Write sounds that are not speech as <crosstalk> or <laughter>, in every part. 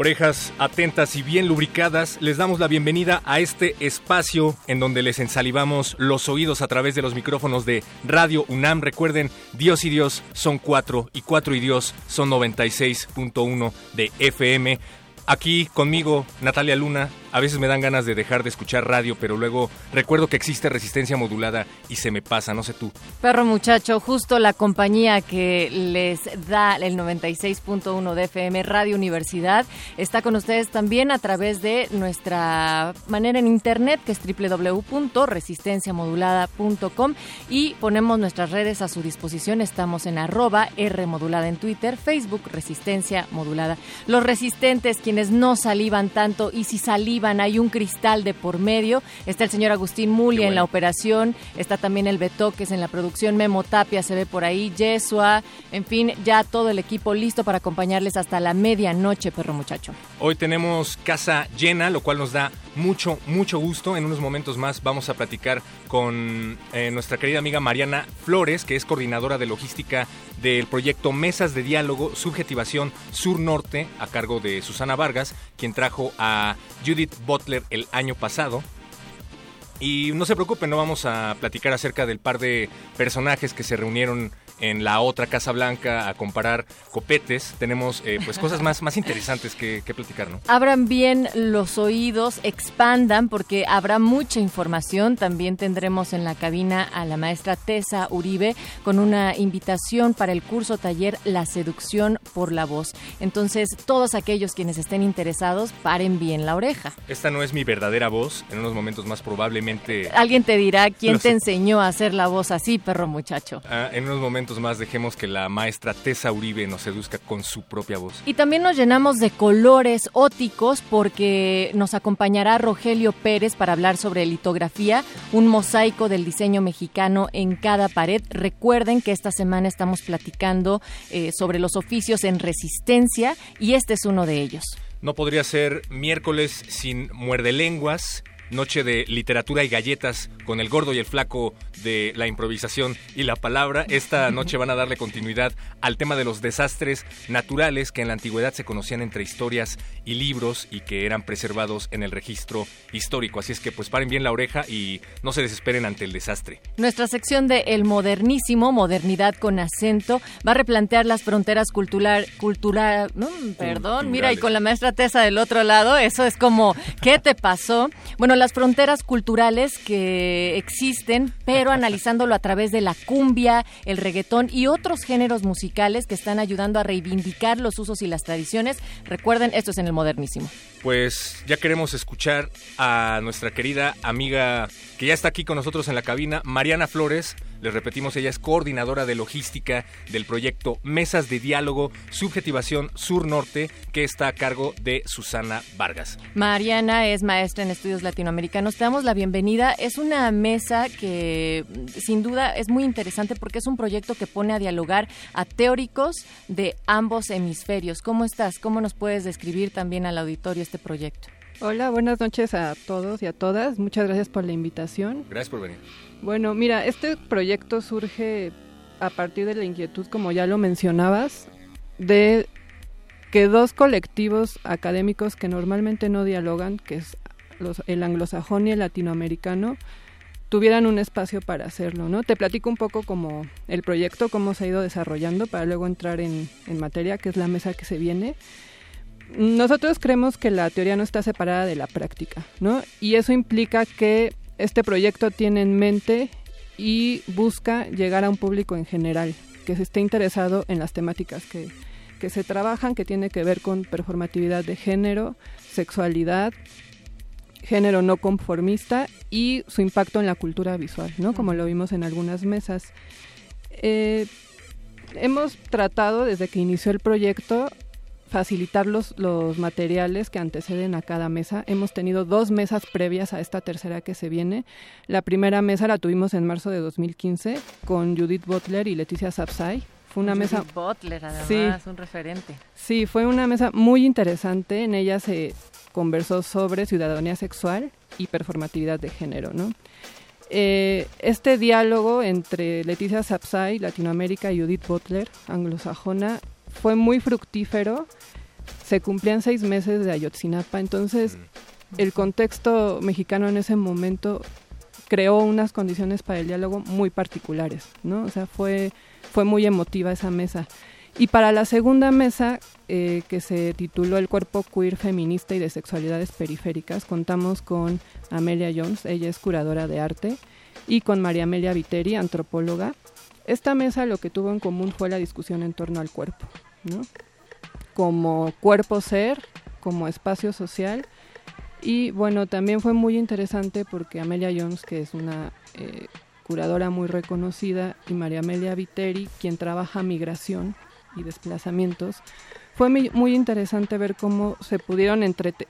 Orejas atentas y bien lubricadas, les damos la bienvenida a este espacio en donde les ensalivamos los oídos a través de los micrófonos de Radio UNAM. Recuerden, Dios y Dios son cuatro y cuatro y Dios son 96.1 de FM. Aquí conmigo, Natalia Luna, a veces me dan ganas de dejar de escuchar radio, pero luego recuerdo que existe resistencia modulada y se me pasa, no sé tú. Perro muchacho, justo la compañía que les da el 96.1 de FM Radio Universidad está con ustedes también a través de nuestra manera en internet que es www.resistenciamodulada.com y ponemos nuestras redes a su disposición. Estamos en arroba R en Twitter, Facebook Resistencia Modulada. Los resistentes, quienes no salivan tanto y si salivan hay un cristal de por medio. Está el señor Agustín Mulia en la operación, está también el Betoques en la producción, Memo Tapia se ve por ahí, Yesua, en fin, ya todo el equipo listo para acompañarles hasta la medianoche, perro muchacho. Hoy tenemos casa llena, lo cual nos da mucho, mucho gusto. En unos momentos más vamos a platicar con eh, nuestra querida amiga Mariana Flores, que es coordinadora de logística del proyecto Mesas de Diálogo Subjetivación Sur Norte, a cargo de Susana Vargas, quien trajo a Judith Butler el año pasado. Y no se preocupen, no vamos a platicar acerca del par de personajes que se reunieron en la otra Casa Blanca a comparar copetes, tenemos eh, pues <laughs> cosas más, más interesantes que, que, platicar, ¿no? Abran bien los oídos, expandan porque habrá mucha información. También tendremos en la cabina a la maestra Tessa Uribe con una invitación para el curso taller La seducción por la voz. Entonces, todos aquellos quienes estén interesados, paren bien la oreja. Esta no es mi verdadera voz, en unos momentos más probablemente... Alguien te dirá <laughs> quién te enseñó a hacer la voz así, perro muchacho. Ah, en unos momentos más dejemos que la maestra Tessa Uribe nos seduzca con su propia voz. Y también nos llenamos de colores óticos porque nos acompañará Rogelio Pérez para hablar sobre litografía, un mosaico del diseño mexicano en cada pared. Recuerden que esta semana estamos platicando eh, sobre los oficios en resistencia y este es uno de ellos. No podría ser miércoles sin muerde lenguas noche de literatura y galletas con el gordo y el flaco de la improvisación y la palabra. Esta noche van a darle continuidad al tema de los desastres naturales que en la antigüedad se conocían entre historias y libros y que eran preservados en el registro histórico. Así es que pues paren bien la oreja y no se desesperen ante el desastre. Nuestra sección de El Modernísimo, modernidad con acento, va a replantear las fronteras cultural, cultural, perdón, mira, y con la maestra Tessa del otro lado, eso es como, ¿qué te pasó? Bueno, las fronteras culturales que existen, pero analizándolo a través de la cumbia, el reggaetón y otros géneros musicales que están ayudando a reivindicar los usos y las tradiciones. Recuerden, esto es en el modernísimo. Pues ya queremos escuchar a nuestra querida amiga que ya está aquí con nosotros en la cabina, Mariana Flores les repetimos, ella es coordinadora de logística del proyecto Mesas de Diálogo Subjetivación Sur-Norte, que está a cargo de Susana Vargas. Mariana es maestra en estudios latinoamericanos. Te damos la bienvenida. Es una mesa que sin duda es muy interesante porque es un proyecto que pone a dialogar a teóricos de ambos hemisferios. ¿Cómo estás? ¿Cómo nos puedes describir también al auditorio este proyecto? Hola, buenas noches a todos y a todas. Muchas gracias por la invitación. Gracias por venir. Bueno, mira, este proyecto surge a partir de la inquietud, como ya lo mencionabas, de que dos colectivos académicos que normalmente no dialogan, que es el anglosajón y el latinoamericano, tuvieran un espacio para hacerlo, ¿no? Te platico un poco como el proyecto, cómo se ha ido desarrollando para luego entrar en, en materia, que es la mesa que se viene. Nosotros creemos que la teoría no está separada de la práctica, ¿no? Y eso implica que este proyecto tiene en mente y busca llegar a un público en general que se esté interesado en las temáticas que, que se trabajan, que tiene que ver con performatividad de género, sexualidad, género no conformista y su impacto en la cultura visual, ¿no? Como lo vimos en algunas mesas. Eh, hemos tratado desde que inició el proyecto facilitar los, los materiales que anteceden a cada mesa. Hemos tenido dos mesas previas a esta tercera que se viene. La primera mesa la tuvimos en marzo de 2015 con Judith Butler y Leticia Sapsay. Fue una Judith mesa... Butler, además, un referente. Sí, fue una mesa muy interesante. En ella se conversó sobre ciudadanía sexual y performatividad de género, ¿no? Eh, este diálogo entre Leticia Sapsay, Latinoamérica, y Judith Butler, anglosajona, fue muy fructífero. Se cumplían seis meses de Ayotzinapa, entonces el contexto mexicano en ese momento creó unas condiciones para el diálogo muy particulares, ¿no? O sea, fue, fue muy emotiva esa mesa. Y para la segunda mesa, eh, que se tituló El cuerpo queer feminista y de sexualidades periféricas, contamos con Amelia Jones, ella es curadora de arte, y con María Amelia Viteri, antropóloga. Esta mesa lo que tuvo en común fue la discusión en torno al cuerpo, ¿no? Como cuerpo ser, como espacio social. Y bueno, también fue muy interesante porque Amelia Jones, que es una eh, curadora muy reconocida, y María Amelia Viteri, quien trabaja migración, y desplazamientos, fue muy, interesante ver cómo se pudieron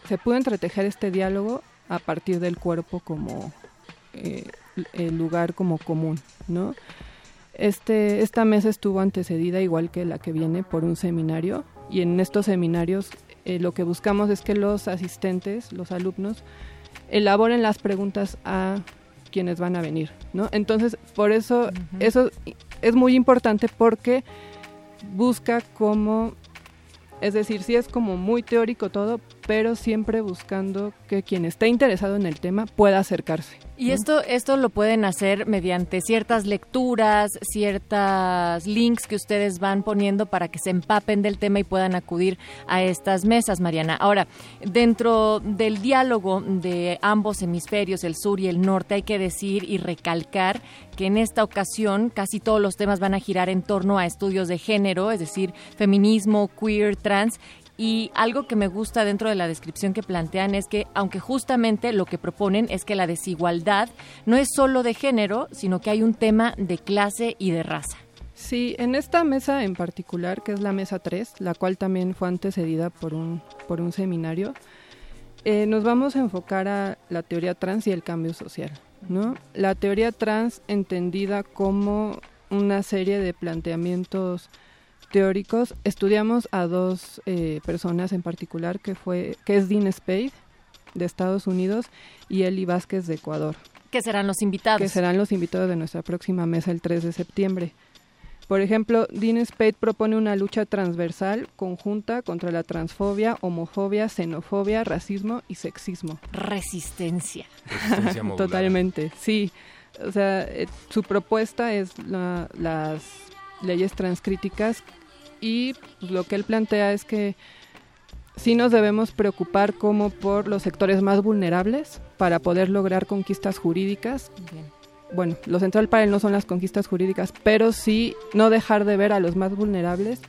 se pudo entretejer este diálogo a partir del cuerpo como eh, el lugar como común, ¿no? Este, esta mesa estuvo antecedida, igual que la que viene, por un seminario y en estos seminarios eh, lo que buscamos es que los asistentes, los alumnos, elaboren las preguntas a quienes van a venir, ¿no? Entonces, por eso, eso es muy importante porque busca como, es decir, sí es como muy teórico todo, pero siempre buscando que quien esté interesado en el tema pueda acercarse. Y esto, esto lo pueden hacer mediante ciertas lecturas, ciertas links que ustedes van poniendo para que se empapen del tema y puedan acudir a estas mesas, Mariana. Ahora, dentro del diálogo de ambos hemisferios, el sur y el norte, hay que decir y recalcar que en esta ocasión casi todos los temas van a girar en torno a estudios de género, es decir, feminismo, queer, trans, y algo que me gusta dentro de la descripción que plantean es que, aunque justamente lo que proponen es que la desigualdad no es solo de género, sino que hay un tema de clase y de raza. Sí, en esta mesa en particular, que es la mesa 3, la cual también fue antecedida por un, por un seminario, eh, nos vamos a enfocar a la teoría trans y el cambio social. ¿no? La teoría trans entendida como una serie de planteamientos teóricos, estudiamos a dos eh, personas en particular, que, fue, que es Dean Spade, de Estados Unidos, y Eli Vázquez, de Ecuador. Que serán los invitados. Que serán los invitados de nuestra próxima mesa el 3 de septiembre. Por ejemplo, Dean Spade propone una lucha transversal conjunta contra la transfobia, homofobia, xenofobia, racismo y sexismo. Resistencia. <laughs> Totalmente, sí. O sea, eh, su propuesta es las leyes transcríticas y pues, lo que él plantea es que sí nos debemos preocupar como por los sectores más vulnerables para poder lograr conquistas jurídicas. Bueno, lo central para él no son las conquistas jurídicas, pero sí no dejar de ver a los más vulnerables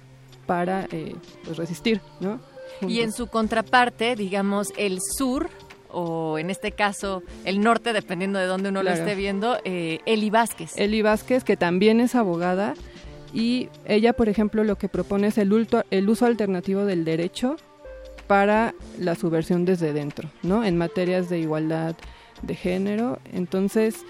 para eh, pues, resistir, ¿no? Y en su contraparte, digamos, el sur, o en este caso el norte, dependiendo de dónde uno lo esté viendo, eh, Eli Vázquez. Eli Vázquez, que también es abogada y ella, por ejemplo, lo que propone es el, el uso alternativo del derecho para la subversión desde dentro, ¿no? En materias de igualdad de género. Entonces,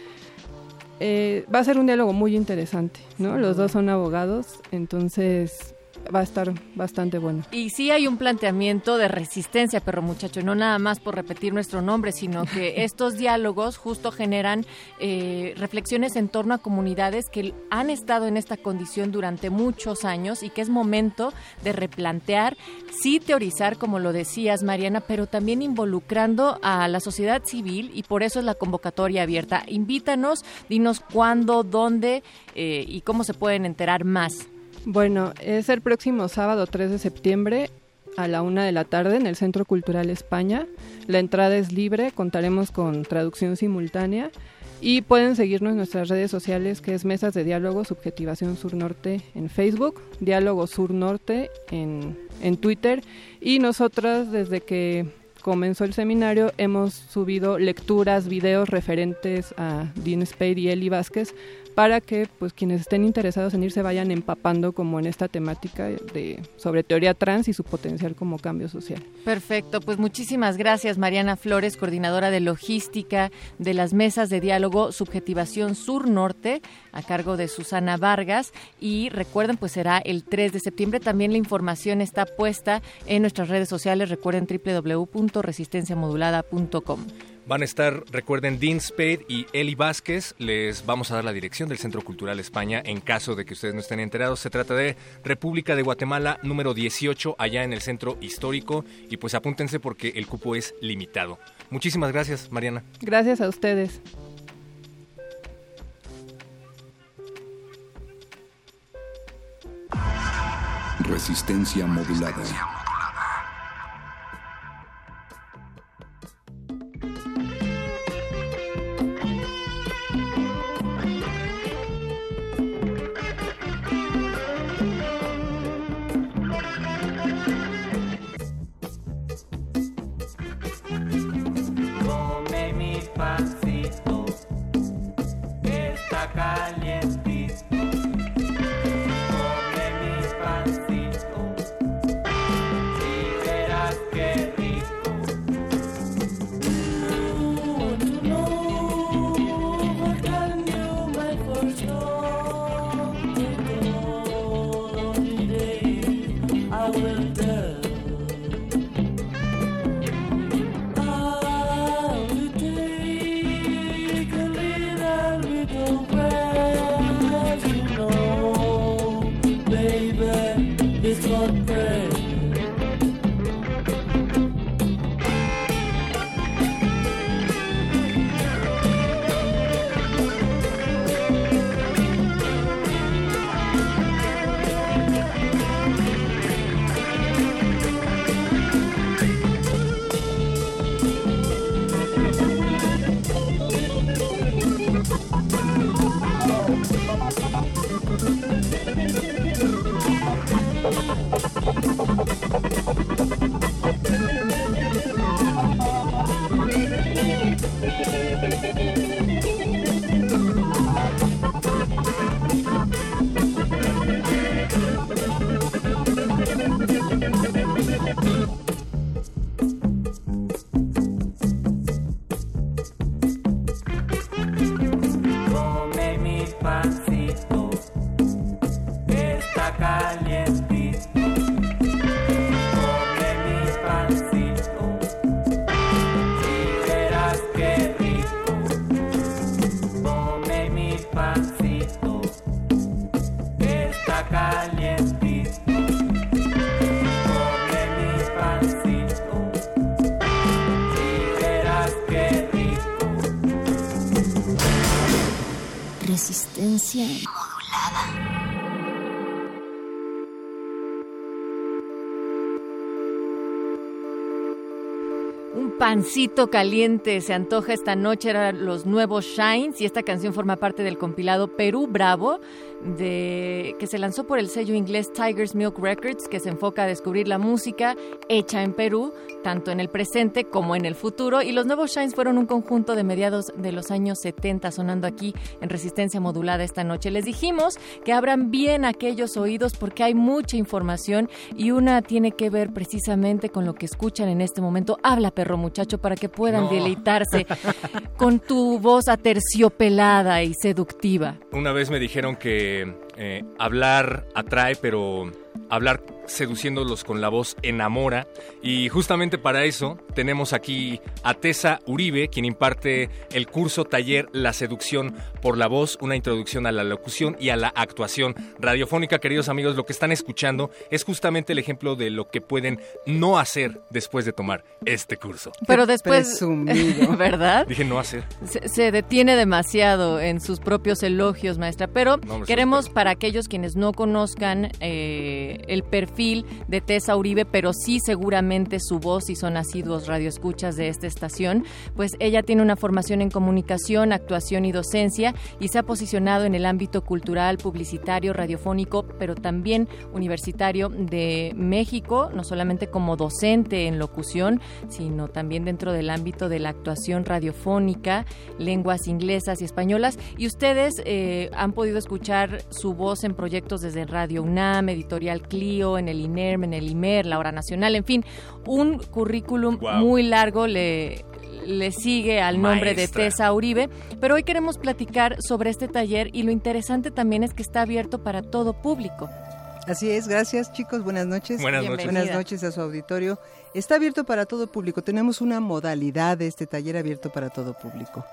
eh, va a ser un diálogo muy interesante, ¿no? Los dos son abogados, entonces va a estar bastante bueno. Y sí hay un planteamiento de resistencia, perro muchacho, no nada más por repetir nuestro nombre, sino que <laughs> estos diálogos justo generan eh, reflexiones en torno a comunidades que han estado en esta condición durante muchos años y que es momento de replantear, sí teorizar, como lo decías, Mariana, pero también involucrando a la sociedad civil y por eso es la convocatoria abierta. Invítanos, dinos cuándo, dónde eh, y cómo se pueden enterar más. Bueno, es el próximo sábado 3 de septiembre a la una de la tarde en el Centro Cultural España. La entrada es libre, contaremos con traducción simultánea y pueden seguirnos en nuestras redes sociales que es Mesas de Diálogo Subjetivación Sur Norte en Facebook, Diálogo Sur Norte en, en Twitter y nosotras desde que comenzó el seminario hemos subido lecturas, videos referentes a Dean Spade y Eli Vázquez para que pues quienes estén interesados en ir se vayan empapando como en esta temática de sobre teoría trans y su potencial como cambio social. Perfecto, pues muchísimas gracias Mariana Flores, coordinadora de logística de las mesas de diálogo Subjetivación Sur Norte a cargo de Susana Vargas y recuerden pues será el 3 de septiembre, también la información está puesta en nuestras redes sociales, recuerden www.resistenciamodulada.com. Van a estar, recuerden, Dean Spade y Eli Vázquez. Les vamos a dar la dirección del Centro Cultural España en caso de que ustedes no estén enterados. Se trata de República de Guatemala número 18, allá en el Centro Histórico. Y pues apúntense porque el cupo es limitado. Muchísimas gracias, Mariana. Gracias a ustedes. Resistencia modulada. Pancito caliente se antoja esta noche, eran los nuevos Shines y esta canción forma parte del compilado Perú Bravo de, que se lanzó por el sello inglés Tiger's Milk Records que se enfoca a descubrir la música hecha en Perú, tanto en el presente como en el futuro y los nuevos Shines fueron un conjunto de mediados de los años 70 sonando aquí en resistencia modulada esta noche. Les dijimos que abran bien aquellos oídos porque hay mucha información y una tiene que ver precisamente con lo que escuchan en este momento. Habla perro muchacho para que puedan deleitarse <laughs> con tu voz aterciopelada y seductiva. Una vez me dijeron que eh, hablar atrae, pero hablar seduciéndolos con la voz enamora. Y justamente para eso tenemos aquí a Tessa Uribe, quien imparte el curso taller La seducción por la voz, una introducción a la locución y a la actuación radiofónica. Queridos amigos, lo que están escuchando es justamente el ejemplo de lo que pueden no hacer después de tomar este curso. Pero después, <laughs> ¿verdad? Dije no hacer. Se, detiene demasiado en sus propios elogios, maestra. Pero queremos para aquellos quienes no conozcan eh, el perfil de Tessa Uribe, pero sí seguramente su voz, si son asiduos radioescuchas de esta estación, pues ella tiene una formación en comunicación, actuación y docencia y se ha posicionado en el ámbito cultural, publicitario, radiofónico, pero también universitario de México, no solamente como docente en locución, sino también dentro del ámbito de la actuación radiofónica, lenguas inglesas y españolas. Y ustedes eh, han podido escuchar su voz en proyectos desde Radio UNAM, Editorial Clio, en el INERM, en el IMER, la Hora Nacional, en fin, un currículum muy largo le, le sigue al nombre de Tessa Uribe, pero hoy queremos platicar sobre este taller y lo interesante también es que está abierto para todo público. Así es, gracias chicos, buenas noches. Buenas noches. Buenas noches a su auditorio. Está abierto para todo público, tenemos una modalidad de este taller abierto para todo público.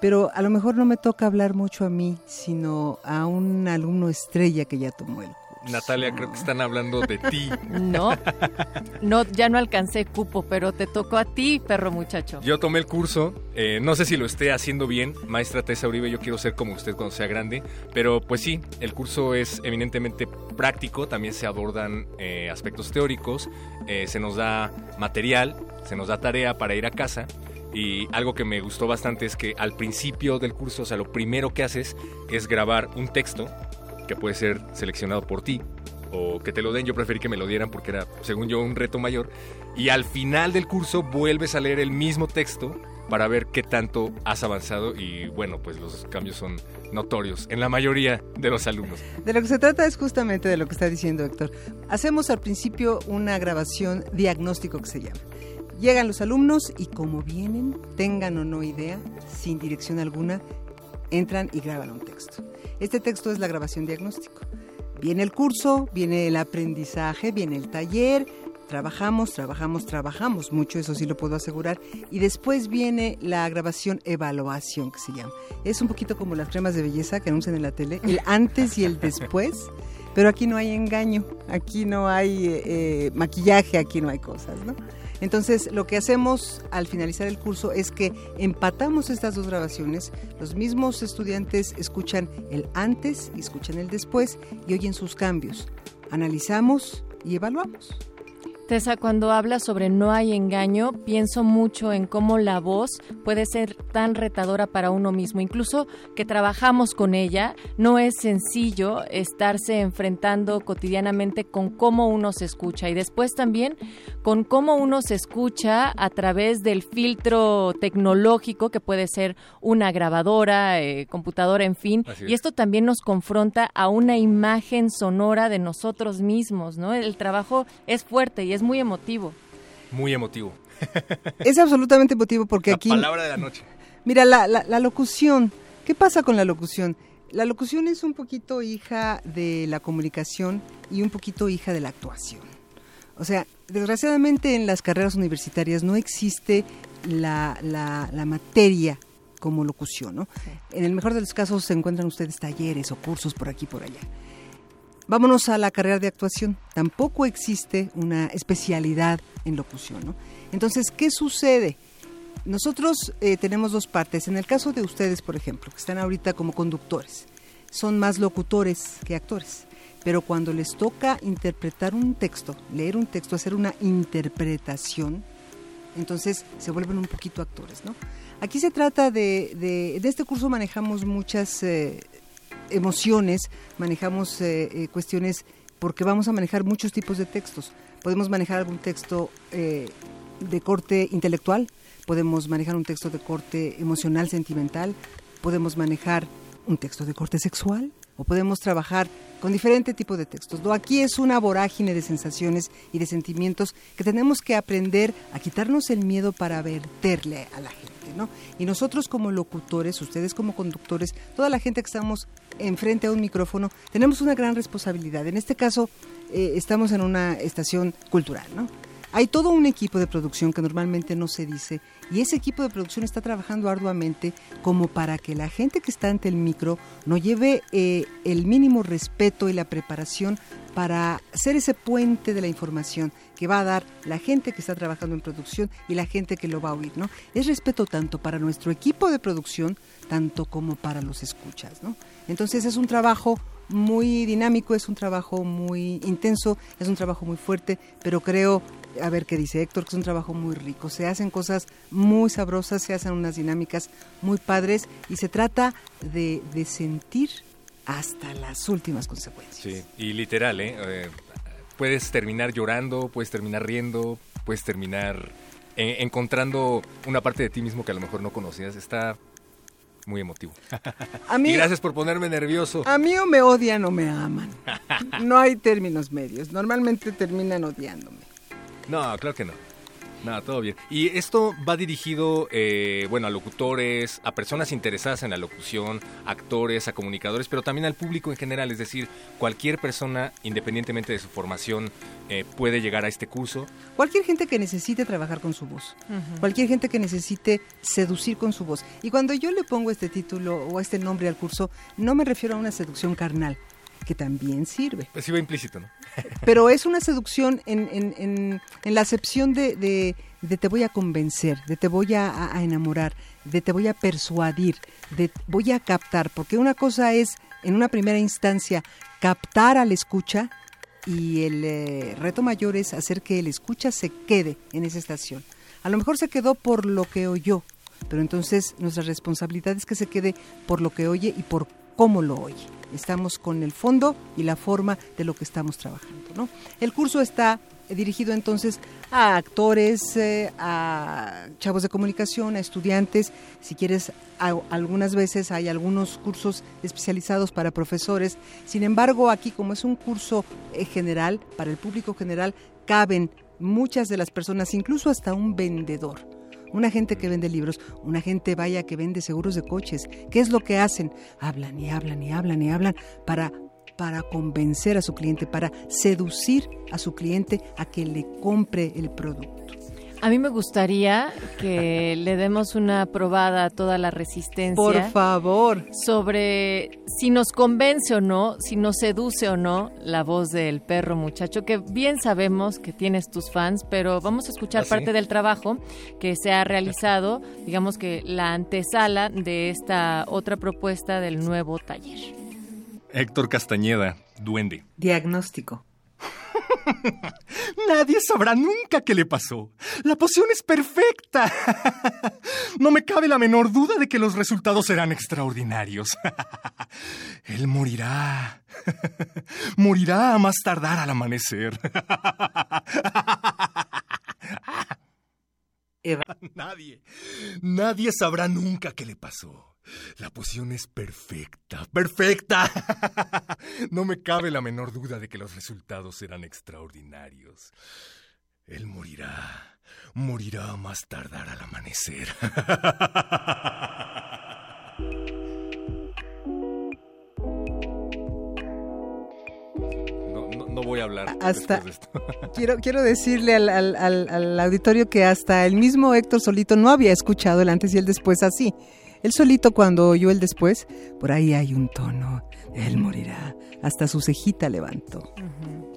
Pero a lo mejor no me toca hablar mucho a mí, sino a un alumno estrella que ya tomó el Natalia, creo que están hablando de ti. No, no, ya no alcancé cupo, pero te tocó a ti, perro muchacho. Yo tomé el curso, eh, no sé si lo esté haciendo bien, maestra Tessa Uribe, yo quiero ser como usted cuando sea grande, pero pues sí, el curso es eminentemente práctico, también se abordan eh, aspectos teóricos, eh, se nos da material, se nos da tarea para ir a casa. Y algo que me gustó bastante es que al principio del curso, o sea, lo primero que haces es grabar un texto que puede ser seleccionado por ti o que te lo den. Yo preferí que me lo dieran porque era, según yo, un reto mayor. Y al final del curso vuelves a leer el mismo texto para ver qué tanto has avanzado y bueno, pues los cambios son notorios en la mayoría de los alumnos. De lo que se trata es justamente de lo que está diciendo Héctor. Hacemos al principio una grabación diagnóstico que se llama. Llegan los alumnos y como vienen, tengan o no idea, sin dirección alguna, entran y graban un texto. Este texto es la grabación diagnóstico. Viene el curso, viene el aprendizaje, viene el taller, trabajamos, trabajamos, trabajamos mucho, eso sí lo puedo asegurar. Y después viene la grabación evaluación, que se llama. Es un poquito como las cremas de belleza que anuncian en la tele, el <laughs> antes y el después. Pero aquí no hay engaño, aquí no hay eh, eh, maquillaje, aquí no hay cosas, ¿no? Entonces, lo que hacemos al finalizar el curso es que empatamos estas dos grabaciones, los mismos estudiantes escuchan el antes y escuchan el después y oyen sus cambios. Analizamos y evaluamos. Tessa, cuando hablas sobre no hay engaño, pienso mucho en cómo la voz puede ser tan retadora para uno mismo. Incluso que trabajamos con ella, no es sencillo estarse enfrentando cotidianamente con cómo uno se escucha y después también con cómo uno se escucha a través del filtro tecnológico que puede ser una grabadora, eh, computadora, en fin. Y esto también nos confronta a una imagen sonora de nosotros mismos, ¿no? El trabajo es fuerte y es muy emotivo. Muy emotivo. <laughs> es absolutamente emotivo porque aquí... Palabra de la noche. Mira, la, la, locución. ¿Qué pasa con la locución? La locución es un poquito hija de la comunicación y un poquito hija de la actuación. O sea, desgraciadamente en las carreras universitarias no existe la, la, materia como locución, ¿no? En el mejor de los casos se encuentran ustedes talleres o cursos por aquí y por allá. Vámonos a la carrera de actuación. Tampoco existe una especialidad en locución. ¿no? Entonces, ¿qué sucede? Nosotros eh, tenemos dos partes. En el caso de ustedes, por ejemplo, que están ahorita como conductores, son más locutores que actores. Pero cuando les toca interpretar un texto, leer un texto, hacer una interpretación, entonces se vuelven un poquito actores, ¿no? Aquí se trata de, de, de este curso manejamos muchas eh, emociones, manejamos eh, eh, cuestiones porque vamos a manejar muchos tipos de textos. Podemos manejar algún texto eh, de corte intelectual, podemos manejar un texto de corte emocional, sentimental, podemos manejar un texto de corte sexual o podemos trabajar con diferente tipo de textos. aquí es una vorágine de sensaciones y de sentimientos que tenemos que aprender a quitarnos el miedo para verterle a la gente. ¿no? Y nosotros como locutores, ustedes como conductores, toda la gente que estamos enfrente a un micrófono, tenemos una gran responsabilidad. En este caso, eh, estamos en una estación cultural, ¿no? Hay todo un equipo de producción que normalmente no se dice y ese equipo de producción está trabajando arduamente como para que la gente que está ante el micro no lleve eh, el mínimo respeto y la preparación para ser ese puente de la información que va a dar la gente que está trabajando en producción y la gente que lo va a oír, ¿no? Es respeto tanto para nuestro equipo de producción, tanto como para los escuchas, ¿no? Entonces es un trabajo muy dinámico, es un trabajo muy intenso, es un trabajo muy fuerte, pero creo, a ver qué dice Héctor, que es un trabajo muy rico. Se hacen cosas muy sabrosas, se hacen unas dinámicas muy padres y se trata de, de sentir hasta las últimas consecuencias. Sí, y literal, ¿eh? eh puedes terminar llorando, puedes terminar riendo, puedes terminar eh, encontrando una parte de ti mismo que a lo mejor no conocías. Está muy emotivo. A mí, y gracias por ponerme nervioso. A mí o me odian o me aman. No hay términos medios. Normalmente terminan odiándome. No, claro que no. Nada, todo bien. Y esto va dirigido, eh, bueno, a locutores, a personas interesadas en la locución, actores, a comunicadores, pero también al público en general. Es decir, cualquier persona, independientemente de su formación, eh, puede llegar a este curso. Cualquier gente que necesite trabajar con su voz. Cualquier gente que necesite seducir con su voz. Y cuando yo le pongo este título o este nombre al curso, no me refiero a una seducción carnal que también sirve. Pues iba implícito, ¿no? <laughs> Pero es una seducción en, en, en, la acepción de, de, te voy a convencer, de te voy a, enamorar, de te voy a persuadir, de voy a captar, porque una cosa es, en una primera instancia, captar al escucha y el eh, reto mayor es hacer que el escucha se quede en esa estación. A lo mejor se quedó por lo que oyó, pero entonces nuestra responsabilidad es que se quede por lo que oye y por cómo lo oye. Estamos con el fondo y la forma de lo que estamos trabajando. ¿no? El curso está dirigido entonces a actores, eh, a chavos de comunicación, a estudiantes. Si quieres, algunas veces hay algunos cursos especializados para profesores. Sin embargo, aquí como es un curso eh, general, para el público general, caben muchas de las personas, incluso hasta un vendedor una gente que vende libros, una gente vaya que vende seguros de coches. ¿Qué es lo que hacen? Hablan y hablan y hablan y hablan para para convencer a su cliente, para seducir a su cliente a que le compre el producto. A mí me gustaría que <laughs> le demos una probada a toda la resistencia. Por favor. Sobre si nos convence o no, si nos seduce o no la voz del perro muchacho, que bien sabemos que tienes tus fans, pero vamos a escuchar ¿Ah, parte del trabajo que se ha realizado, digamos que la antesala de esta otra propuesta del nuevo taller. Héctor Castañeda, duende. Diagnóstico. <laughs> Nadie sabrá nunca qué le pasó. La poción es perfecta. <laughs> No me cabe la menor duda de que los resultados serán extraordinarios. <laughs> Él morirá. Morirá a más tardar al amanecer. <laughs> Nadie, nadie sabrá nunca qué le pasó. La poción es perfecta, perfecta. <laughs> No me cabe la menor duda de que los resultados serán extraordinarios. Él morirá, morirá más tardar al amanecer. <laughs> No, voy a hablar. Hasta, <laughs> Quiero, quiero decirle al, al auditorio que hasta el mismo Héctor Solito no había escuchado el antes y el después así. Él solito cuando oyó el después, por ahí hay un tono, él morirá, hasta su cejita levantó.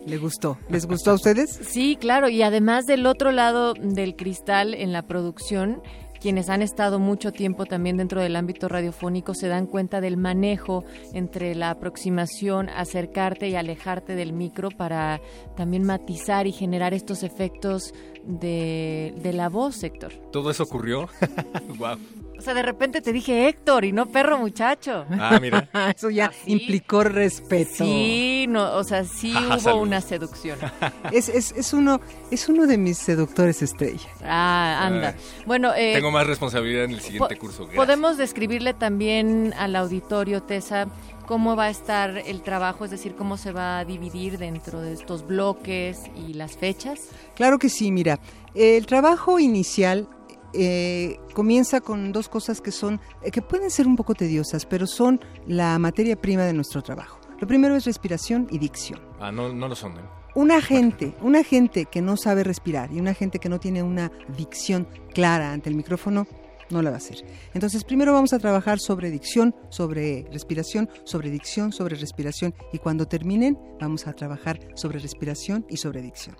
¿Le gustó? ¿Les gustó a ustedes? Sí, claro, y además del otro lado del cristal en la producción, quienes han estado mucho tiempo también dentro del ámbito radiofónico se dan cuenta del manejo entre la aproximación, acercarte y alejarte del micro para también matizar y generar estos efectos de, la voz, Héctor. ¿Todo eso ocurrió? <laughs> wow. O sea, de repente te dije Héctor y no perro muchacho. Ah, mira. <laughs> Eso ya implicó respeto. Sí, no, o sea, sí <laughs> hubo una seducción. <laughs> es, es, es, uno, es uno de mis seductores estrella. Ah, anda. Bueno, eh, tengo más responsabilidad en el siguiente curso. Podemos describirle también al auditorio, Tessa, cómo va a estar el trabajo, es decir, cómo se va a dividir dentro de estos bloques y las fechas. Claro que sí, mira. El trabajo inicial eh, comienza con dos cosas que son, eh, que pueden ser un poco tediosas, pero son la materia prima de nuestro trabajo. Lo primero es respiración y dicción. Ah, no, no lo son. ¿eh? Una gente, una gente que no sabe respirar y una gente que no tiene una dicción clara ante el micrófono, no la va a hacer. Entonces, primero vamos a trabajar sobre dicción, sobre respiración, sobre dicción, sobre respiración y cuando terminen vamos a trabajar sobre respiración y sobre dicción.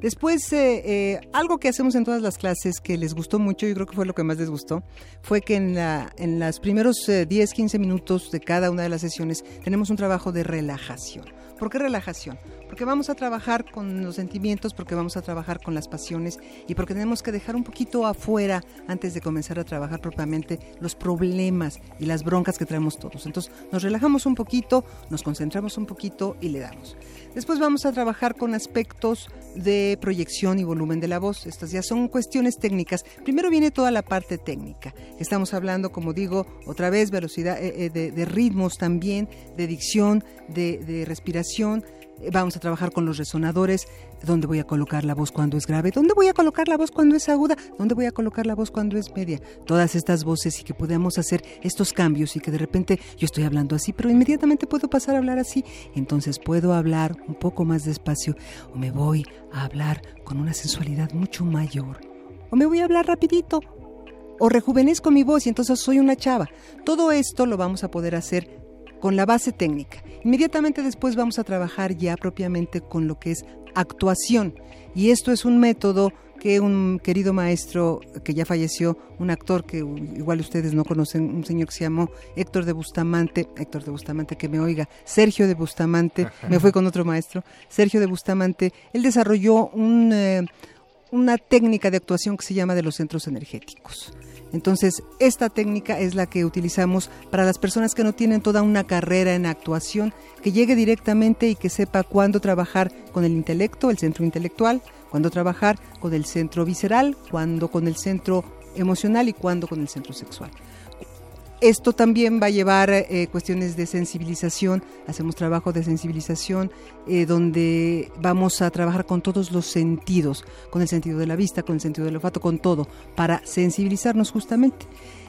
Después, eh, eh, algo que hacemos en todas las clases que les gustó mucho, yo creo que fue lo que más les gustó, fue que en, los primeros 10, 15 minutos de cada una de las sesiones tenemos un trabajo de relajación. ¿Por qué relajación? Porque vamos a trabajar con los sentimientos, porque vamos a trabajar con las pasiones y porque tenemos que dejar un poquito afuera antes de comenzar a trabajar propiamente los problemas y las broncas que traemos todos. Entonces nos relajamos un poquito, nos concentramos un poquito y le damos. Después vamos a trabajar con aspectos de proyección y volumen de la voz. Estas ya son cuestiones técnicas. Primero viene toda la parte técnica. Estamos hablando, como digo, otra vez, velocidad eh, eh, de, ritmos también, de dicción, de respiración vamos a trabajar con los resonadores, dónde voy a colocar la voz cuando es grave, dónde voy a colocar la voz cuando es aguda, dónde voy a colocar la voz cuando es media. Todas estas voces y que podamos hacer estos cambios y que de repente yo estoy hablando así, pero inmediatamente puedo pasar a hablar así. Entonces puedo hablar un poco más despacio o me voy a hablar con una sensualidad mucho mayor. O me voy a hablar rapidito o rejuvenezco mi voz y entonces soy una chava. Todo esto lo vamos a poder hacer con la base técnica. Inmediatamente después vamos a trabajar ya propiamente con lo que es actuación. Y esto es un método que un querido maestro que ya falleció, un actor que igual ustedes no conocen, un señor que se llamó Héctor de Bustamante, Héctor de Bustamante que me oiga, Sergio de Bustamante, me fue con otro maestro, Sergio de Bustamante, él desarrolló un, eh, una técnica de actuación que se llama de los centros energéticos. Entonces, esta técnica es la que utilizamos para las personas que no tienen toda una carrera en actuación, que llegue directamente y que sepa cuándo trabajar con el intelecto, el centro intelectual, cuándo trabajar con el centro visceral, cuándo con el centro emocional y cuándo con el centro sexual. Esto también va a llevar eh, cuestiones de sensibilización, hacemos trabajo de sensibilización eh, donde vamos a trabajar con todos los sentidos, con el sentido de la vista, con el sentido del olfato, con todo, para sensibilizarnos justamente.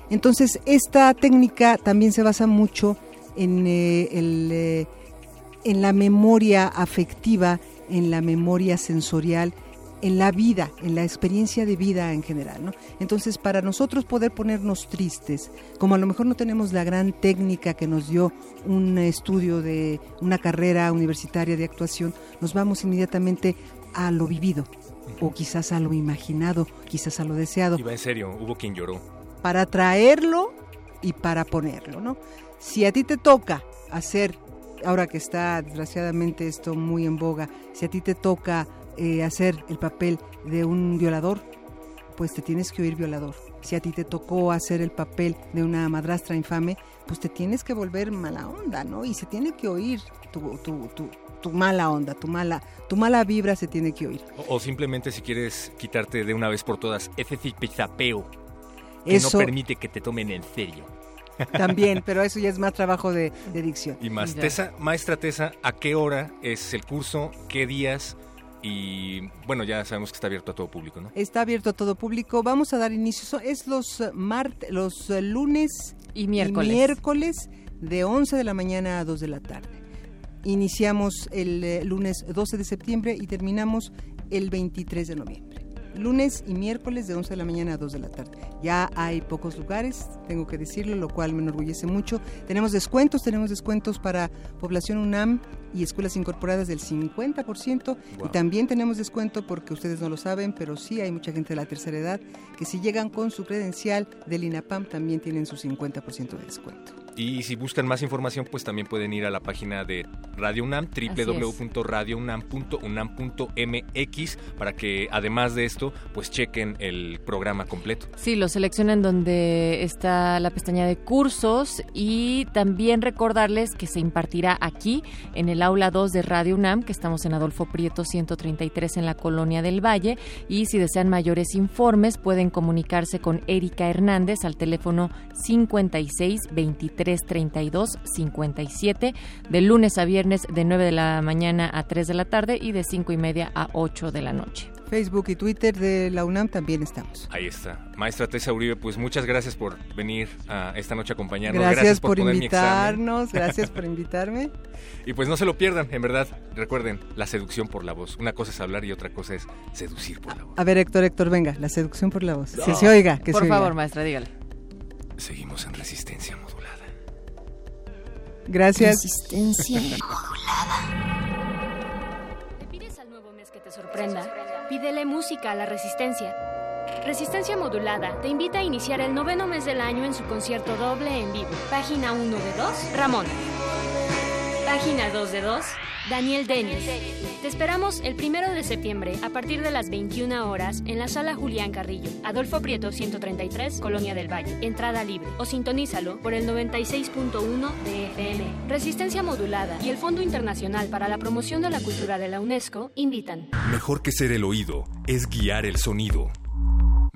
Entonces, esta técnica también se basa mucho en, eh, en la memoria afectiva, en la memoria sensorial en la vida, en la experiencia de vida en general. ¿no? Entonces, para nosotros poder ponernos tristes, como a lo mejor no tenemos la gran técnica que nos dio un estudio de una carrera universitaria de actuación, nos vamos inmediatamente a lo vivido, o quizás a lo imaginado, quizás a lo deseado. Iba en serio, hubo quien lloró. Para traerlo y para ponerlo, ¿no? Si a ti te toca hacer, ahora que está desgraciadamente esto muy en boga, si a ti te toca eh, hacer el papel de un violador, pues te tienes que oír violador. Si a ti te tocó hacer el papel de una madrastra infame, pues te tienes que volver mala onda, ¿no? Y se tiene que oír tu, tu, tu, tu mala onda, tu mala, tu mala vibra se tiene que oír. O, simplemente si quieres quitarte de una vez por todas ese pizapeo que no permite que te tomen en serio. También, <laughs> pero eso ya es más trabajo de, de dicción. Y más, Tesa, maestra Tesa, ¿a qué hora es el curso? ¿Qué días? Y bueno, ya sabemos que está abierto a todo público, ¿no? Está abierto a todo público. Vamos a dar inicio, es los eh, mart los eh, lunes y miércoles. miércoles de 11 de la mañana a 2 de la tarde. Iniciamos el eh, lunes 12 de septiembre y terminamos el 23 de noviembre lunes y miércoles de 11 de la mañana a 2 de la tarde. Ya hay pocos lugares, tengo que decirlo, lo cual me enorgullece mucho. Tenemos descuentos, tenemos descuentos para población UNAM y escuelas incorporadas del 50% y también tenemos descuento porque ustedes no lo saben, pero sí hay mucha gente de la tercera edad que si llegan con su credencial del INAPAM también tienen su 50% de descuento. Y si buscan más información, pues también pueden ir a la página de Radio UNAM, www.radiounam.unam.mx, para que además de esto, pues chequen el programa completo. Sí, lo seleccionan donde está la pestaña de cursos y también recordarles que se impartirá aquí en el aula 2 de Radio UNAM, que estamos en Adolfo Prieto 133 en la Colonia del Valle. Y si desean mayores informes, pueden comunicarse con Erika Hernández al teléfono 56 32 57 de lunes a viernes de 9 de la mañana a 3 de la tarde y de 5 y media a 8 de la noche. Facebook y Twitter de la UNAM también estamos. Ahí está. Maestra Tessa Uribe, pues muchas gracias por venir a esta noche a acompañarnos. Gracias, por, invitarnos, gracias por <laughs> invitarme. Y pues no se lo pierdan, en verdad. Recuerden, la seducción por la voz. Una cosa es hablar y otra cosa es seducir por la voz. A ver, Héctor, Héctor, venga, la seducción por la voz. Que se oiga, que por se favor, maestra, dígale. Seguimos en resistencia. Gracias. Resistencia modulada. ¿Te pides al nuevo mes que te sorprenda? Pídele música a la resistencia. Resistencia Modulada te invita a iniciar el noveno mes del año en su concierto doble en vivo. Página 1 de 2, Ramón. Página 2 de 2, Daniel Denis. Te esperamos el primero de septiembre a partir de las 21 horas en la sala Julián Carrillo, Adolfo Prieto 133, Colonia del Valle. Entrada libre o sintonízalo por el 96.1 de FM. Resistencia Modulada y el Fondo Internacional para la Promoción de la Cultura de la UNESCO invitan. Mejor que ser el oído es guiar el sonido.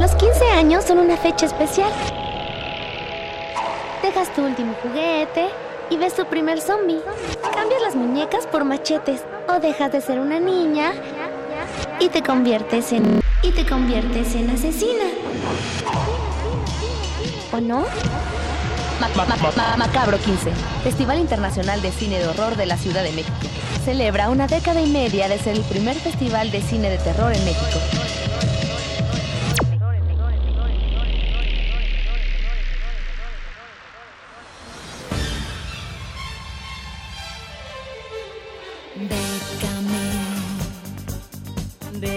Los 15 años son una fecha especial. Dejas tu último juguete y ves tu primer zombie. Cambias las muñecas por machetes o dejas de ser una niña y te conviertes en y te conviertes en asesina. ¿O no? Ma- ma- ma- Macabro 15, Festival Internacional de Cine de Horror de la Ciudad de México. Celebra una década y media de ser el primer festival de cine de terror en México.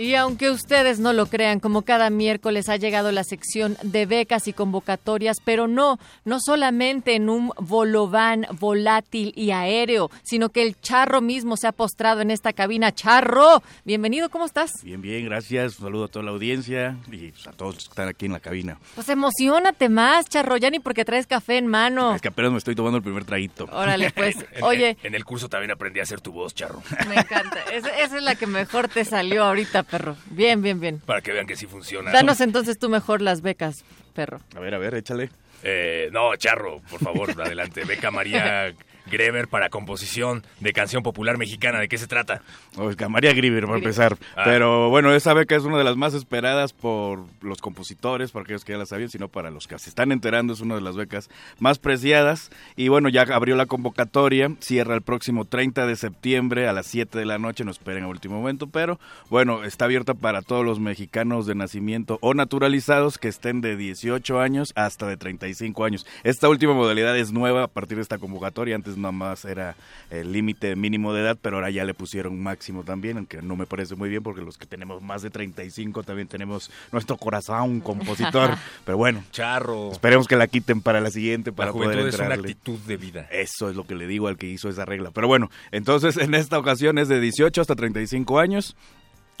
Y aunque ustedes no lo crean, como cada miércoles ha llegado la sección de becas y convocatorias, pero no, no solamente en un volován volátil y aéreo, sino que el charro mismo se ha postrado en esta cabina. Charro, bienvenido, ¿cómo estás? Bien, bien, gracias. Un saludo a toda la audiencia y pues, a todos los que están aquí en la cabina. Pues emocionate más, charro, ya ni porque traes café en mano. Es que apenas me estoy tomando el primer traguito. Órale, pues, <laughs> En- oye, En, en el curso también aprendí a hacer tu voz, charro. me encanta. Esa es la que mejor te salió ahorita, perro. Bien, bien, bien. Para que vean que sí funciona. Danos entonces tú mejor las becas, perro. A ver, a ver, échale. Eh, no, charro, por favor, <laughs> adelante. Beca María Greber para composición de canción popular mexicana. ¿De qué se trata? O es que a María Grieber, para empezar. Ah. Pero bueno, esa beca es una de las más esperadas por los compositores, para aquellos que ya la sabían, sino para los que se están enterando, es una de las becas más preciadas. Y bueno, ya abrió la convocatoria, cierra el próximo 30 de septiembre a las 7 de la noche, no esperen a último momento, pero bueno, está abierta para todos los mexicanos de nacimiento o naturalizados que estén de 18 años hasta de 35 años. Esta última modalidad es nueva a partir de esta convocatoria, antes nada más era el límite mínimo de edad, pero ahora ya le pusieron máximo también, aunque no me parece muy bien porque los que tenemos más de 35 también tenemos nuestro corazón compositor, <laughs> pero bueno, Charro. esperemos que la quiten para la siguiente para la poder es una entrarle. actitud de vida. Eso es lo que le digo al que hizo esa regla. Pero bueno, entonces en esta ocasión es de 18 hasta 35 años.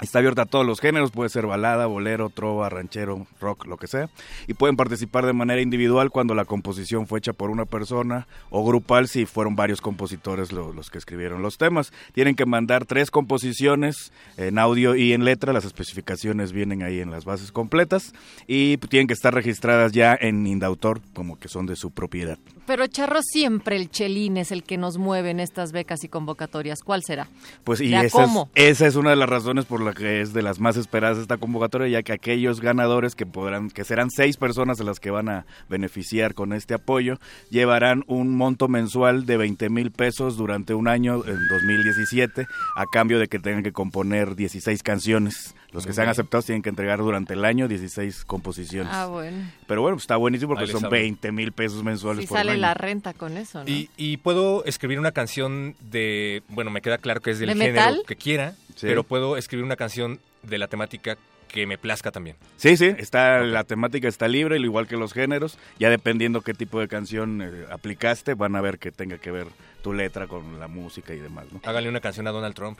Está abierta a todos los géneros, puede ser balada, bolero, trova, ranchero, rock, lo que sea. Y pueden participar de manera individual cuando la composición fue hecha por una persona o grupal si fueron varios compositores lo- los que escribieron los temas. Tienen que mandar tres composiciones en audio y en letra, las especificaciones vienen ahí en las bases completas y tienen que estar registradas ya en Indautor como que son de su propiedad. Pero Charro siempre el chelín es el que nos mueve en estas becas y convocatorias. ¿Cuál será? Pues y ¿De esa es, cómo? esa es una de las razones por la que es de las más esperadas esta convocatoria, ya que aquellos ganadores que podrán, que serán seis personas a las que van a beneficiar con este apoyo, llevarán un monto mensual de 20 mil pesos durante un año en 2017, a cambio de que tengan que componer 16 canciones Los que sean aceptados tienen que entregar durante el año 16 composiciones. Ah, bueno. Pero bueno, pues está buenísimo porque son hablo. 20 mil pesos mensuales Sí por sale año. la renta con eso, ¿no? Y, y puedo escribir una canción de, bueno, me queda claro que es del ¿De género metal? que quiera, Sí. pero puedo escribir una canción de la temática que me plazca también. Sí, sí, está, la temática está libre, al igual que los géneros. Ya dependiendo qué tipo de canción eh, aplicaste, van a ver que tenga que ver tu letra con la música y demás, ¿no? Háganle una canción a Donald Trump.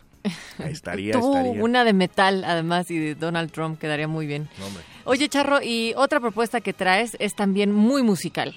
Ahí estaría, <laughs> Tú, estaría. una de metal, además, y de Donald Trump quedaría muy bien. No. Oye, Charro, y otra propuesta que traes es también muy musical.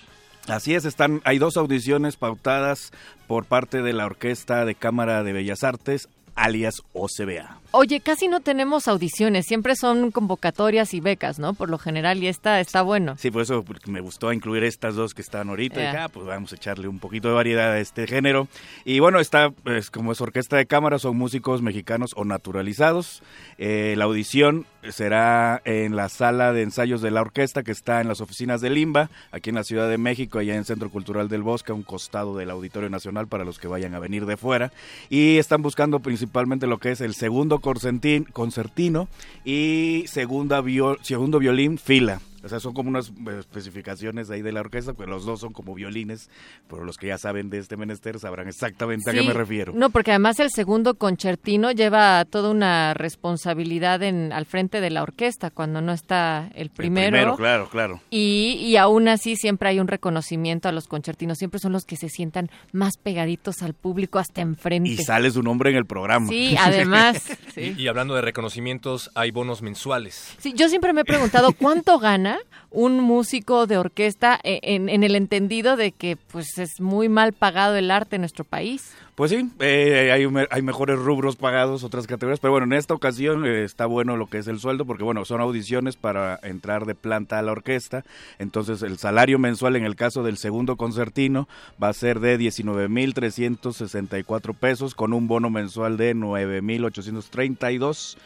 Así es, están, hay dos audiciones pautadas por parte de la Orquesta de Cámara de Bellas Artes, alias OCBA. Oye, casi no tenemos audiciones, siempre son convocatorias y becas, ¿no? Por lo general, y esta está bueno. Sí, por eso me gustó incluir estas dos que están ahorita. Dije, ah, pues vamos a echarle un poquito de variedad a este género. Y bueno, está, pues, como es orquesta de cámara, son músicos mexicanos o naturalizados. Eh, la audición será en la sala de ensayos de la orquesta que está en las oficinas de Limba, aquí en la Ciudad de México, allá en Centro Cultural del Bosque, a un costado del Auditorio Nacional para los que vayan a venir de fuera. Y están buscando principalmente lo que es el segundo concertino y segunda viol- segundo violín fila. O sea, son como unas eh, especificaciones ahí de la orquesta, pues los dos son como violines, pero los que ya saben de este menester sabrán exactamente a qué me refiero. No, porque además el segundo concertino lleva toda una responsabilidad en, al frente de la orquesta cuando no está el El primero. primero, claro, claro. Y, y aún así siempre hay un reconocimiento a los concertinos, siempre son los que se sientan más pegaditos al público hasta enfrente. Y sale su nombre en el programa. Sí, además. <laughs> sí. Y, y hablando de reconocimientos, hay bonos mensuales. Sí, yo siempre me he preguntado cuánto gana un músico de orquesta e- en, el entendido de que pues es muy mal pagado el arte en nuestro país. Pues sí, eh, hay, hay mejores rubros pagados, otras categorías, pero bueno, en esta ocasión eh, está bueno lo que es el sueldo, porque bueno, son audiciones para entrar de planta a la orquesta, entonces el salario mensual en el caso del segundo concertino va a ser de 19.364 pesos, con un bono mensual de 9.832.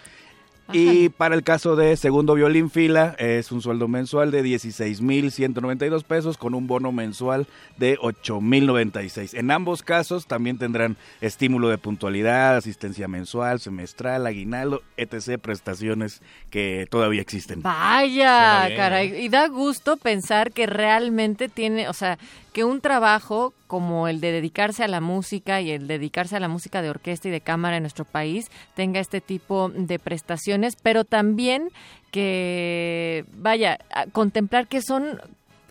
Y para el caso de segundo violín fila es un sueldo mensual de 16.192 pesos con un bono mensual de 8.096. En ambos casos también tendrán estímulo de puntualidad, asistencia mensual, semestral, aguinaldo, etc. prestaciones que todavía existen. Vaya, caray. Y da gusto pensar que realmente tiene, o sea, que un trabajo como el de dedicarse a la música y el dedicarse a la música de orquesta y de cámara en nuestro país tenga este tipo de prestaciones, pero también que, vaya, a contemplar que son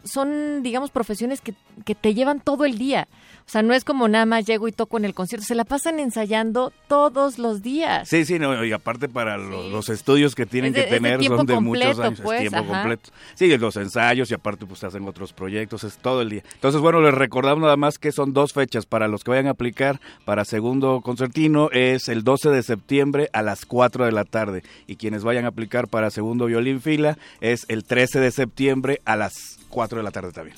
son, digamos, profesiones que, que te llevan todo el día. O sea, no es como nada más llego y toco en el concierto, se la pasan ensayando todos los días. Sí, sí, no, y aparte para lo- los estudios que tienen de- que tener tiempo son de muchos completo, años, pues, es tiempo ajá. completo. Sí, los ensayos y aparte pues hacen otros proyectos, es todo el día. Entonces, bueno, les recordamos nada más que son dos fechas para los que vayan a aplicar para segundo concertino, es el 12 de septiembre a las 4 de la tarde y quienes vayan a aplicar para segundo violín fila es el 13 de septiembre a las 4 de la tarde también.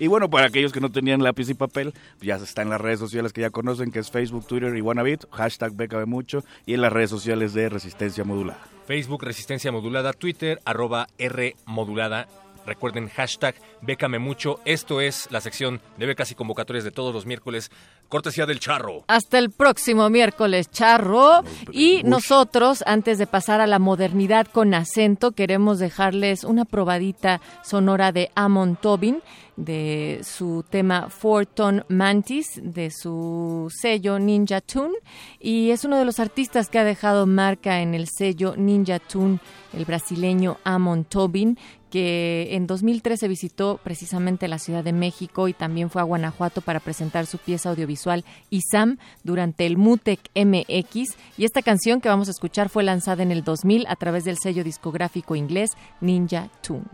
Y bueno, para aquellos que no tenían lápiz y papel, ya está en las redes sociales que ya conocen, que es Facebook, Twitter y Wannabeat, hashtag Beca de Mucho, y en las redes sociales de Resistencia Modulada. Facebook Resistencia Modulada, Twitter arroba R Modulada. Recuerden hashtag Bécame Mucho. Esto es la sección de becas y convocatorias de todos los miércoles. Cortesía del Charro. Hasta el próximo miércoles, Charro. Y nosotros, antes de pasar a la modernidad con acento, queremos dejarles una probadita sonora de Amon Tobin, de su tema Forton Mantis, de su sello Ninja Tune. Y es uno de los artistas que ha dejado marca en el sello Ninja Tune, el brasileño Amon Tobin, que en 2013 visitó precisamente la Ciudad de México y también fue a Guanajuato para presentar su pieza audiovisual Isam durante el MUTEC MX. Y esta canción que vamos a escuchar fue lanzada en el 2000 a través del sello discográfico inglés Ninja Tune.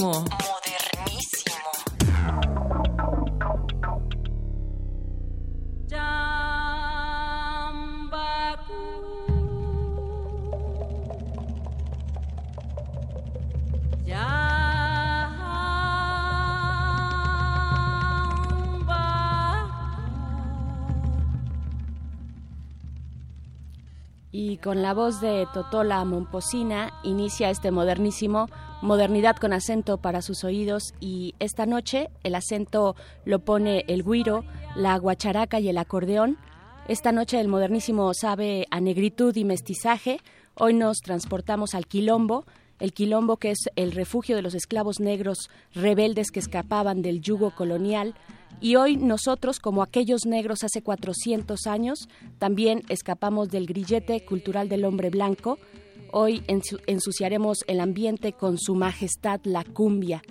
Modernísimo. Y con la voz de Totola Momposina inicia este modernísimo Modernidad con acento para sus oídos y esta noche el acento lo pone el guiro, la guacharaca y el acordeón. Esta noche el modernísimo sabe a negritud y mestizaje. Hoy nos transportamos al quilombo, el quilombo que es el refugio de los esclavos negros rebeldes que escapaban del yugo colonial. Y hoy nosotros, como aquellos negros hace 400 años, también escapamos del grillete cultural del hombre blanco. Hoy ensu- ensuciaremos el ambiente con su majestad la cumbia.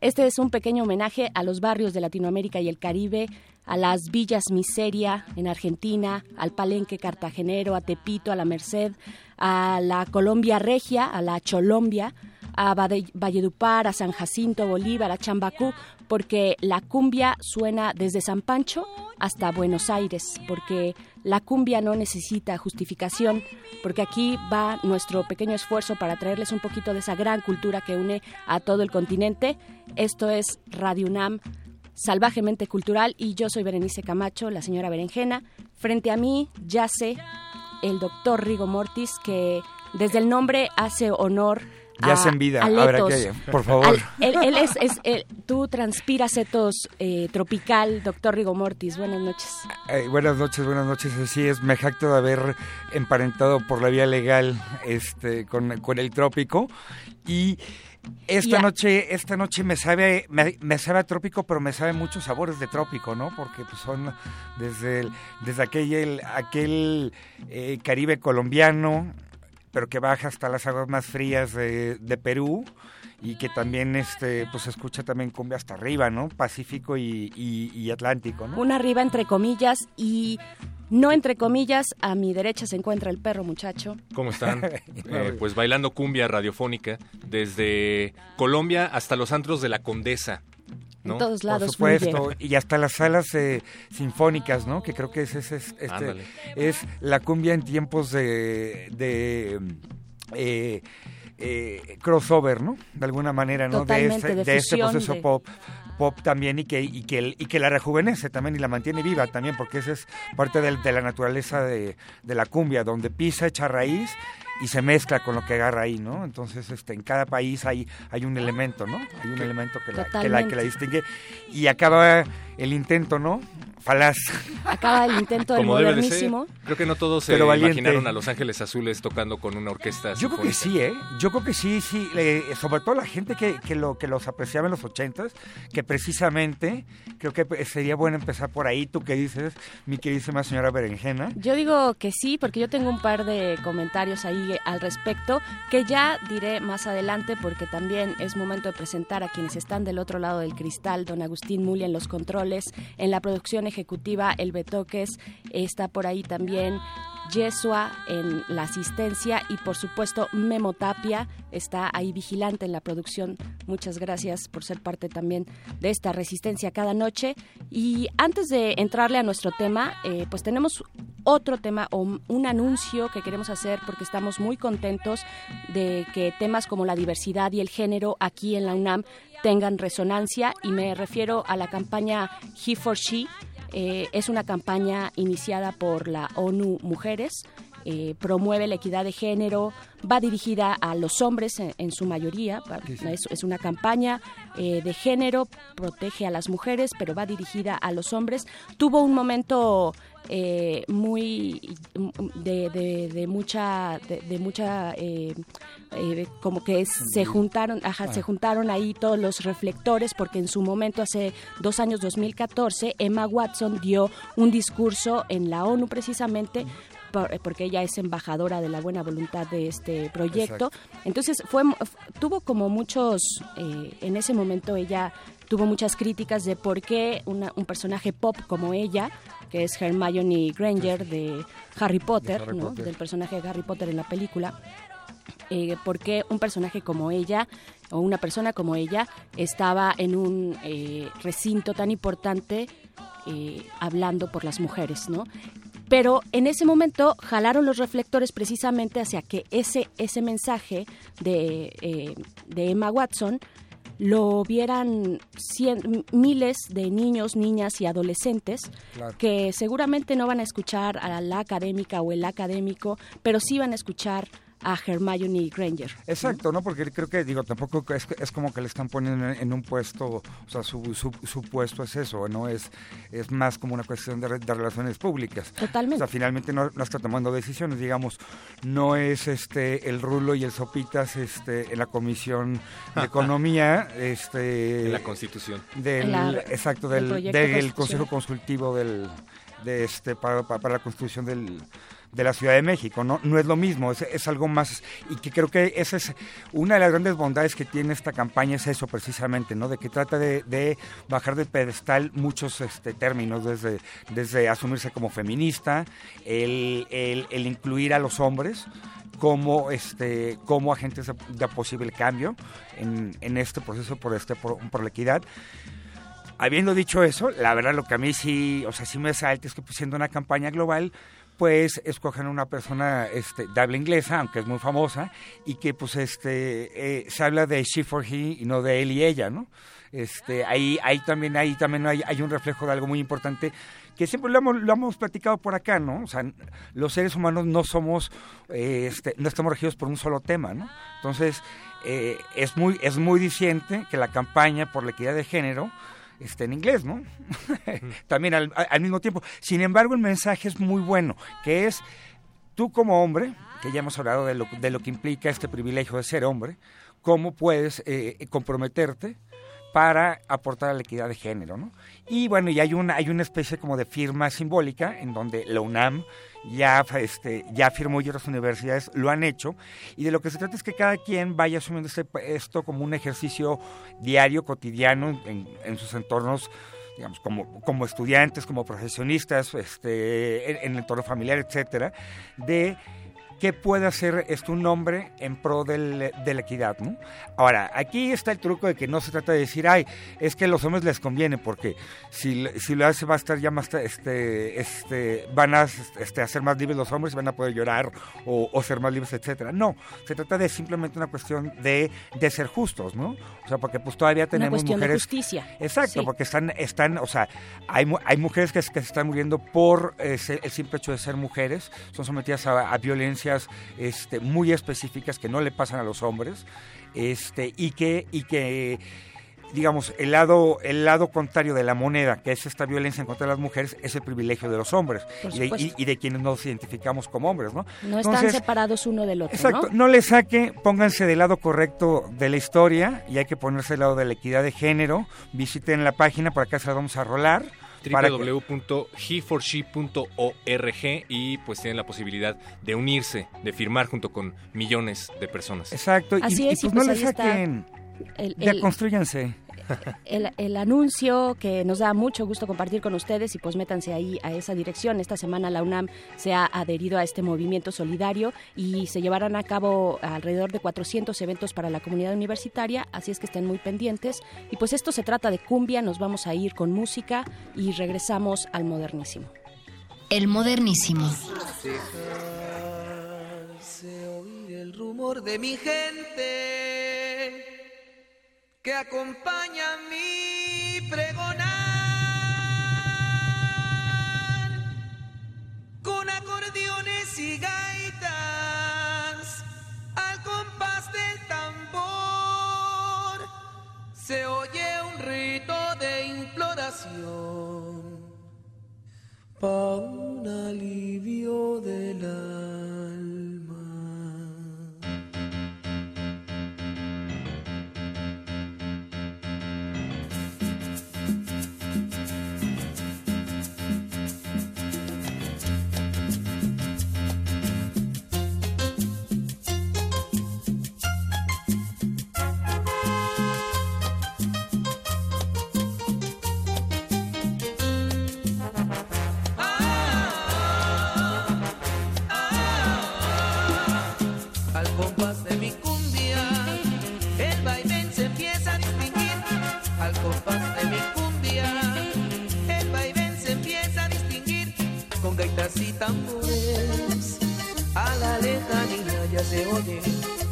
Este es un pequeño homenaje a los barrios de Latinoamérica y el Caribe, a las villas Miseria en Argentina, al Palenque Cartagenero, a Tepito, a la Merced, a la Colombia Regia, a la Cholombia, a Valledupar, a San Jacinto, Bolívar, a Chambacú, porque la cumbia suena desde San Pancho hasta Buenos Aires, porque la cumbia no necesita justificación, porque aquí va nuestro pequeño esfuerzo para traerles un poquito de esa gran cultura que une a todo el continente. Esto es Radio UNAM, salvajemente cultural, y yo soy Berenice Camacho, la señora Berenjena. Frente a mí yace el doctor Rigo Mortis, que desde el nombre hace honor a, Yace en vida, a habrá que- por favor. Al- él, él es, es- él- tú transpiras etos eh, tropical, doctor Rigo Mortis. Buenas noches. Eh, buenas noches, buenas noches. Así es, me jacto de haber emparentado por la vía legal este, con, con el trópico. Y esta Ya. noche, esta noche me sabe, me, me sabe a trópico, pero me sabe muchos sabores de trópico, ¿no? Porque pues, son desde, el- desde aquel, aquel eh, Caribe colombiano, pero que baja hasta las aguas más frías de, de Perú y que también este pues se escucha también cumbia hasta arriba, ¿no? Pacífico y, y- y Atlántico, ¿no? Una arriba entre comillas y no entre comillas. A mi derecha se encuentra el perro muchacho. ¿Cómo están? <laughs> Eh, pues bailando cumbia radiofónica desde Colombia hasta los antros de la Condesa. ¿No? En todos lados Por supuesto, fluye. y hasta las salas eh, sinfónicas, ¿no? Que creo que ese, ese es, este, es la cumbia en tiempos de, de eh, eh, crossover, ¿no? De alguna manera, ¿no? Totalmente, de de este, proceso de- pop pop también y que y que y que la rejuvenece también y la mantiene viva también porque esa es parte del- de, la naturaleza de, de la cumbia donde pisa echa raíz y se mezcla con lo que agarra ahí, ¿no? Entonces, este, en cada país hay, hay un elemento, ¿no? Hay un elemento que la, que la, que la distingue. Y acaba el intento, ¿no? Falaz. Acaba el intento del Como debe de ser. modernísimo. Creo que no todos se imaginaron a Los Ángeles Azules tocando con una orquesta Yo creo que sí, ¿eh? Yo creo que sí, sí. eh, sobre todo la gente que, que, lo, que los apreciaba en los ochentas, que precisamente creo que sería bueno empezar por ahí. ¿Tú qué dices, mi queridísima señora Berenjena? Yo digo que sí, porque yo tengo un par de comentarios ahí al respecto, que ya diré más adelante, porque también es momento de presentar a quienes están del otro lado del cristal, don Agustín Muli en los controles, en la producción ejecutiva, el Betoques, está por ahí también Yesua en la asistencia y por supuesto Memo Tapia está ahí vigilante en la producción. Muchas gracias por ser parte también de esta resistencia cada noche. Y antes de entrarle a nuestro tema, eh, pues tenemos otro tema o un anuncio que queremos hacer porque estamos muy contentos de que temas como la diversidad y el género aquí en la UNAM tengan resonancia y me refiero a la campaña He for She. Eh, es una campaña iniciada por la ONU Mujeres. eh, promueve la equidad de género, va dirigida a los hombres en, en su mayoría, es, es una campaña eh, de género, protege a las mujeres, pero va dirigida a los hombres. Tuvo un momento eh, muy de, de- de mucha de, de mucha eh, como que es- se juntaron ajá, se Ah. juntaron ahí todos los reflectores porque en su momento hace dos años 2014 Emma Watson dio un discurso en la ONU precisamente por- porque ella es embajadora de la buena voluntad de este proyecto. Entonces fue tuvo como muchos, eh, en ese momento ella tuvo muchas críticas de por qué una- un personaje pop como ella, que es Hermione Granger de Harry Potter, Harry ¿no? Potter. del personaje de Harry Potter en la película, eh, por qué un personaje como ella o una persona como ella estaba en un eh, recinto tan importante eh, hablando por las mujeres, ¿no? Pero en ese momento jalaron los reflectores precisamente hacia que ese, ese mensaje de, eh, de Emma Watson lo vieran cien- miles de niños, niñas y adolescentes Claro. que seguramente no van a escuchar a la académica o el académico, pero sí van a escuchar a Hermione Granger. Exacto, ¿no? Porque creo que, digo, tampoco es, es como que le están poniendo en, en un puesto, o sea, su, su, su puesto es eso, ¿no? Es, es más como una cuestión de, re- de relaciones públicas. Totalmente. O sea, finalmente no, no está tomando decisiones, digamos, no es este el rulo y el sopitas este en la comisión de <laughs> economía, este En la Constitución. del la- exacto del del. Consejo Consultivo del de este para, para, para la constitución del de la Ciudad de México, ¿no? No es lo mismo, es, es algo más, y que creo que esa es una de las grandes bondades que tiene esta campaña, es eso precisamente, ¿no? De que trata de, bajar de pedestal muchos este, términos, desde, desde asumirse como feminista, el, el, incluir a los hombres, como este como agentes de, de posible cambio en, en este proceso por este por, por la equidad habiendo dicho eso, la verdad lo que a mí sí, o sea, sí me salta es que pues, siendo una campaña global, pues escogen una persona este, de habla inglesa, aunque es muy famosa, y que pues este eh, se habla de she for he y no de él y ella, ¿no? Este, ahí, ahí también, ahí también hay, un reflejo de algo muy importante que siempre lo hemos, lo hemos platicado por acá, ¿no? O sea, los seres humanos no somos, este, no estamos regidos por un solo tema, ¿no? Entonces, eh, es muy, es muy diciente que la campaña por la equidad de género esté en inglés, ¿no? <laughs> También al, al mismo tiempo. Sin embargo, el mensaje es muy bueno, que es tú como hombre, que ya hemos hablado de lo, de lo que implica este privilegio de ser hombre, cómo puedes eh, comprometerte para aportar a la equidad de género, ¿no? Y bueno, y hay una, hay una especie como de firma simbólica en donde la UNAM ya, este, ya firmó y otras universidades lo han hecho, y de lo que se trata es que cada quien vaya asumiendo este, esto como un ejercicio diario, cotidiano, en, en sus entornos digamos, como, como estudiantes, como profesionistas, este, en, en el entorno familiar, etcétera, de qué puede hacer esto un hombre en pro del- de la equidad, ¿no? Ahora, aquí está el truco de que no se trata de decir, ay, es que a los hombres les conviene, porque si, si lo hace va a estar ya más, este, este, van a este, hacer más libres los hombres, van a poder llorar o, o ser más libres, etcétera. No, se trata de simplemente una cuestión de, de ser justos, ¿no? O sea, porque pues todavía Una tenemos cuestión de mujeres... justicia. Exacto, Sí. porque están, están, o sea, hay, hay mujeres que, se- que se están muriendo por eh, el simple hecho de ser mujeres, son sometidas a, a este, muy específicas que no le pasan a los hombres, este, y que, y que digamos, el lado, el lado contrario de la moneda, que es esta violencia en contra de las mujeres, es el privilegio de los hombres y de, y- supuesto. y de quienes nos identificamos como hombres, ¿no? No están Entonces, separados uno del otro, Exacto, ¿no? no le saque, pónganse del lado correcto de la historia y hay que ponerse del lado de la equidad de género. Visiten la página, por acá se la vamos a rolar. www.heforshe.org y pues tienen la posibilidad de unirse, de firmar junto con millones de personas. Exacto, y- Así y, es, y pues no pues le saquen, el- ya construyanse. El, el anuncio que nos da mucho gusto compartir con ustedes y pues métanse ahí a esa dirección. Esta semana la UNAM se ha adherido a este movimiento solidario y se llevarán a cabo alrededor de 400 eventos para la comunidad universitaria, así es que estén muy pendientes. Y pues esto se trata de cumbia, nos vamos a ir con música y regresamos al modernísimo. El modernísimo. Dejarse oír el rumor de mi gente que acompaña mi pregonar con acordeones y gaitas al compás del tambor se oye un rito de imploración pa un alivio del alma.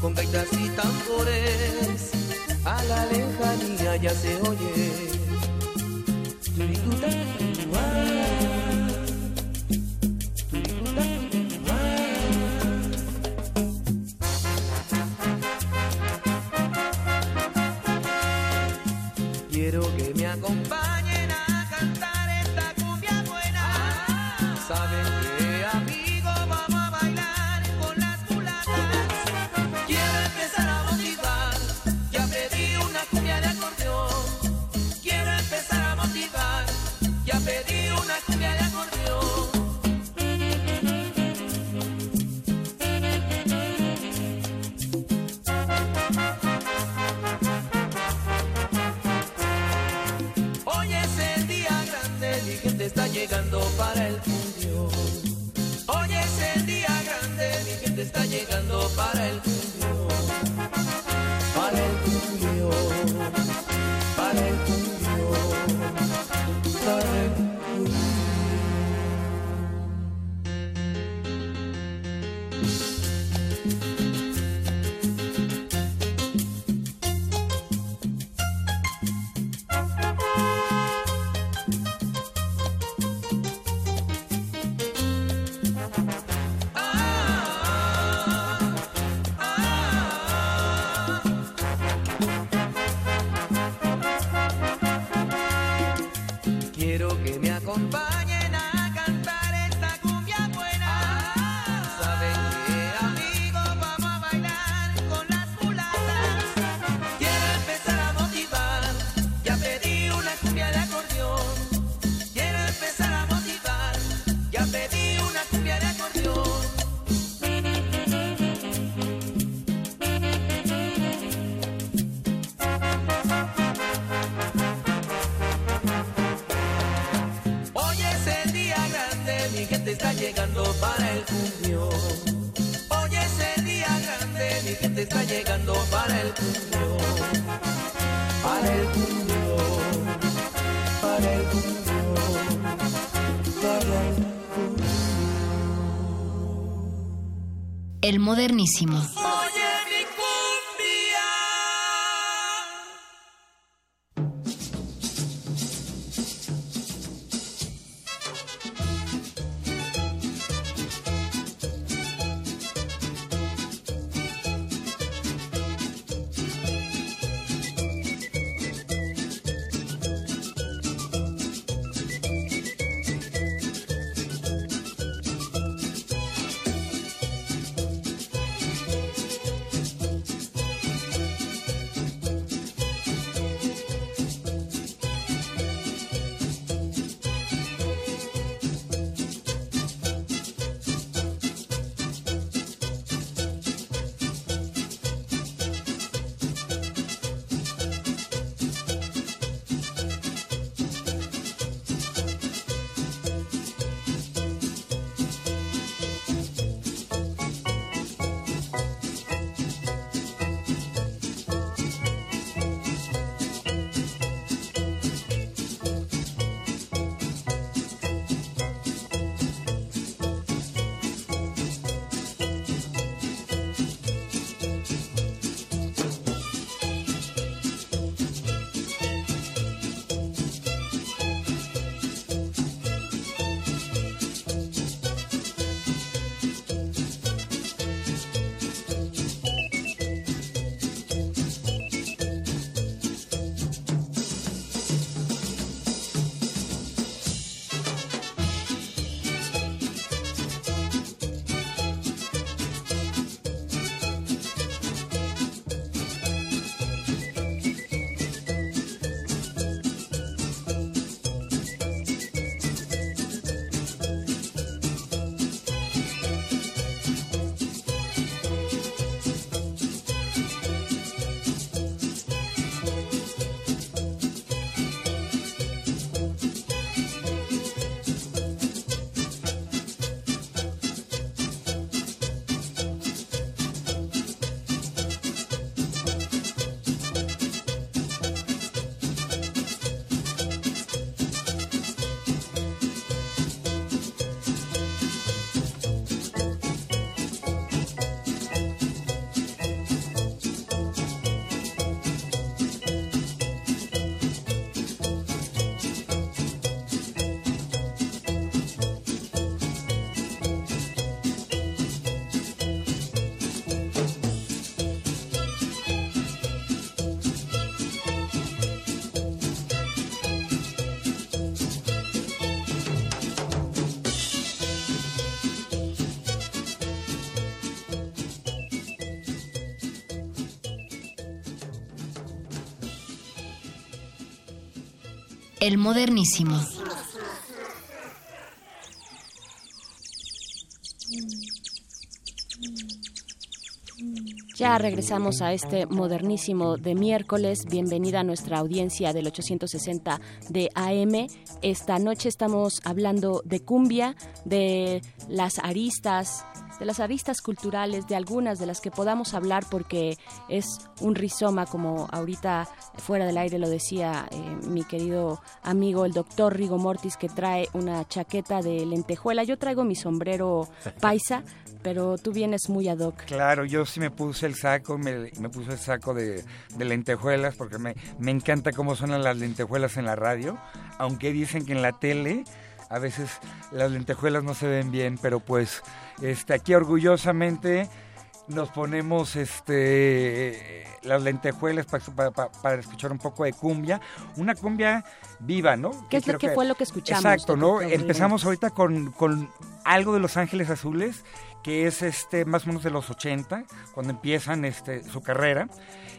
con gaitas y tambores, a la lejanía ya se oye. El modernísimo. El modernísimo. Ya regresamos a este modernísimo de miércoles. Bienvenida a nuestra audiencia del 860 de AM. Esta noche estamos hablando de cumbia, de las aristas, de las aristas culturales, de algunas de las que podamos hablar porque es un rizoma, como ahorita fuera del aire lo decía eh, mi querido amigo el doctor Rigo Mortis, que trae una chaqueta de lentejuela. Yo traigo mi sombrero <laughs> paisa, pero tú vienes muy ad hoc. Claro, yo sí me puse el saco, me, me puse el saco de, de lentejuelas porque me, me encanta cómo suenan las lentejuelas en la radio, aunque dicen que en la tele a veces las lentejuelas no se ven bien, pero pues este aquí orgullosamente nos ponemos este las lentejuelas para, para- para- escuchar un poco de cumbia, una cumbia viva, ¿no? ¿Qué es lo que fue lo que escuchamos, Exacto, ¿no? Empezamos ahorita con, con algo de Los Ángeles Azules, que es este más o menos de los 80, cuando empiezan este su carrera,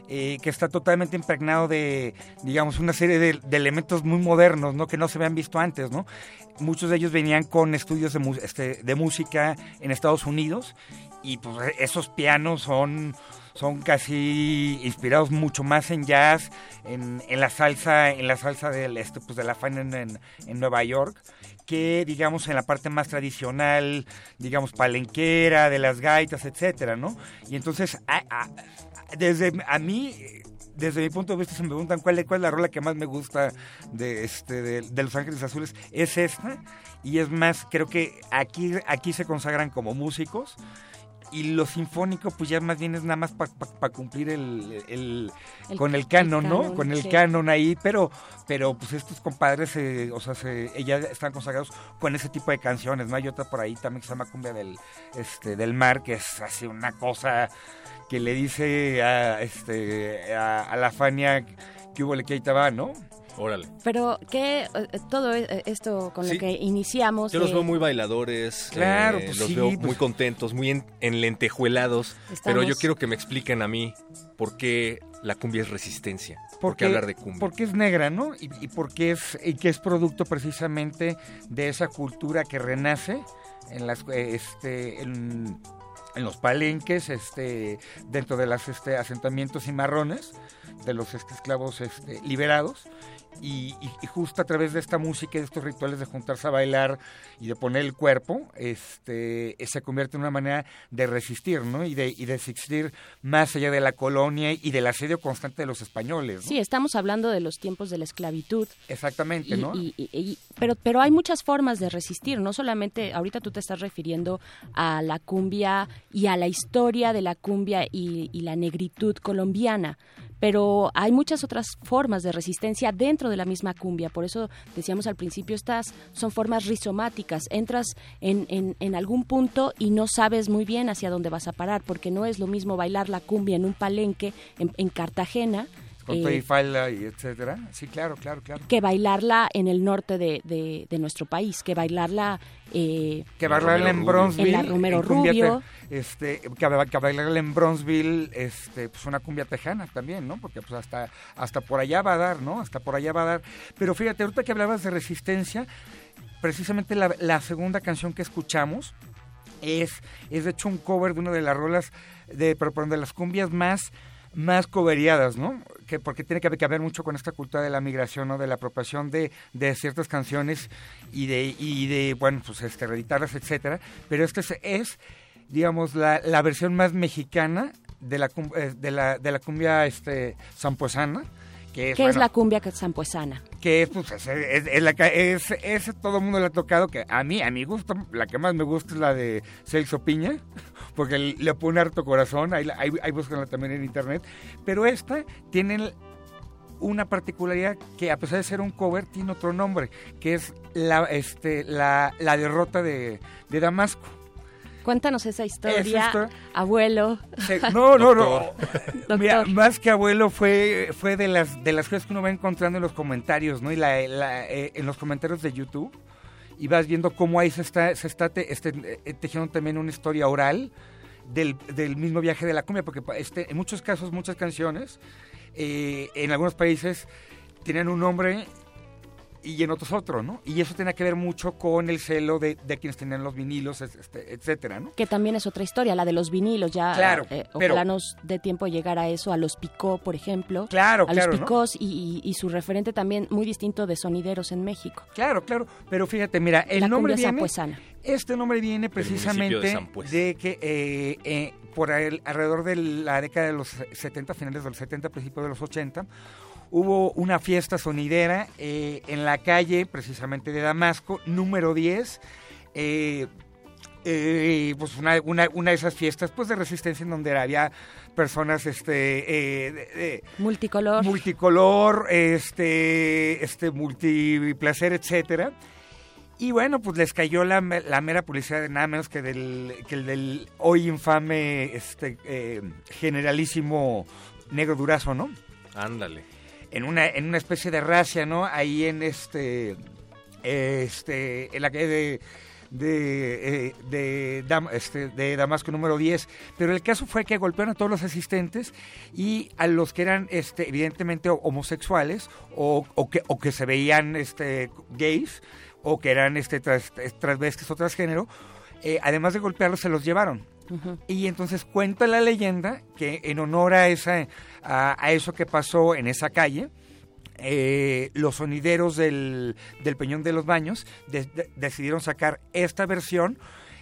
eh, que está totalmente impregnado de, digamos, una serie de, de elementos muy modernos, ¿no? Que no se habían visto antes, ¿no? Muchos de ellos venían con estudios de, este, de música en Estados Unidos y pues esos pianos son son casi inspirados mucho más en jazz, en, en la salsa, en la salsa del este, pues de la Fania en, en- Nueva York, que digamos en la parte más tradicional, digamos palenquera, de las gaitas, etcétera, ¿no? Y entonces, a- a- desde a mí desde mi punto de vista, se me preguntan cuál, es- cuál es la rola que más me gusta de, este, de Los Ángeles Azules, es esta. Y es más, creo que aquí, aquí se consagran como músicos. Y lo sinfónico, pues ya más bien es nada más para cumplir el, el- El- con el canon, el ¿no? Con el sí. canon ahí, pero, pero pues estos compadres, se- o sea, se, ya están consagrados con ese tipo de canciones, ¿no? Hay otra por ahí también que se llama Cumbia del, este, del Mar, que es así una cosa que le dice a, este, a, a la Fania que hubo le que ahí te va, ¿no? Órale. Pero que eh, todo eh, esto con Sí. lo que iniciamos... Yo los de- veo muy bailadores, Claro, eh, pues los sí, veo pues- muy contentos, muy en, enlentejuelados, pero yo quiero que me expliquen a mí por qué la cumbia es resistencia, por qué porque, hablar de cumbia. porque es negra, ¿no? Y, y porque es y que es producto precisamente de esa cultura que renace en las eh, este en, en los palenques, este dentro de los este, asentamientos cimarrones de los esclavos este, liberados y, y- y justo a través de esta música y de estos rituales de juntarse a bailar y de poner el cuerpo, este, se convierte en una manera de resistir, ¿no? Y de, y de existir más allá de la colonia y del asedio constante de los españoles, ¿no? Sí, estamos hablando de los tiempos de la esclavitud. Exactamente, ¿no? y- y- y- pero, pero hay muchas formas de resistir, no solamente, ahorita tú te estás refiriendo a la cumbia y a la historia de la cumbia y, y la negritud colombiana, pero hay muchas otras formas de resistencia dentro de la misma cumbia, por eso decíamos al principio, estas son formas rizomáticas, entras en, en, en algún punto y no sabes muy bien hacia dónde vas a parar, porque no es lo mismo bailar la cumbia en un palenque en, en Cartagena. Con eh, todo y falda y etcétera. Sí, claro, claro, claro. que bailarla en el norte de, de- de nuestro país, que bailarla... eh, Que bailarla en Bronzeville. En la Romero en cumbia Rubio. te- este, que, que bailarla en Bronzeville, este, pues una cumbia tejana también, ¿no? Porque pues hasta, hasta por allá va a dar, ¿no? Hasta por allá va a dar. Pero fíjate, ahorita que hablabas de resistencia, precisamente la, la segunda canción que escuchamos es, es de hecho un cover de una de las rolas de, pero de las cumbias más más coveriadas, ¿no? Que porque tiene que ver mucho con esta cultura de la migración, ¿no? De la apropiación de, de ciertas canciones y de, y de bueno, pues este, reeditarlas, etcétera. Pero esta es, es, digamos, la, la versión más mexicana de la, eh, de la, de la cumbia este, zampuesana. Que es, ¿Qué es la cumbia zampuesana? que es, pues, es, es- es la que es, es- todo el mundo le ha tocado que a mí, a mi gusto, la que más me gusta es la de Celso Piña, <laughs> porque le pone harto corazón, ahí, ahí, ahí búscanla también en internet, pero esta tiene una particularidad que a pesar de ser un cover tiene otro nombre, que es la, este, la, la derrota de, de Damasco. Cuéntanos esa historia, Esa abuelo. No, no, no. Mira, más que abuelo fue fue de las de las cosas que uno va encontrando en los comentarios, ¿no? Y la, la, eh, en los comentarios de YouTube y vas viendo cómo ahí se está se está te- este, eh, tejiendo también una historia oral del, del mismo viaje de la cumbia, porque este, en muchos casos muchas canciones eh, en algunos países tienen un nombre y en otros otro, ¿no? Y eso tenía que ver mucho con el celo de, de quienes tenían los vinilos, es- este, etcétera, ¿no? Que también es otra historia, la de los vinilos, ya Claro, eh, pero- ojalá nos dé tiempo llegar a eso, a los Picó, por ejemplo. Claro, a claro, los ¿no? Picós y, y- y su referente también muy distinto de sonideros en México. Claro, claro, pero fíjate, mira, el La nombre cumbia viene, zampuesana. este nombre viene de precisamente Zampués. de, que eh, eh, por el- alrededor de la década de los 70, finales de los 70, principios de los 80, hubo una fiesta sonidera eh, en la calle precisamente de Damasco, número 10, eh, eh, pues una, una, una de esas fiestas pues de resistencia en donde había personas este eh, de- de- Multicolor. multicolor este este multiplacer etcétera y bueno pues les cayó la, la mera publicidad de nada menos que del que el del hoy infame este eh, generalísimo negro durazo no Ándale. En una en una especie de racia no ahí en este este en la calle de de, eh, este, de Damasco número 10. Pero el caso fue que golpearon a todos los asistentes y a los que eran este, evidentemente homosexuales o, o que, o que se veían este, gays o que eran este, tras, transvestis o transgénero, eh, además de golpearlos se los llevaron. Y entonces cuenta la leyenda que en honor a, esa, a, a eso que pasó en esa calle, eh, los sonideros del, del Peñón de los Baños de- de- decidieron sacar esta versión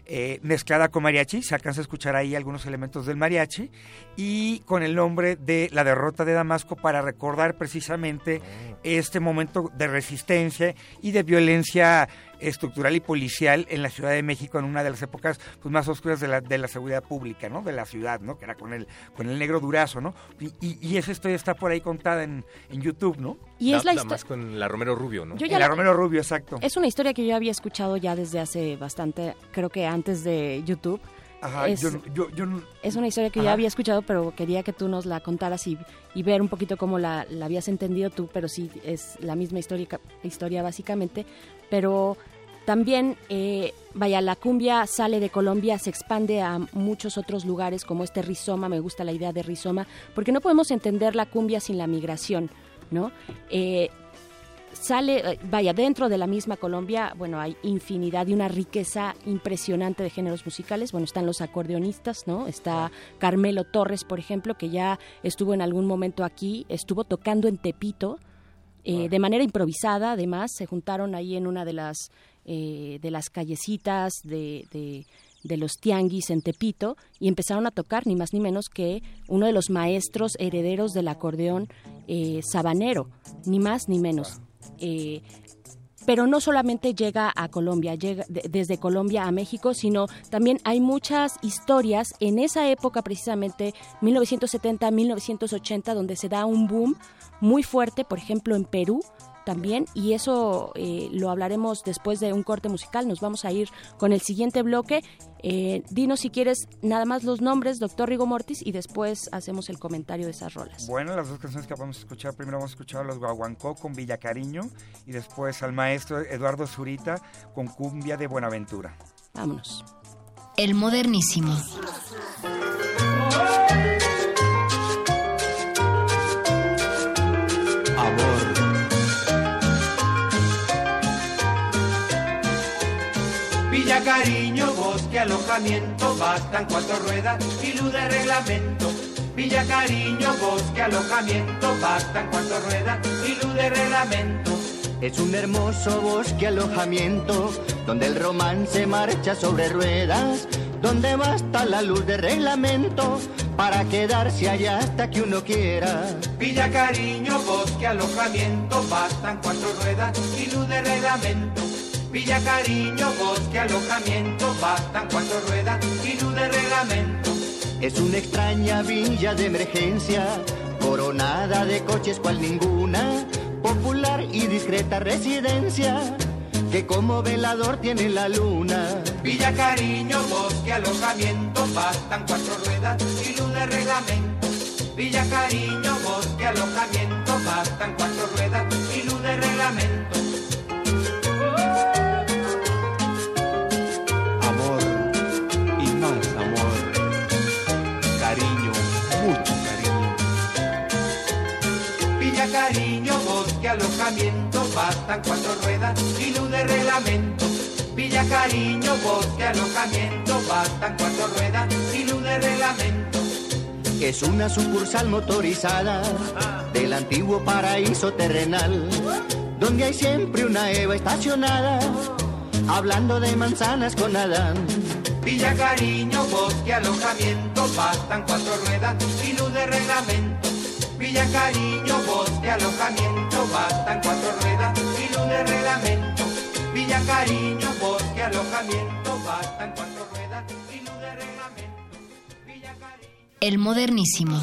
eh, mezclada con mariachi, se alcanza a escuchar ahí algunos elementos del mariachi, y con el nombre de La derrota de Damasco para recordar precisamente este momento de resistencia y de violencia estructural y policial en la Ciudad de México en una de las épocas pues, más oscuras de la, de la seguridad pública, ¿no? De la ciudad, ¿no? Que era con el, con el negro durazo, ¿no? Y, y- y esa historia está por ahí contada en, en YouTube, ¿no? Y es la Da- histo- Damasco en la Romero Rubio, ¿no? Yo ya la la- Romero Rubio, exacto. Es una historia que yo había escuchado ya desde hace bastante, creo que antes de YouTube. Ajá, es, yo, yo, yo es una historia que Ajá. ya había escuchado, pero quería que tú nos la contaras y, y ver un poquito cómo la, la habías entendido tú, pero sí es la misma historia, historia básicamente. Pero también, eh, vaya, la cumbia sale de Colombia, se expande a muchos otros lugares como este rizoma, me gusta la idea de rizoma, porque no podemos entender la cumbia sin la migración, ¿no? Eh, sale, eh, vaya, dentro de la misma Colombia, bueno, hay infinidad y una riqueza impresionante de géneros musicales. Bueno, están los acordeonistas, ¿no? Está Carmelo Torres, por ejemplo, que ya estuvo en algún momento aquí, estuvo tocando en Tepito. eh, de manera improvisada, además, se juntaron ahí en una de las eh, de las callecitas de, de- de los tianguis en Tepito y empezaron a tocar ni más ni menos que uno de los maestros herederos del acordeón eh, sabanero, ni más ni menos. Eh, pero no solamente llega a Colombia, llega de- desde Colombia a México, sino también hay muchas historias en esa época precisamente 1970-1980 donde se da un boom muy fuerte, por ejemplo en Perú también, y eso eh, lo hablaremos después de un corte musical. Nos vamos a ir con el siguiente bloque. Eh, dinos si quieres nada más los nombres, doctor Rigo Mortis, y después hacemos el comentario de esas rolas. Bueno, las dos canciones que vamos a escuchar, primero vamos a escuchar a los Guaguancó con Villa Cariño y después al maestro Eduardo Zurita con Cumbia de Buenaventura. Vámonos. El modernísimo. Villa Cariño, bosque, alojamiento, bastan cuatro ruedas y luz de reglamento. Villa Cariño, bosque, alojamiento, bastan cuatro ruedas y luz de reglamento. Es un hermoso bosque alojamiento donde el romance marcha sobre ruedas, donde basta la luz de reglamento para quedarse allá hasta que uno quiera. Villa Cariño, bosque, alojamiento, bastan cuatro ruedas y luz de reglamento. Villa Cariño, bosque, alojamiento, bastan cuatro ruedas y luz de reglamento. Es una extraña villa de emergencia, coronada de coches cual ninguna, popular y discreta residencia, que como velador tiene la luna. Villa Cariño, bosque, alojamiento, bastan cuatro ruedas y luz de reglamento. Villa Cariño, bosque, alojamiento, bastan cuatro ruedas y luz de reglamento. Alojamiento, bastan cuatro ruedas y luz de reglamento. Villa Cariño, bosque, alojamiento, bastan cuatro ruedas y luz de reglamento. Es una sucursal motorizada del antiguo paraíso terrenal, donde hay siempre una Eva estacionada, hablando de manzanas con Adán. Villa Cariño, bosque, alojamiento, bastan cuatro ruedas y luz de reglamento. Villa Cariño, bosque, alojamiento, bastan cuatro ruedas y de reglamento. Villa Cariño, bosque, alojamiento, bastan cuatro ruedas y de reglamento. El modernísimo.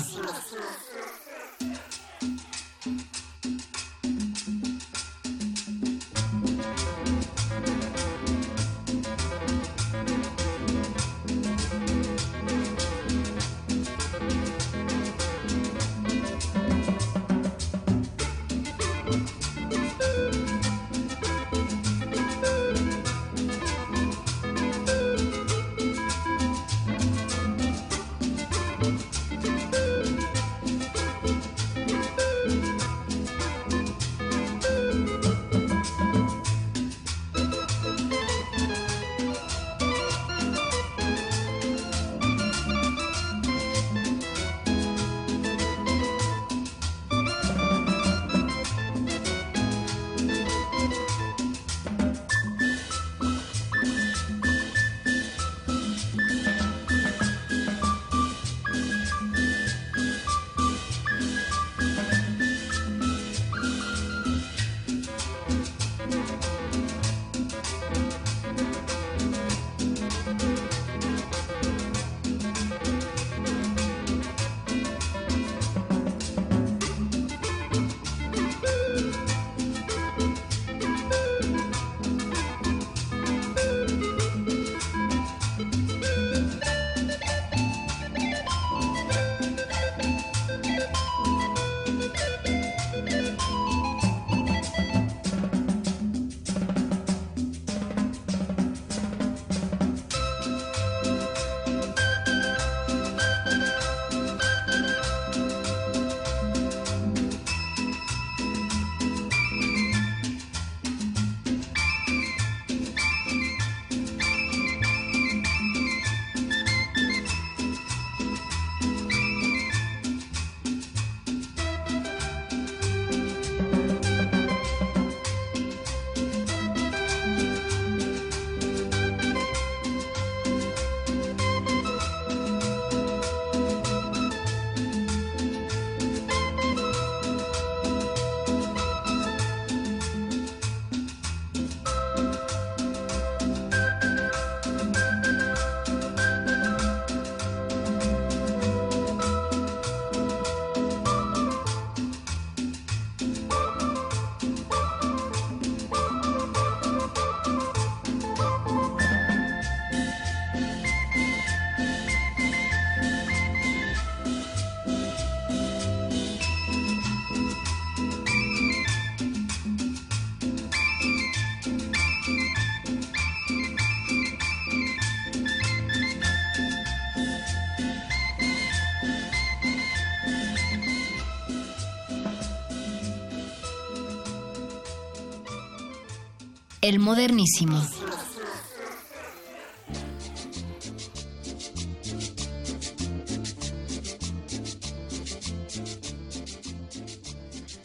El modernísimo.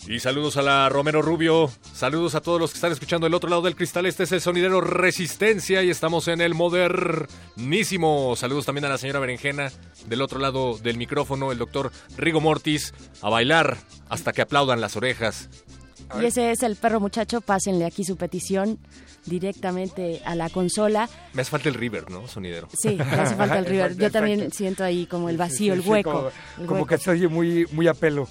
Y saludos a la Romero Rubio. Saludos a todos los que están escuchando el otro lado del cristal. Este es el sonidero Resistencia y estamos en el modernísimo. Saludos también a la señora Berenjena del otro lado del micrófono, el doctor Rigo Mortis. A bailar hasta que aplaudan las orejas. Y ese es el perro muchacho. Pásenle aquí su petición directamente a la consola. Me hace falta el river, ¿no? Sonidero. Sí, me hace falta el river. Yo también siento ahí como el vacío, Sí, el sí, hueco. como el como hueco. que se oye muy, muy a pelo.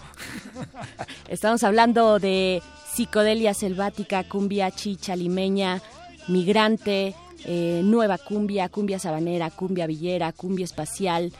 <laughs> Estamos hablando de psicodelia selvática, cumbia chicha limeña, migrante, eh, nueva cumbia, cumbia sabanera, cumbia villera, cumbia espacial.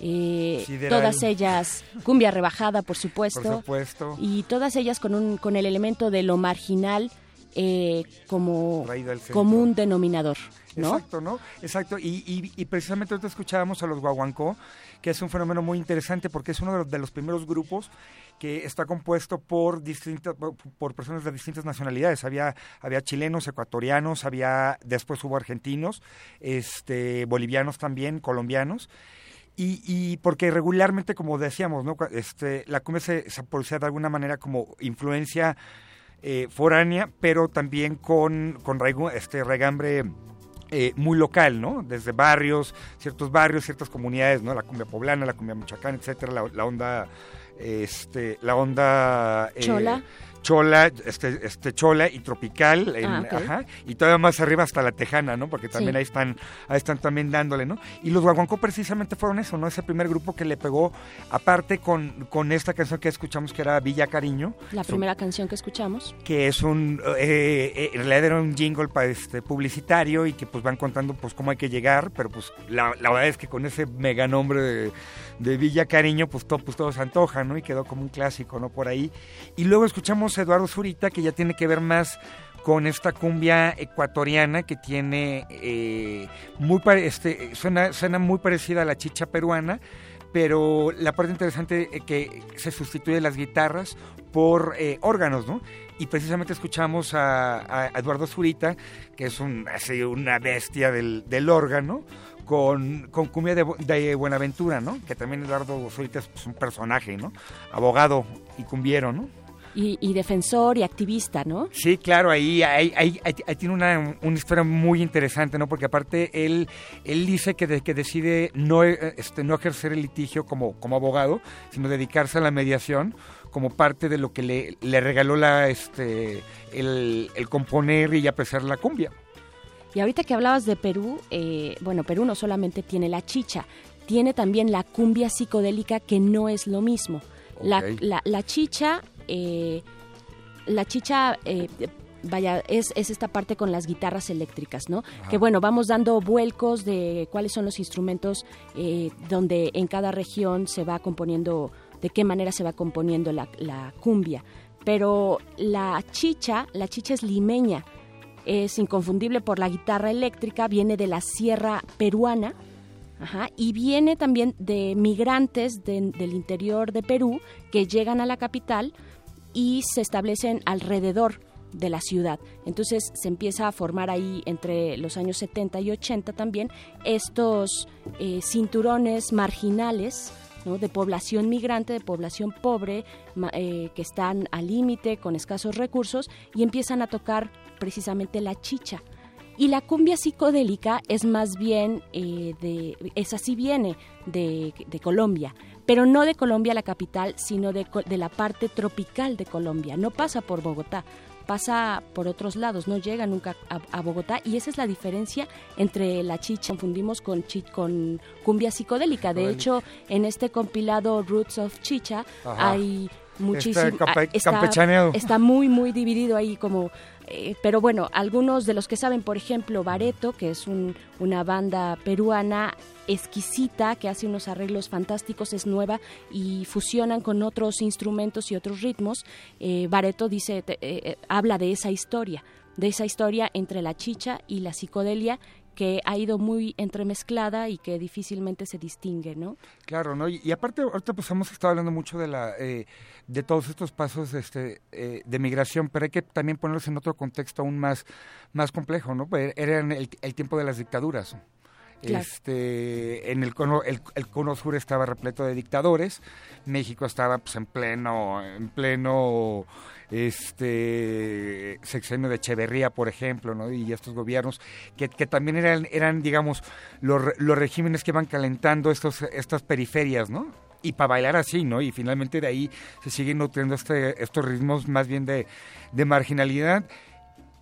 Eh, todas ellas, cumbia rebajada, por supuesto. Por supuesto. Y todas ellas con, un, con el elemento de lo marginal eh, como común denominador, ¿no? Exacto, ¿no? Exacto. Y, y, y precisamente ahorita escuchábamos a los guaguancó, que es un fenómeno muy interesante porque es uno de los, de los primeros grupos que está compuesto por distintas por personas de distintas nacionalidades. Había había chilenos, ecuatorianos, había después hubo argentinos, este bolivianos también, colombianos. Y, y porque regularmente, como decíamos, ¿no? Este, la cumbia se, se producía de alguna manera como influencia eh, foránea, pero también con, con raigo- este, regambre eh, muy local, ¿no? Desde barrios, ciertos barrios, ciertas comunidades, ¿no? La cumbia poblana, la cumbia michoacán, etcétera, la, la onda, este, la onda eh, Chola. Chola, este, este chola y tropical, en- Ah, ajá, y todavía más arriba hasta la tejana, ¿no? Porque también Sí. ahí están, ahí están también dándole, ¿no? Y los guaguancó precisamente fueron eso, ¿no? Ese primer grupo que le pegó, aparte con, con esta canción que escuchamos que era Villa Cariño, La Su- primera canción que escuchamos. que es un eh, eh, en realidad era un jingle pa- este, publicitario y que pues van contando pues cómo hay que llegar pero pues la, la verdad es que con ese mega nombre de, de Villa Cariño pues todo, pues todo se antoja no y quedó como un clásico no por ahí. Y luego escuchamos a Eduardo Zurita que ya tiene que ver más con esta cumbia ecuatoriana que tiene eh, muy este, suena, suena muy parecida a la chicha peruana pero la parte interesante es que se sustituye las guitarras por eh, órganos, ¿no? Y precisamente escuchamos a, a Eduardo Zurita, que es un, así, una bestia del, del órgano, con, con cumbia de, Bu- de Buenaventura, ¿no? Que también Eduardo Zurita es pues, un personaje, ¿no? Abogado y cumbiero, ¿no? Y, y defensor y activista, ¿no? Sí, claro, ahí, ahí, ahí- tiene una, una historia muy interesante, ¿no? Porque aparte él, él dice que, de- que decide no, eh, este, no ejercer el litigio como, como abogado, sino dedicarse a la mediación como parte de lo que le, le regaló la, este, el, el componer y apreciar la cumbia. Y ahorita que hablabas de Perú, eh, bueno, Perú no solamente tiene la chicha, tiene también la cumbia psicodélica que no es lo mismo. La, la- la chicha, eh, la chicha, eh, vaya, es, es esta parte con las guitarras eléctricas, ¿no? Ajá. Que bueno, vamos dando vuelcos de cuáles son los instrumentos eh, donde en cada región se va componiendo, de qué manera se va componiendo la, la cumbia. Pero la chicha, la chicha es limeña, es inconfundible por la guitarra eléctrica, viene de la sierra peruana, ajá, y viene también de migrantes de- del interior de Perú que llegan a la capital y se establecen alrededor de la ciudad. Entonces se empieza a formar ahí entre los años 70 y 80 también estos eh, cinturones marginales de población migrante, de población pobre, eh, que están al límite con escasos recursos y empiezan a tocar precisamente la chicha. Y la cumbia psicodélica es más bien eh, de, viene de, de Colombia, pero no de Colombia la capital, sino de, de la parte tropical de Colombia. No pasa por Bogotá, pasa por otros lados, no llega nunca a, a Bogotá y esa es la diferencia entre la chicha, confundimos con, chi- con cumbia psicodélica. De hecho, en este compilado Roots of Chicha Ajá. hay muchísimo Está campe- ah, está, está muy muy dividido ahí como eh, pero bueno algunos de los que saben por ejemplo Bareto que es un- una banda peruana exquisita que hace unos arreglos fantásticos es nueva y fusionan con otros instrumentos y otros ritmos eh, Bareto dice te- eh, habla de esa historia de esa historia entre la chicha y la psicodelia que ha ido muy entremezclada y que difícilmente se distingue, ¿no? Claro, ¿no? Y, aparte, ahorita pues hemos estado hablando mucho de la eh, de todos estos pasos este, eh, de migración, pero hay que también ponerlos en otro contexto aún más, más complejo, ¿no? Pues Era el tiempo de las dictaduras. Este, en el cono, el, cono sur estaba repleto de dictadores, México estaba pues en pleno, en pleno este sexenio de Echeverría, por ejemplo, ¿no? y estos gobiernos que, que también eran, eran digamos, los, los regímenes que iban calentando estos, estas periferias, ¿no? Y para bailar así, ¿no? Y finalmente de ahí se siguen nutriendo este, estos ritmos más bien de, de marginalidad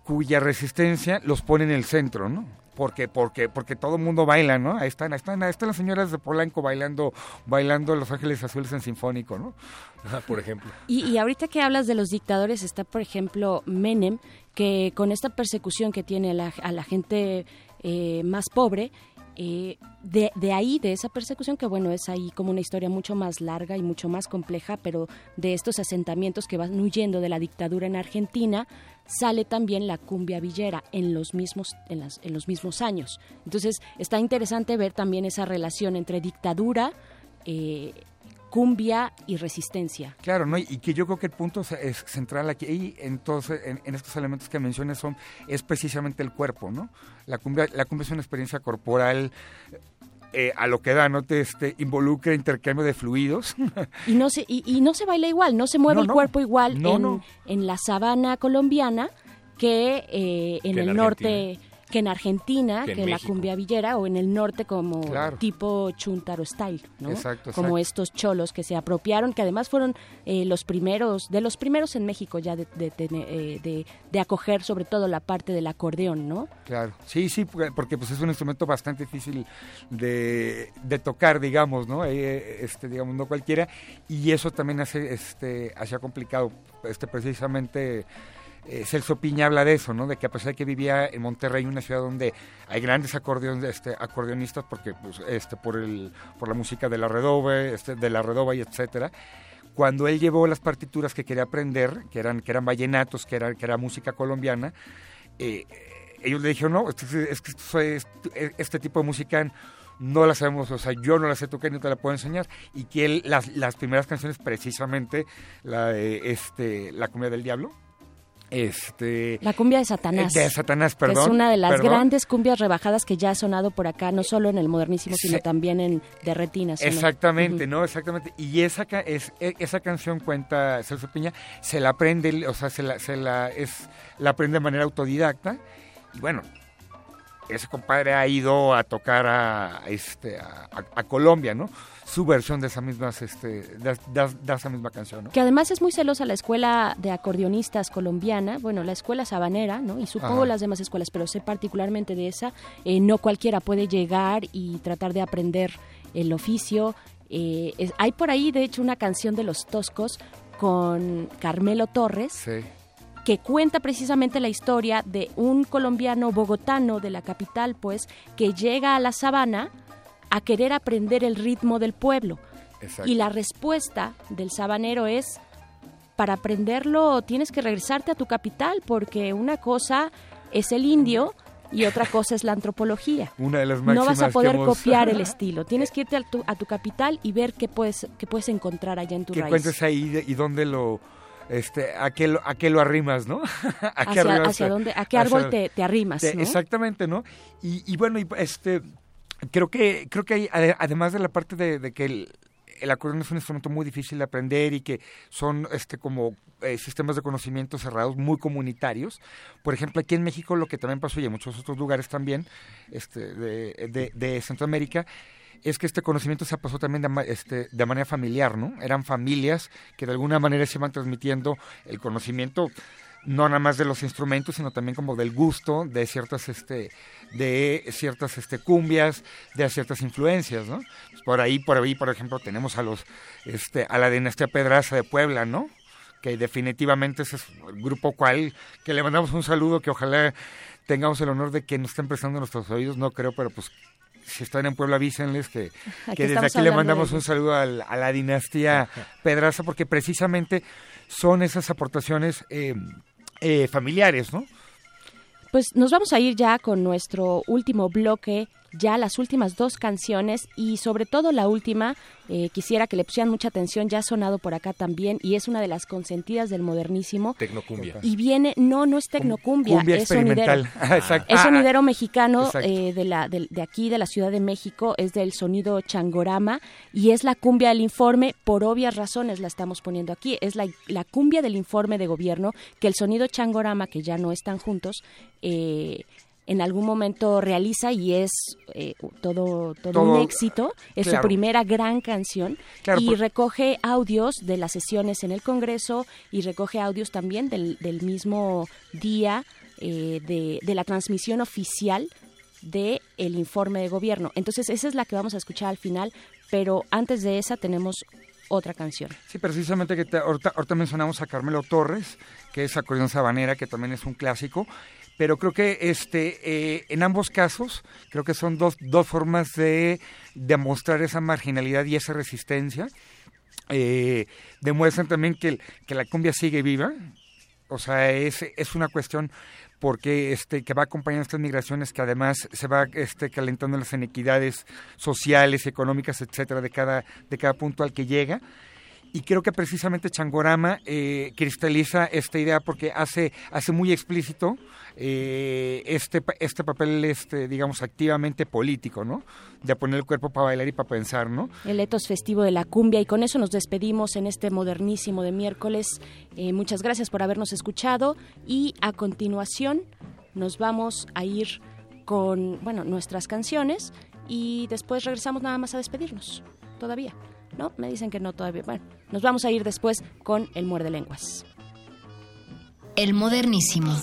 cuya resistencia los pone en el centro, ¿no? Porque, porque, porque todo el mundo baila, ¿no? Ahí están, ahí están, ahí están las señoras de Polanco bailando, bailando Los Ángeles Azules en Sinfónico, ¿no? por ejemplo. Y, y ahorita que hablas de los dictadores, está por ejemplo Menem, que con esta persecución que tiene a la, a la gente eh, más pobre, eh, de, de ahí, de esa persecución, que bueno, es ahí como una historia mucho más larga y mucho más compleja, pero de estos asentamientos que van huyendo de la dictadura en Argentina, sale también la cumbia villera en los mismos, en las- en los mismos años. Entonces está interesante ver también esa relación entre dictadura, eh, cumbia y resistencia. Claro, ¿no? Y que yo creo que el punto central aquí, entonces, en, en estos elementos que mencionas son, es precisamente el cuerpo, ¿no? La cumbia, la cumbia es una experiencia corporal eh, a lo que da, ¿no? Te este, involucra intercambio de fluidos. Y no se, y, y no se baila igual, no se mueve No, el no. cuerpo igual No, en, no. en la sabana colombiana que eh, en Que en el norte, que en Argentina, Que que, en la cumbia villera, o en el norte como Claro. tipo chuntaro style, ¿no? Exacto, Como estos cholos que se apropiaron, que además fueron eh, los primeros, de los primeros en México ya de, de, de- eh, de- de acoger sobre todo la parte del acordeón, ¿no? Claro, sí, sí, porque porque, pues es un instrumento bastante difícil de, de tocar, digamos, ¿no? Eh, este, digamos, no cualquiera, y eso también hace, este, hacía complicado, este, precisamente, eh, Celso Piña habla de eso, ¿no? De que a pesar de que vivía en Monterrey, una ciudad donde hay grandes acordeon, este, acordeonistas, porque, pues, este, por el, por la música de la redoba, este, de la redoba y etcétera, cuando él llevó las partituras que quería aprender, que eran, que eran vallenatos, que era, que era música colombiana, eh, ellos le dijeron, no, este, es que esto es- este tipo de música no la sabemos, o sea, yo no la sé tocar ni te la puedo enseñar. Y que las, primeras canciones, precisamente, la este, La cumbia del diablo, este... La cumbia de Satanás. De Satanás, perdón. es una de las perdón. grandes cumbias rebajadas que ya ha sonado por acá, no solo en el modernísimo, sino Sí. también en de retinas. Exactamente. ¿no? Exactamente. Y esa, es, e- esa canción cuenta Celso Piña, se la aprende, o sea, se la, se la, es, la aprende de manera autodidacta. Y bueno, ese compadre ha ido a tocar a, este, a, a- a Colombia, ¿no? Su versión de esa misma, este, de, de- de esa misma canción, ¿no? Que además es muy celosa la escuela de acordeonistas colombiana, bueno, la escuela sabanera, ¿no? Y supongo Ajá. las demás escuelas, pero sé particularmente de esa. Eh, no cualquiera puede llegar y tratar de aprender el oficio. Eh, es- hay por ahí, de hecho, una canción de los Toscos con Carmelo Torres. Sí. Que cuenta precisamente la historia de un colombiano bogotano de la capital, pues, que llega a la sabana a querer aprender el ritmo del pueblo. Exacto. Y la respuesta del sabanero es, para aprenderlo tienes que regresarte a tu capital, porque una cosa es el indio y otra cosa es la antropología. Una de las No vas a poder hemos- copiar el <laughs> estilo. Tienes que irte a tu, a tu capital y ver qué puedes, qué puedes encontrar allá en tu que raíz. encuentres ahí de- y dónde lo, este, a qué lo, a qué lo arrimas, ¿no? <laughs> ¿A qué Hacia- arrimas- hacia dónde- a qué hacia- árbol te- te arrimas, te- ¿no? Exactamente, ¿no? Y, y bueno, y, este, creo que, creo que hay, ade- además de la parte de, de que el, el acordeón es un instrumento muy difícil de aprender y que son este como eh, sistemas de conocimiento cerrados muy comunitarios. Por ejemplo, aquí en México lo que también pasó y en muchos otros lugares también este, de, de, de Centroamérica es que este conocimiento se pasó también de, este, de manera familiar, ¿no? Eran familias que de alguna manera se iban transmitiendo el conocimiento no nada más de los instrumentos, sino también como del gusto de ciertas este de ciertas este cumbias, de ciertas influencias, ¿no? Pues por ahí por ahí, por ejemplo, tenemos a los este a la dinastía Pedraza de Puebla, ¿no? Que definitivamente ese es el grupo cual que le mandamos un saludo que ojalá tengamos el honor de que nos estén prestando nuestros oídos, no creo, pero pues si están en Puebla avísenles que, <laughs> Aquí que desde aquí le mandamos de un saludo al- a la dinastía <laughs> Pedraza porque precisamente son esas aportaciones eh, eh, familiares, ¿no? Pues nos vamos a ir ya con nuestro último bloque, ya las últimas dos canciones y sobre todo la última, eh, quisiera que le pusieran mucha atención, ya ha sonado por acá también y es una de las consentidas del modernísimo. Tecnocumbia. Y viene, no, no es tecnocumbia, Cumbia es sonidero. <laughs> Exacto. Es Ah, sonidero mexicano eh, de, la, de, de aquí, de la Ciudad de México, es del sonido changorama y es la cumbia del informe, por obvias razones la estamos poniendo aquí, es la, la cumbia del informe de gobierno que el sonido changorama, que ya no están juntos, eh, en algún momento realiza y es eh, todo, todo, Todo- un éxito, es claro. su primera gran canción Claro, y por- recoge audios de las sesiones en el Congreso y recoge audios también del, del mismo día eh, de, de la transmisión oficial de el informe de gobierno. Entonces esa es la que vamos a escuchar al final, pero antes de esa tenemos otra canción. Sí, precisamente que te- ahorita, ahorita mencionamos a Carmelo Torres, que es acordeón sabanera, que también es un clásico, pero creo que este eh, en ambos casos creo que son dos, dos formas de demostrar esa marginalidad y esa resistencia. Eh, demuestran también que, que la cumbia sigue viva, O sea, es, es una cuestión porque este que va acompañando estas migraciones que además se va este calentando las inequidades sociales, económicas, etcétera, de cada de cada punto al que llega y creo que precisamente Changorama eh, cristaliza esta idea porque hace hace muy explícito eh, este este papel este digamos activamente político no de poner el cuerpo para bailar y para pensar no el etos festivo de la cumbia. Y con eso nos despedimos en este modernísimo de miércoles. Eh, muchas gracias por habernos escuchado. Y a continuación nos vamos a ir con bueno nuestras canciones. Y después regresamos nada más a despedirnos. Todavía, ¿no? Me dicen que no todavía. Bueno, nos vamos a ir después con el muerde lenguas. El modernísimo.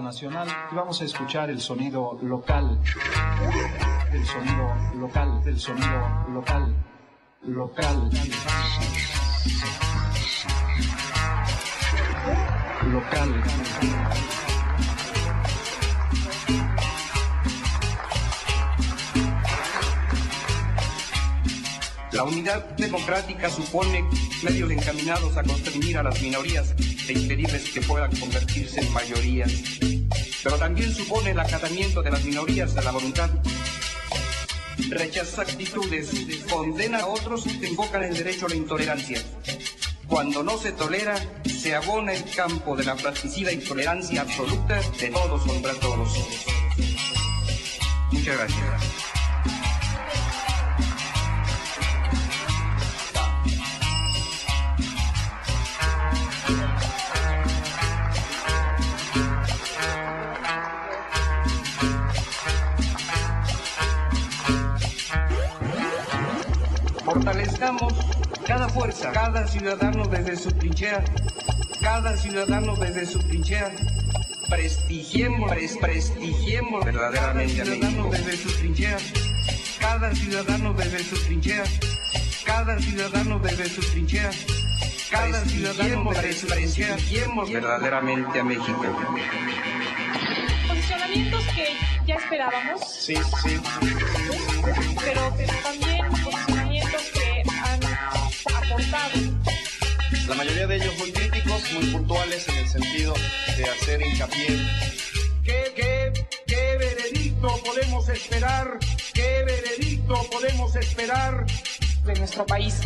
Nacional y vamos a escuchar el sonido local. El sonido local, el sonido local. Local. Local. La unidad democrática supone medios encaminados a constreñir a las minorías e impedirles que puedan convertirse en mayorías. Pero también supone el acatamiento de las minorías a la voluntad. Rechaza actitudes, condena a otros que invocan el derecho a la intolerancia. Cuando no se tolera, se abona el campo de la plasticida intolerancia absoluta de todos contra todos. Muchas gracias. Fortalezcamos cada fuerza, cada ciudadano desde su trinchera, cada ciudadano desde su trinchera. Prestigiemos, pres- prestigiemos verdaderamente a México. desde su trinchera, cada ciudadano desde su trinchera, cada ciudadano desde su trinchera, cada ciudadano desde. Prestigiemos verdaderamente a México. Posicionamientos que ya esperábamos. Sí, sí. Pero, pero también La mayoría de ellos muy críticos, muy puntuales en el sentido de hacer hincapié. ¿Qué, qué, qué veredicto podemos esperar? ¿Qué veredicto podemos esperar de nuestro país?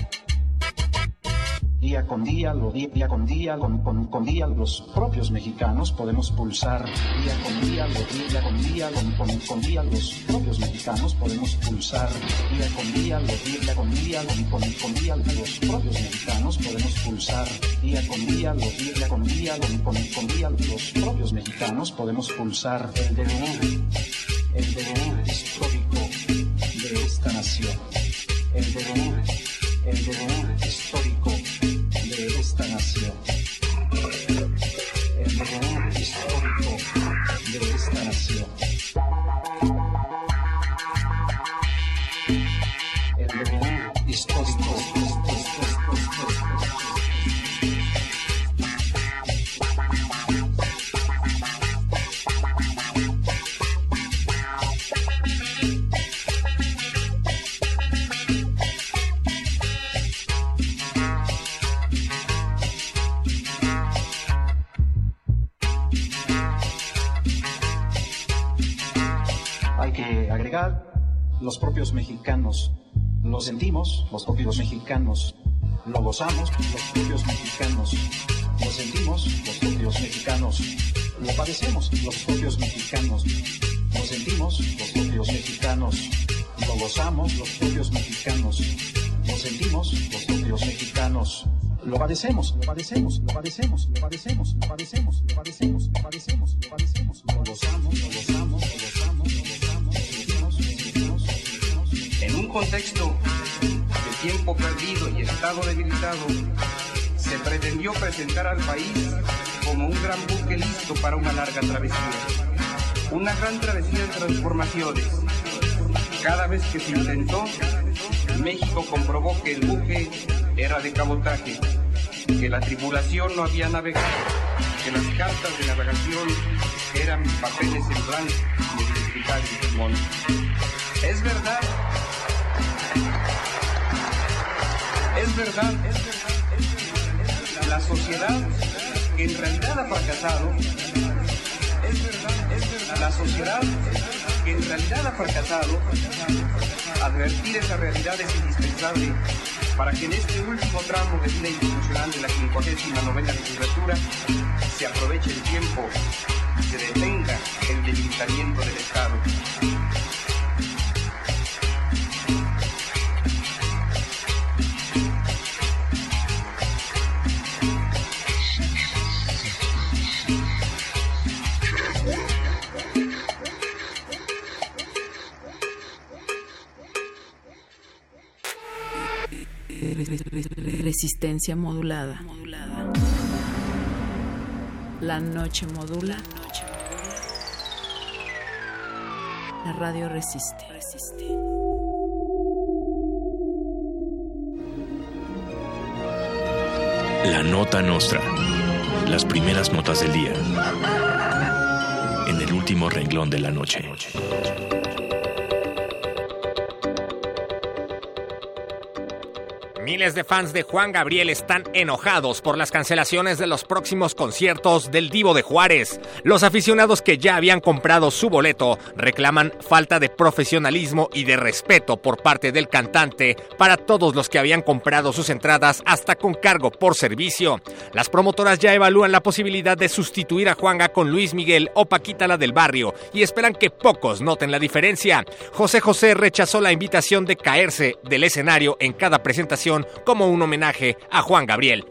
Día con día, lo día, día con día, con, con- con día, los propios mexicanos podemos pulsar. Día con día, lo día con día, con, con- día, los propios mexicanos podemos pulsar. Día con día, lo día con día, con, con- con día, los propios mexicanos podemos pulsar. Día con día, lo día con día, con- con día, los propios mexicanos podemos pulsar. El devenir, el devenir histórico de esta nación. El devenir, el devenir histórico de esta nación. El devenir histórico de esta nación. Que agregar, los propios mexicanos lo sentimos, los propios mexicanos lo gozamos, los propios mexicanos lo sentimos, los propios mexicanos lo padecemos, los propios mexicanos lo sentimos, los propios mexicanos lo gozamos, los propios mexicanos lo sentimos, los propios mexicanos lo padecemos, lo padecemos, lo padecemos, lo padecemos, lo padecemos, lo padecemos, lo padecemos, lo padecemos, lo gozamos, lo gozamos, lo gozamos, lo un contexto de tiempo perdido y estado debilitado, se pretendió presentar al país como un gran buque listo para una larga travesía. Una gran travesía de transformaciones. Cada vez que se intentó, México comprobó que el buque era de cabotaje, que la tripulación no había navegado, que las cartas de navegación eran papeles en blanco y el. Es verdad, es verdad, es verdad, la sociedad en realidad ha fracasado, es verdad, es verdad, la sociedad en realidad ha fracasado, advertir esa realidad es indispensable para que en este último tramo de vida institucional de la 59 legislatura se aproveche el tiempo y se detenga el debilitamiento del Estado. Resistencia modulada. La noche modula. La radio resiste. La nota nostra. Las primeras notas del día. En el último renglón de la noche. Miles de fans de Juan Gabriel están enojados por las cancelaciones de los próximos conciertos del Divo de Juárez. Los aficionados que ya habían comprado su boleto reclaman falta de profesionalismo y de respeto por parte del cantante para todos los que habían comprado sus entradas hasta con cargo por servicio. Las promotoras ya evalúan la posibilidad de sustituir a Juanga con Luis Miguel o Paquita la del barrio y esperan que pocos noten la diferencia. José José rechazó la invitación de caerse del escenario en cada presentación como un homenaje a Juan Gabriel.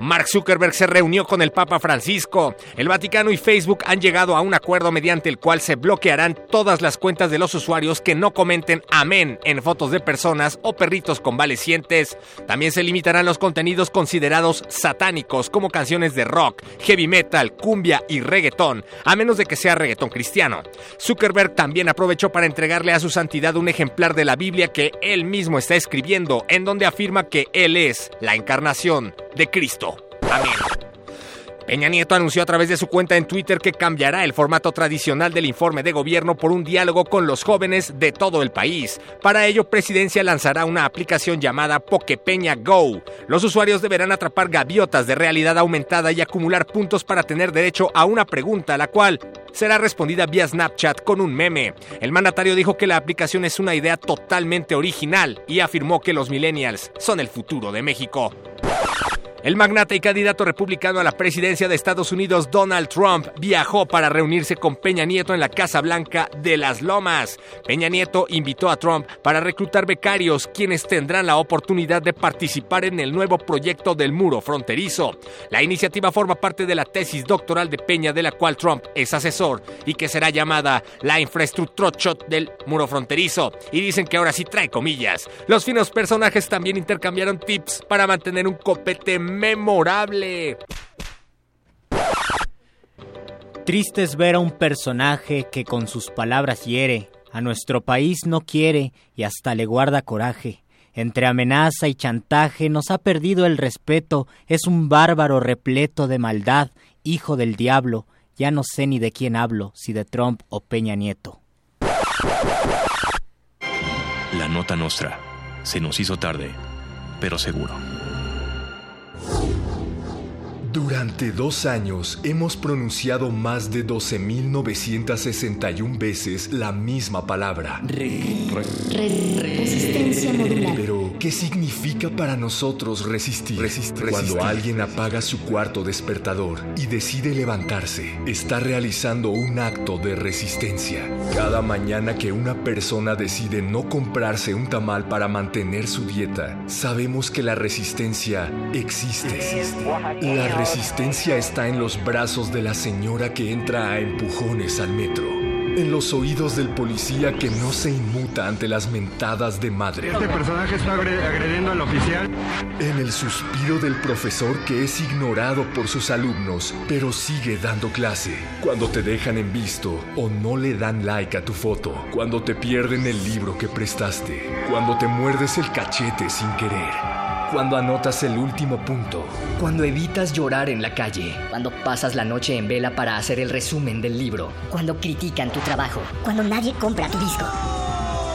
Mark Zuckerberg se reunió con el Papa Francisco. El Vaticano y Facebook han llegado a un acuerdo mediante el cual se bloquearán todas las cuentas de los usuarios que no comenten amén en fotos de personas o perritos convalecientes. También se limitarán los contenidos considerados satánicos como canciones de rock, heavy metal, cumbia y reggaetón, a menos de que sea reggaetón cristiano. Zuckerberg también aprovechó para entregarle a su santidad un ejemplar de la Biblia que él mismo está escribiendo, en donde afirma que él es la encarnación de Cristo. Peña Nieto anunció a través de su cuenta en Twitter que cambiará el formato tradicional del informe de gobierno por un diálogo con los jóvenes de todo el país. Para ello, Presidencia lanzará una aplicación llamada Pokepeña Go. Los usuarios deberán atrapar gaviotas de realidad aumentada y acumular puntos para tener derecho a una pregunta, la cual será respondida vía Snapchat con un meme. El mandatario dijo que la aplicación es una idea totalmente original y afirmó que los millennials son el futuro de México. El magnate y candidato republicano a la presidencia de Estados Unidos, Donald Trump, viajó para reunirse con Peña Nieto en la Casa Blanca de las Lomas. Peña Nieto invitó a Trump para reclutar becarios, quienes tendrán la oportunidad de participar en el nuevo proyecto del muro fronterizo. La iniciativa forma parte de la tesis doctoral de Peña, de la cual Trump es asesor y que será llamada la infraestructura del muro fronterizo. Y dicen que ahora sí trae comillas. Los finos personajes también intercambiaron tips para mantener un copete memorable. Triste es ver a un personaje que con sus palabras hiere, a nuestro país no quiere y hasta le guarda coraje. Entre amenaza y chantaje nos ha perdido el respeto, es un bárbaro repleto de maldad, hijo del diablo. Ya no sé ni de quién hablo, si de Trump o Peña Nieto. La nota nostra. Se nos hizo tarde, pero seguro. Thank you. Durante dos años hemos pronunciado más de 12.961 veces la misma palabra. Resistencia modular. Pero, ¿qué significa para nosotros resistir? Cuando alguien apaga su cuarto despertador y decide levantarse, está realizando un acto de resistencia. Cada mañana que una persona decide no comprarse un tamal para mantener su dieta, sabemos que la resistencia existe. La resistencia está en los brazos de la señora que entra a empujones al metro. En los oídos del policía que no se inmuta ante las mentadas de madre. Este personaje está agre- agrediendo al oficial. En el suspiro del profesor que es ignorado por sus alumnos, pero sigue dando clase. Cuando te dejan en visto o no le dan like a tu foto. Cuando te pierden el libro que prestaste. Cuando te muerdes el cachete sin querer. Cuando anotas el último punto. Cuando evitas llorar en la calle. Cuando pasas la noche en vela para hacer el resumen del libro. Cuando critican tu trabajo. Cuando nadie compra tu disco.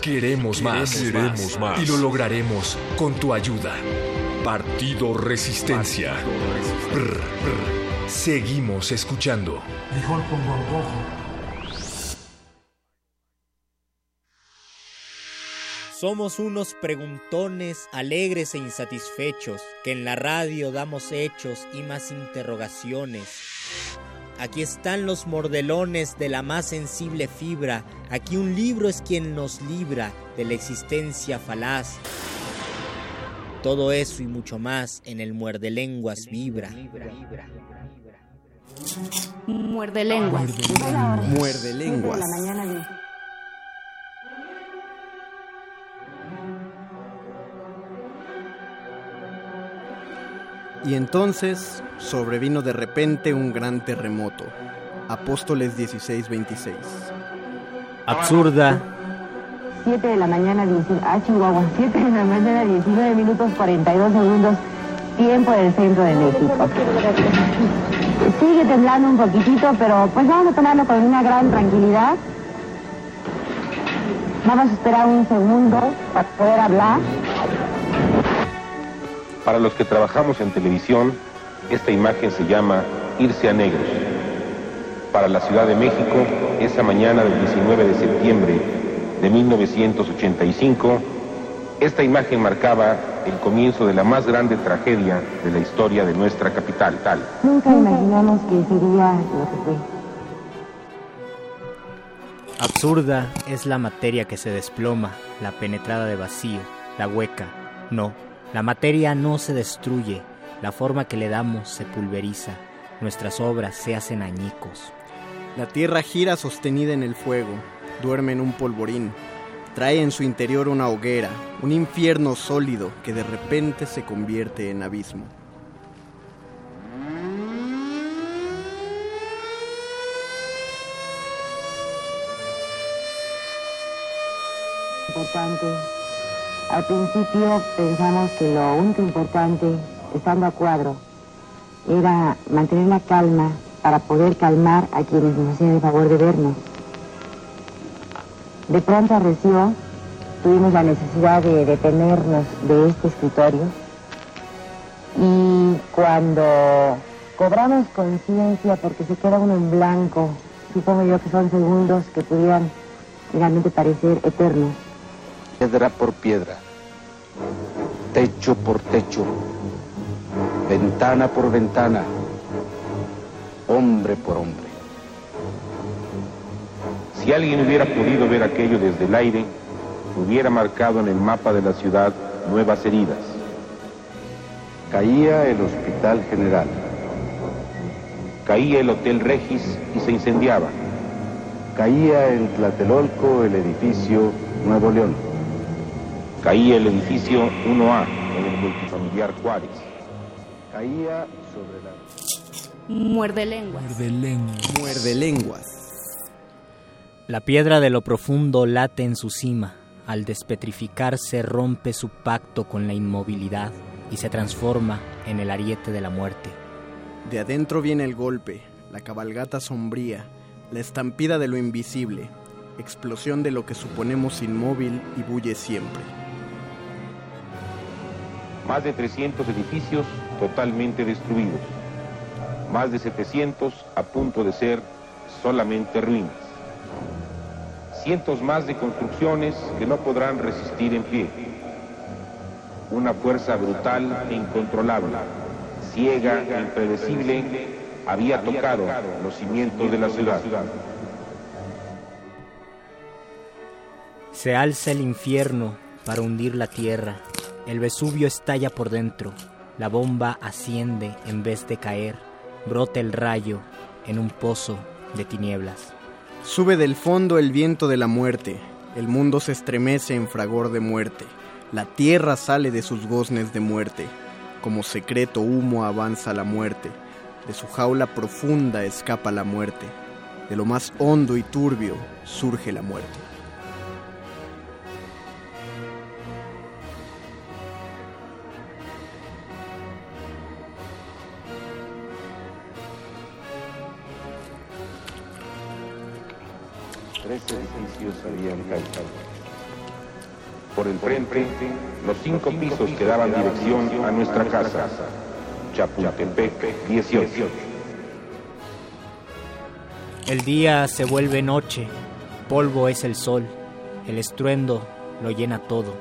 Queremos más. Queremos más. Y lo lograremos con tu ayuda. Partido Resistencia. Brr, brr. Seguimos escuchando. Frijol con gorgojo. Somos unos preguntones alegres e insatisfechos, que en la radio damos hechos y más interrogaciones. Aquí están los mordelones de la más sensible fibra, aquí un libro es quien nos libra de la existencia falaz. Todo eso y mucho más en el muerde lenguas vibra. Muerde lenguas. Muerde lenguas. Y entonces sobrevino de repente un gran terremoto. Apóstoles 16:26. Absurda, 7 de la mañana, 19, ah, Chihuahua, <laughs> 7 de la mañana, 19 minutos 42 segundos, tiempo del centro de México. Sigue temblando un poquitito, pero pues vamos a tomarlo con una gran tranquilidad. Vamos a esperar un segundo para poder hablar. Para los que trabajamos en televisión, esta imagen se llama Irse a Negros. Para la Ciudad de México, esa mañana del 19 de septiembre de 1985, esta imagen marcaba el comienzo de la más grande tragedia de la historia de nuestra capital. Tal. Nunca imaginamos que sería lo que fue. absurda es la materia que se desploma, la penetrada de vacío, la hueca. No, la materia no se destruye, la forma que le damos se pulveriza, nuestras obras se hacen añicos. La tierra gira sostenida en el fuego, duerme en un polvorín, trae en su interior una hoguera, un infierno sólido que de repente se convierte en abismo. Importante. Al principio pensamos que lo único importante, estando a cuadro, era mantener la calma para poder calmar a quienes nos hacían el favor de vernos. De pronto arreció, tuvimos la necesidad de detenernos de este escritorio y cuando cobramos conciencia porque se queda uno en blanco, supongo yo que son segundos que pudieran realmente parecer eternos. Piedra por piedra, techo por techo, ventana por ventana, hombre por hombre. Si alguien hubiera podido ver aquello desde el aire, hubiera marcado en el mapa de la ciudad nuevas heridas. Caía el Hospital General, Caía el Hotel Regis y se incendiaba. caía en Tlatelolco el edificio Nuevo León, Caía el edificio 1A en el multifamiliar Juárez. caía sobre la... Muerde lenguas. Muerde lenguas. Muerde lenguas. La piedra de lo profundo late en su cima. Al despetrificarse rompe su pacto con la inmovilidad y se transforma en el ariete de la muerte. De adentro viene el golpe, la cabalgata sombría, la estampida de lo invisible, explosión de lo que suponemos inmóvil y bulle siempre. Más de 300 edificios totalmente destruidos, más de 700 a punto de ser solamente ruinas, cientos más de construcciones que no podrán resistir en pie, una fuerza brutal e incontrolable, ciega e impredecible, había tocado los cimientos de la ciudad. Se alza el infierno para hundir la tierra. El Vesubio estalla por dentro. La bomba asciende en vez de caer. Brota el rayo en un pozo de tinieblas. Sube del fondo el viento de la muerte. El mundo se estremece en fragor de muerte. La tierra sale de sus goznes de muerte. Como secreto humo avanza la muerte. De su jaula profunda escapa la muerte. De lo más hondo y turbio surge la muerte. Tres edificios habían caído. Por el frente, los cinco pisos que daban dirección a nuestra casa. Chapultepec 18. El día se vuelve noche, polvo es el sol, el estruendo lo llena todo.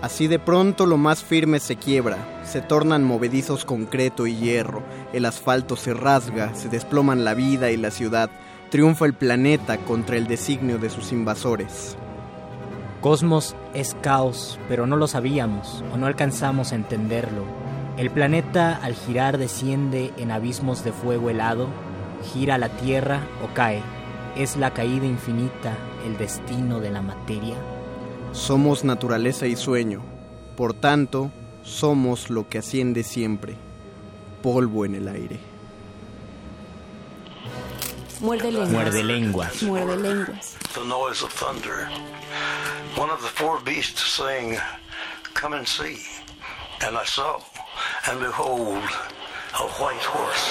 Así de pronto lo más firme se quiebra, se tornan movedizos concreto y hierro, el asfalto se rasga, se desploman la vida y la ciudad, triunfa el planeta contra el designio de sus invasores. Cosmos es caos, pero no lo sabíamos o no alcanzamos a entenderlo. El planeta al girar desciende en abismos de fuego helado, gira la Tierra o cae. ¿Es la caída infinita el destino de la materia? Somos naturaleza y sueño, por tanto, somos lo que asciende siempre, polvo en el aire. Muerde lenguas. Muerde lenguas. Muerde lenguas. The noise of thunder. One of the four beasts saying, Come and see. And I saw, and behold, a white horse.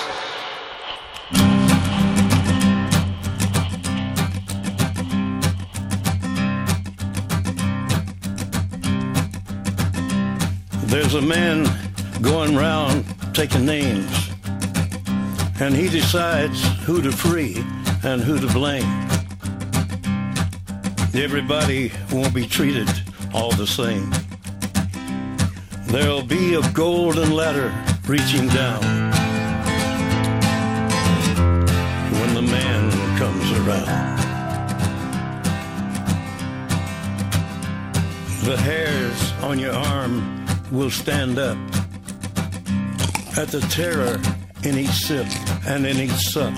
There's a man going round taking names, and he decides who to free and who to blame. Everybody won't be treated all the same. There'll be a golden ladder reaching down when the man comes around. The hairs on your arm will stand up at the terror in each sip and in each sup.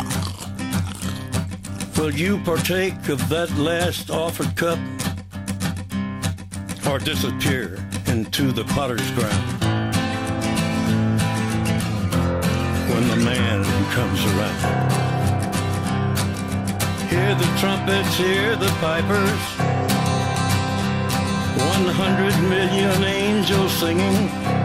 Will you partake of that last offered cup or disappear into the potter's ground when the man comes around? Hear the trumpets, hear the pipers, 100 million angels singing.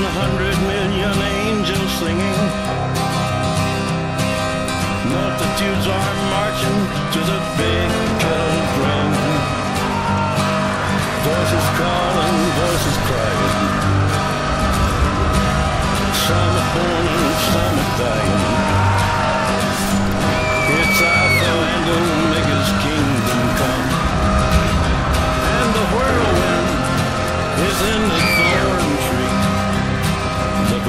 One hundred million angels singing. Multitudes are marching to the big kettle drum. Voices calling, voices crying. Some are born and some are dying. It's Alpha and Omega's kingdom come. And the whirlwind is in. The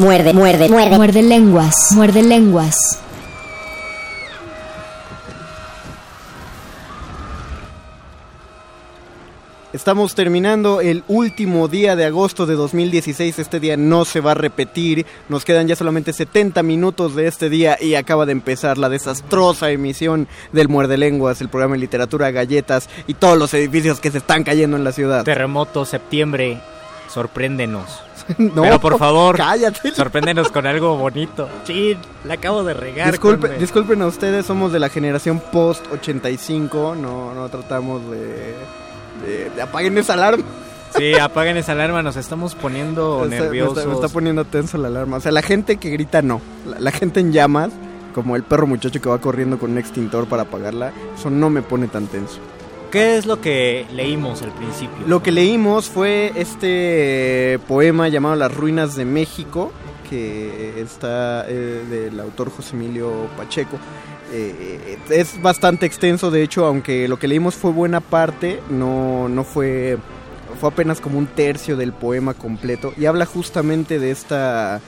Muerde, muerde, muerde. Muerde lenguas, muerde lenguas. Estamos terminando el último día de agosto de 2016. Este día no se va a repetir. Nos quedan ya solamente 70 minutos de este día y acaba de empezar la desastrosa emisión del Muerde Lenguas, el programa de literatura, galletas y todos los edificios que se están cayendo en la ciudad. Terremoto, septiembre, sorpréndenos. <laughs> No, Pero por favor, cállate. sorpréndenos <laughs> con algo bonito. Sí, la acabo de regar. Disculpe- con- disculpen a ustedes, somos de la generación post 85. No, no tratamos de, de, de apaguen esa alarma. Sí, apaguen esa alarma, nos estamos poniendo Está- me está- nerviosos. Me está, poniendo tenso la alarma. O sea, la gente que grita no. La, la gente en llamas, como el perro muchacho que va corriendo con un extintor para apagarla, eso no me pone tan tenso. ¿Qué es lo que leímos al principio? Lo que leímos fue este eh, poema llamado Las Ruinas de México, que está eh, del autor José Emilio Pacheco. Eh, es bastante extenso, de hecho, aunque lo que leímos fue buena parte, no, no fue, fue apenas como un tercio del poema completo y habla justamente de esta,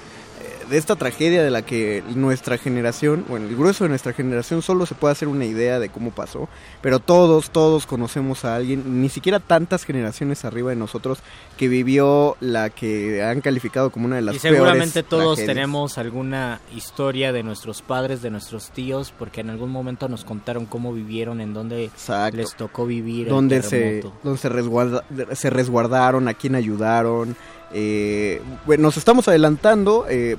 de esta tragedia de la que nuestra generación, bueno, el grueso de nuestra generación solo se puede hacer una idea de cómo pasó, pero todos, todos conocemos a alguien, ni siquiera tantas generaciones arriba de nosotros, que vivió la que han calificado como una de las Y seguramente peores todos tragedias. tenemos alguna historia de nuestros padres, de nuestros tíos, porque en algún momento nos contaron cómo vivieron, en dónde les tocó vivir. el donde se, donde se, resguarda- se resguardaron, a quién ayudaron. eh, bueno, nos estamos adelantando eh,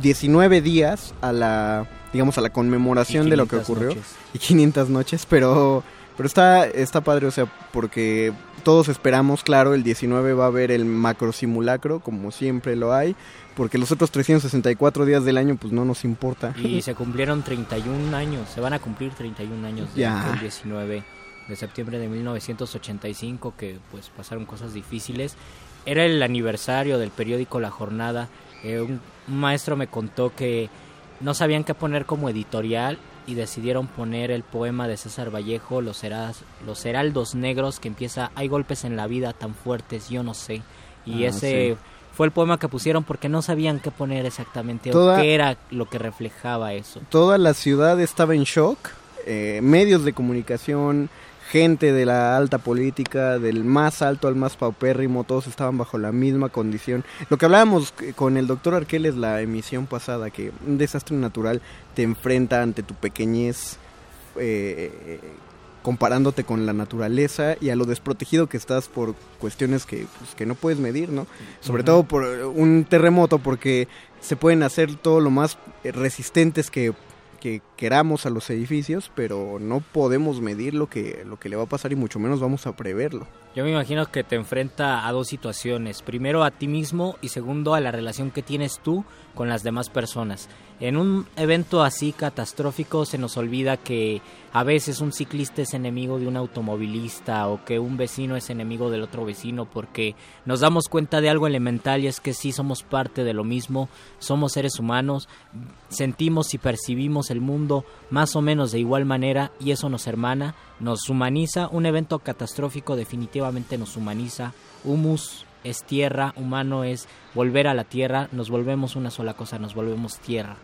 19 días a la, digamos, a la conmemoración de lo que 500 ocurrió. noches. Y 500 noches, pero, pero está, está padre, o sea, porque todos esperamos, claro, el 19 va a haber el macro simulacro, como siempre lo hay, porque los otros 364 días del año, pues no nos importa. Y <laughs> se cumplieron 31 años, se van a cumplir 31 años del 19 de septiembre de 1985, que pues pasaron cosas difíciles. Era el aniversario del periódico La Jornada. Eh, un, un maestro me contó que no sabían qué poner como editorial y decidieron poner el poema de César Vallejo, Los, Heras- Los Heraldos Negros, que empieza, hay golpes en la vida tan fuertes, yo no sé. Y Ah, ese sí. fue el poema que pusieron porque no sabían qué poner exactamente Toda- o qué era lo que reflejaba eso. toda la ciudad estaba en shock, eh, medios de comunicación, gente de la alta política, del más alto al más paupérrimo, todos estaban bajo la misma condición. Lo que hablábamos con el doctor Arqueles la emisión pasada, que un desastre natural te enfrenta ante tu pequeñez. eh, comparándote con la naturaleza y a lo desprotegido que estás por cuestiones que, pues, que no puedes medir, ¿no? Sobre todo por eh, un terremoto, porque se pueden hacer todo lo más eh, resistentes que que queramos a los edificios, pero no podemos medir lo que, lo que le va a pasar y mucho menos vamos a preverlo. Yo me imagino que te enfrenta a dos situaciones. Primero a ti mismo y segundo a la relación que tienes tú con las demás personas. En un evento así catastrófico se nos olvida que a veces un ciclista es enemigo de un automovilista o que un vecino es enemigo del otro vecino porque nos damos cuenta de algo elemental y es que sí somos parte de lo mismo, somos seres humanos, sentimos y percibimos el mundo más o menos de igual manera y eso nos hermana, nos humaniza. Un evento catastrófico definitivamente nos humaniza. Humus es tierra, humano es volver a la tierra, nos volvemos una sola cosa, nos volvemos tierra.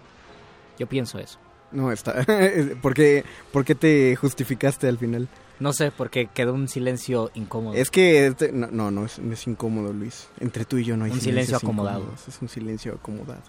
Yo pienso eso. No, está. <laughs> ¿Por qué, ¿Por qué te justificaste al final? No sé, porque quedó un silencio incómodo. Es que este- no, no, no es, no es incómodo, Luis. Entre tú y yo no hay Un silencio acomodado. incómodos, Es un silencio acomodado.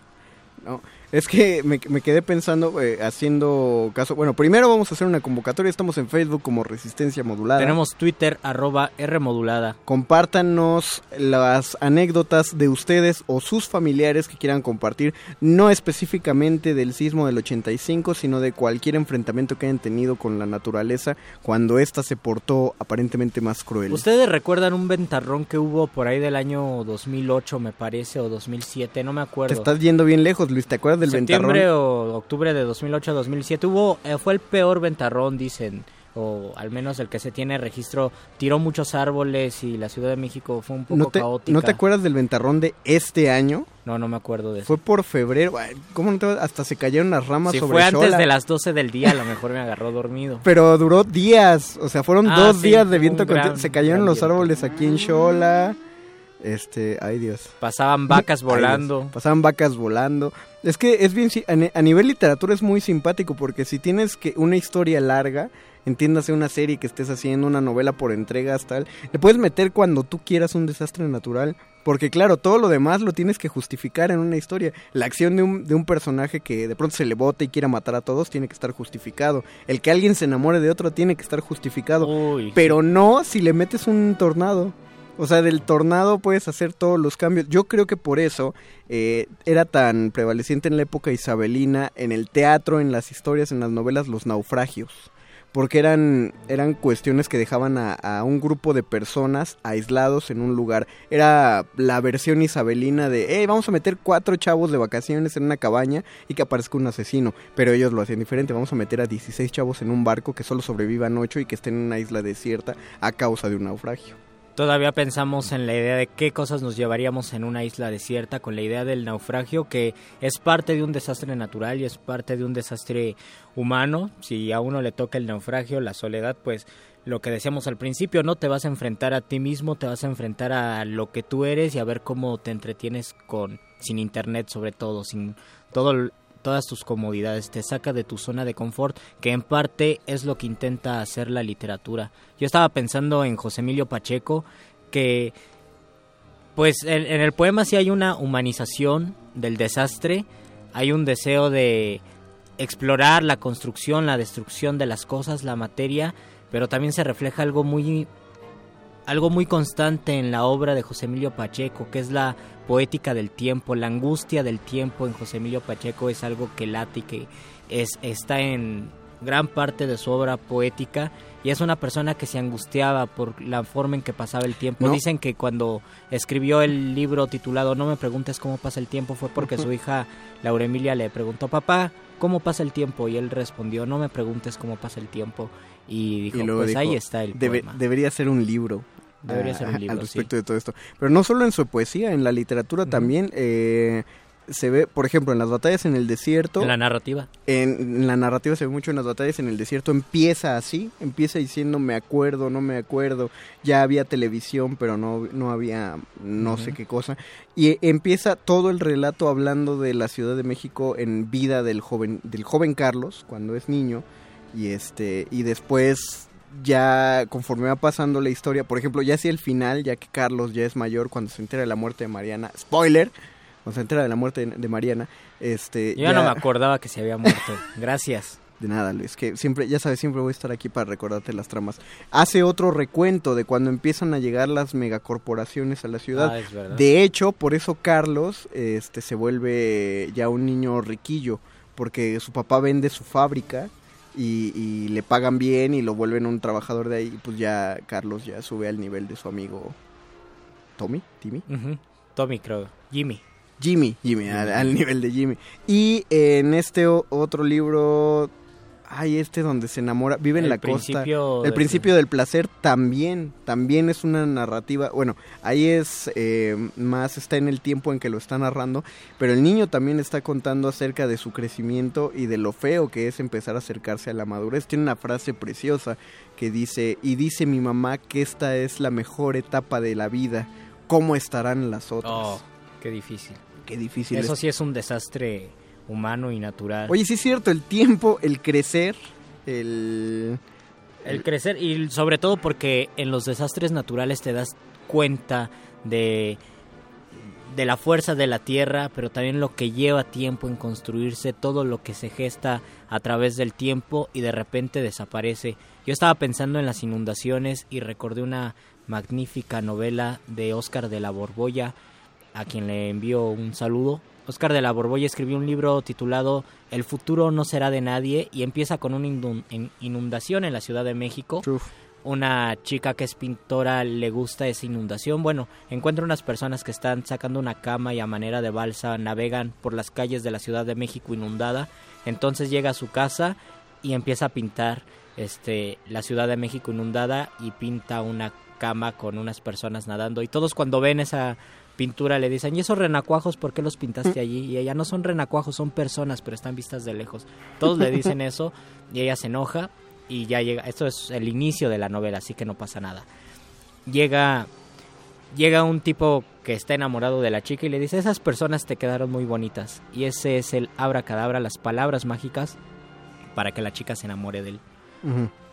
No, es que me, me quedé pensando, eh, haciendo caso. Bueno, primero vamos a hacer una convocatoria. Estamos en Facebook como Resistencia Modulada. Tenemos Twitter, arroba R modulada. Compártanos las anécdotas de ustedes o sus familiares que quieran compartir, no específicamente del sismo del 85, sino de cualquier enfrentamiento que hayan tenido con la naturaleza cuando ésta se portó aparentemente más cruel. ¿Ustedes recuerdan un ventarrón que hubo por ahí del año 2008, me parece, o 2007? No me acuerdo. Te estás yendo bien lejos, Luis. ¿Te acuerdas del septiembre ventarrón? o octubre de 2008-2007 hubo eh, fue el peor ventarrón dicen o al menos el que se tiene registro tiró muchos árboles y la Ciudad de México fue un poco ¿No te, caótica ¿No te acuerdas del ventarrón de este año? no no me acuerdo de eso Fue por febrero. ¿Cómo no te Hasta se cayeron las ramas si sobre fue antes Xola. de las 12 del día a lo mejor me agarró dormido <laughs> Pero duró días, o sea, fueron Ah, dos sí, días de viento gran- Se cayeron los árboles aquí en Xola. Este, ay Dios. pasaban vacas volando Pasaban vacas volando. Es que es bien, si- a, ne- a nivel literatura es muy simpático porque si tienes que una historia larga, entiéndase una serie que estés haciendo, una novela por entregas, tal, le puedes meter cuando tú quieras un desastre natural. Porque claro, todo lo demás lo tienes que justificar en una historia. La acción de un, de un personaje que de pronto se le bota y quiera matar a todos tiene que estar justificado. El que alguien se enamore de otro tiene que estar justificado. Uy, Pero no si le metes un tornado. O sea, del tornado puedes hacer todos los cambios. Yo creo que por eso eh, era tan prevaleciente en la época isabelina, en el teatro, en las historias, en las novelas, los naufragios. Porque eran, eran cuestiones que dejaban a, un grupo de personas aislados en un lugar. Era la versión isabelina de, hey, vamos a meter cuatro chavos de vacaciones en una cabaña y que aparezca un asesino. Pero ellos lo hacían diferente. Vamos a meter a 16 chavos en un barco que solo sobrevivan 8 y que estén en una isla desierta a causa de un naufragio. Todavía pensamos en la idea de qué cosas nos llevaríamos en una isla desierta con la idea del naufragio que es parte de un desastre natural y es parte de un desastre humano. Si a uno le toca el naufragio, la soledad, pues lo que decíamos al principio, ¿no? Te vas a enfrentar a ti mismo, te vas a enfrentar a lo que tú eres y a ver cómo te entretienes con sin internet sobre todo, sin todo todas tus comodidades, te saca de tu zona de confort, que en parte es lo que intenta hacer la literatura. Yo estaba pensando en José Emilio Pacheco, que pues en, en el poema sí hay una humanización del desastre, hay un deseo de explorar la construcción, la destrucción de las cosas, la materia, pero también se refleja algo muy algo muy constante en la obra de José Emilio Pacheco, que es la poética del tiempo, la angustia del tiempo en José Emilio Pacheco es algo que late y que es, está en gran parte de su obra poética y es una persona que se angustiaba por la forma en que pasaba el tiempo. No. Dicen que cuando escribió el libro titulado No me preguntes cómo pasa el tiempo fue porque su hija Laura Emilia le preguntó, papá, ¿cómo pasa el tiempo? Y él respondió, no me preguntes cómo pasa el tiempo. Y dijo, y luego pues dijo, ahí está el "Debe- poema. debería ser un libro. Debería ser un libro, Al sí. respecto de todo esto. Pero no solo en su poesía, en la literatura también eh, se ve, por ejemplo, en las batallas en el desierto. En la narrativa. En, en la narrativa se ve mucho en las batallas en el desierto. Empieza así, empieza diciendo me acuerdo, no me acuerdo. Ya había televisión, pero no, no había no sé qué cosa. Y eh, empieza todo el relato hablando de la Ciudad de México en vida del joven, del joven Carlos, cuando es niño. Y este, y después ya conforme va pasando la historia, por ejemplo, ya hacia el final, ya que Carlos ya es mayor, cuando se entera de la muerte de Mariana, spoiler, cuando se entera de la muerte de, de Mariana, este... Yo ya no me acordaba que se había muerto. Gracias. De nada, Luis, que siempre, ya sabes, siempre voy a estar aquí para recordarte las tramas. Hace otro recuento de cuando empiezan a llegar las megacorporaciones a la ciudad. Ah, es verdad. de hecho, por eso Carlos este, se vuelve ya un niño riquillo, porque su papá vende su fábrica y, y le pagan bien y lo vuelven un trabajador de ahí. Y pues ya Carlos ya sube al nivel de su amigo Tommy, Timmy. Tommy, creo. Jimmy. Jimmy, Jimmy, al, al nivel de Jimmy. Y en este otro libro, ay, este donde se enamora, vive en El la costa. El principio del placer también, también es una narrativa, bueno, ahí es eh, más, está en el tiempo en que lo está narrando, pero el niño también está contando acerca de su crecimiento y de lo feo que es empezar a acercarse a la madurez. Tiene una frase preciosa que dice, y dice mi mamá que esta es la mejor etapa de la vida, ¿cómo estarán las otras? Oh, qué difícil. Qué difícil. Eso es. sí es un desastre humano y natural. Oye, sí es cierto, el tiempo, el crecer, el... El crecer y sobre todo porque en los desastres naturales te das cuenta de de la fuerza de la tierra, pero también lo que lleva tiempo en construirse, todo lo que se gesta a través del tiempo y de repente desaparece. Yo estaba pensando en las inundaciones y recordé una magnífica novela de Óscar de la Borbolla, a quien le envío un saludo. Óscar de la Borbolla escribió un libro titulado El futuro no será de nadie y empieza con una inundación en la Ciudad de México. Una chica que es pintora le gusta esa inundación. Bueno, encuentra unas personas que están sacando una cama y a manera de balsa navegan por las calles de la Ciudad de México inundada. Entonces llega a su casa y empieza a pintar este la Ciudad de México inundada y pinta una cama con unas personas nadando y todos cuando ven esa pintura le dicen, "¿Y esos renacuajos por qué los pintaste allí?" Y ella, "No son renacuajos, son personas, pero están vistas de lejos." Todos le dicen <laughs> eso y ella se enoja y ya llega, esto es el inicio de la novela, así que no pasa nada. Llega llega un tipo que está enamorado de la chica y le dice, esas personas te quedaron muy bonitas. Y ese es el abracadabra, las palabras mágicas para que la chica se enamore de él.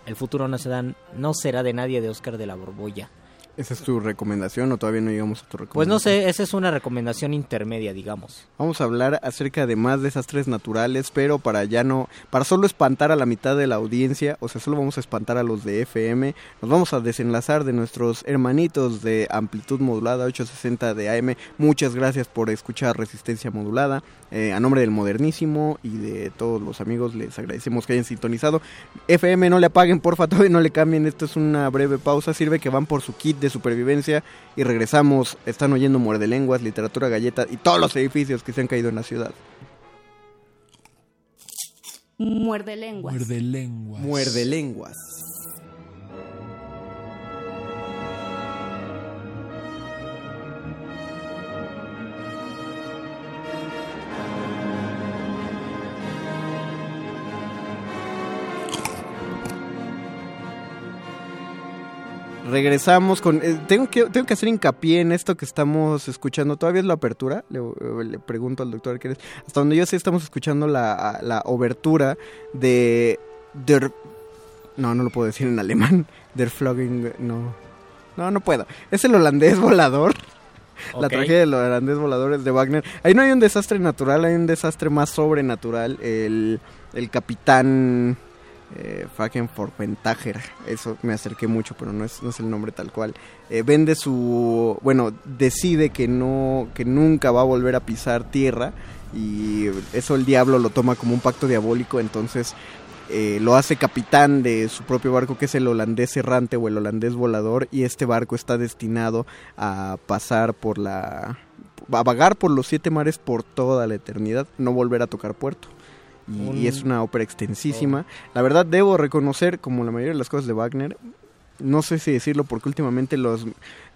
El futuro no, se dan, no será de nadie de Oscar de la Borbolla. ¿Esa es tu recomendación o todavía no llegamos a tu recomendación? Pues no sé, esa es una recomendación intermedia, digamos. Vamos a hablar acerca de más desastres naturales, pero para ya no, para solo espantar a la mitad de la audiencia, o sea, solo vamos a espantar a los de FM, nos vamos a desenlazar de nuestros hermanitos de amplitud modulada 860 de AM. Muchas gracias por escuchar Resistencia Modulada. Eh, a nombre del modernísimo y de todos los amigos les agradecemos que hayan sintonizado. FM no le apaguen, porfa, todavía no le cambien. Esto es una breve pausa. Sirve que van por su kit de supervivencia y regresamos. Están oyendo Muerde Lenguas, Literatura Galleta y todos los edificios que se han caído en la ciudad. Muerde lenguas. Muerde lenguas. Muerde Lenguas. Regresamos con... eh, tengo, que, tengo que hacer hincapié en esto que estamos escuchando. ¿Todavía es la apertura? Le, eh, le pregunto al doctor ¿qué es? Hasta donde yo sé estamos escuchando la, la obertura de... Der, no, no lo puedo decir en alemán. <laughs> Der Flogging... No. No, no puedo. Es el holandés volador. La tragedia del holandés volador es de Wagner. Ahí no hay un desastre natural, hay un desastre más sobrenatural. El, el capitán eh, Frankenforventager, eso me acerqué mucho, pero no es, no es el nombre tal cual. Eh, vende su, bueno, decide que no, que nunca va a volver a pisar tierra y eso el diablo lo toma como un pacto diabólico, entonces eh, lo hace capitán de su propio barco que es el holandés errante o el holandés volador y este barco está destinado a pasar por la a vagar por los siete mares por toda la eternidad, no volver a tocar puerto. Y, Un- y es una ópera extensísima. La verdad debo reconocer, como la mayoría de las cosas de Wagner, no sé si decirlo porque últimamente los,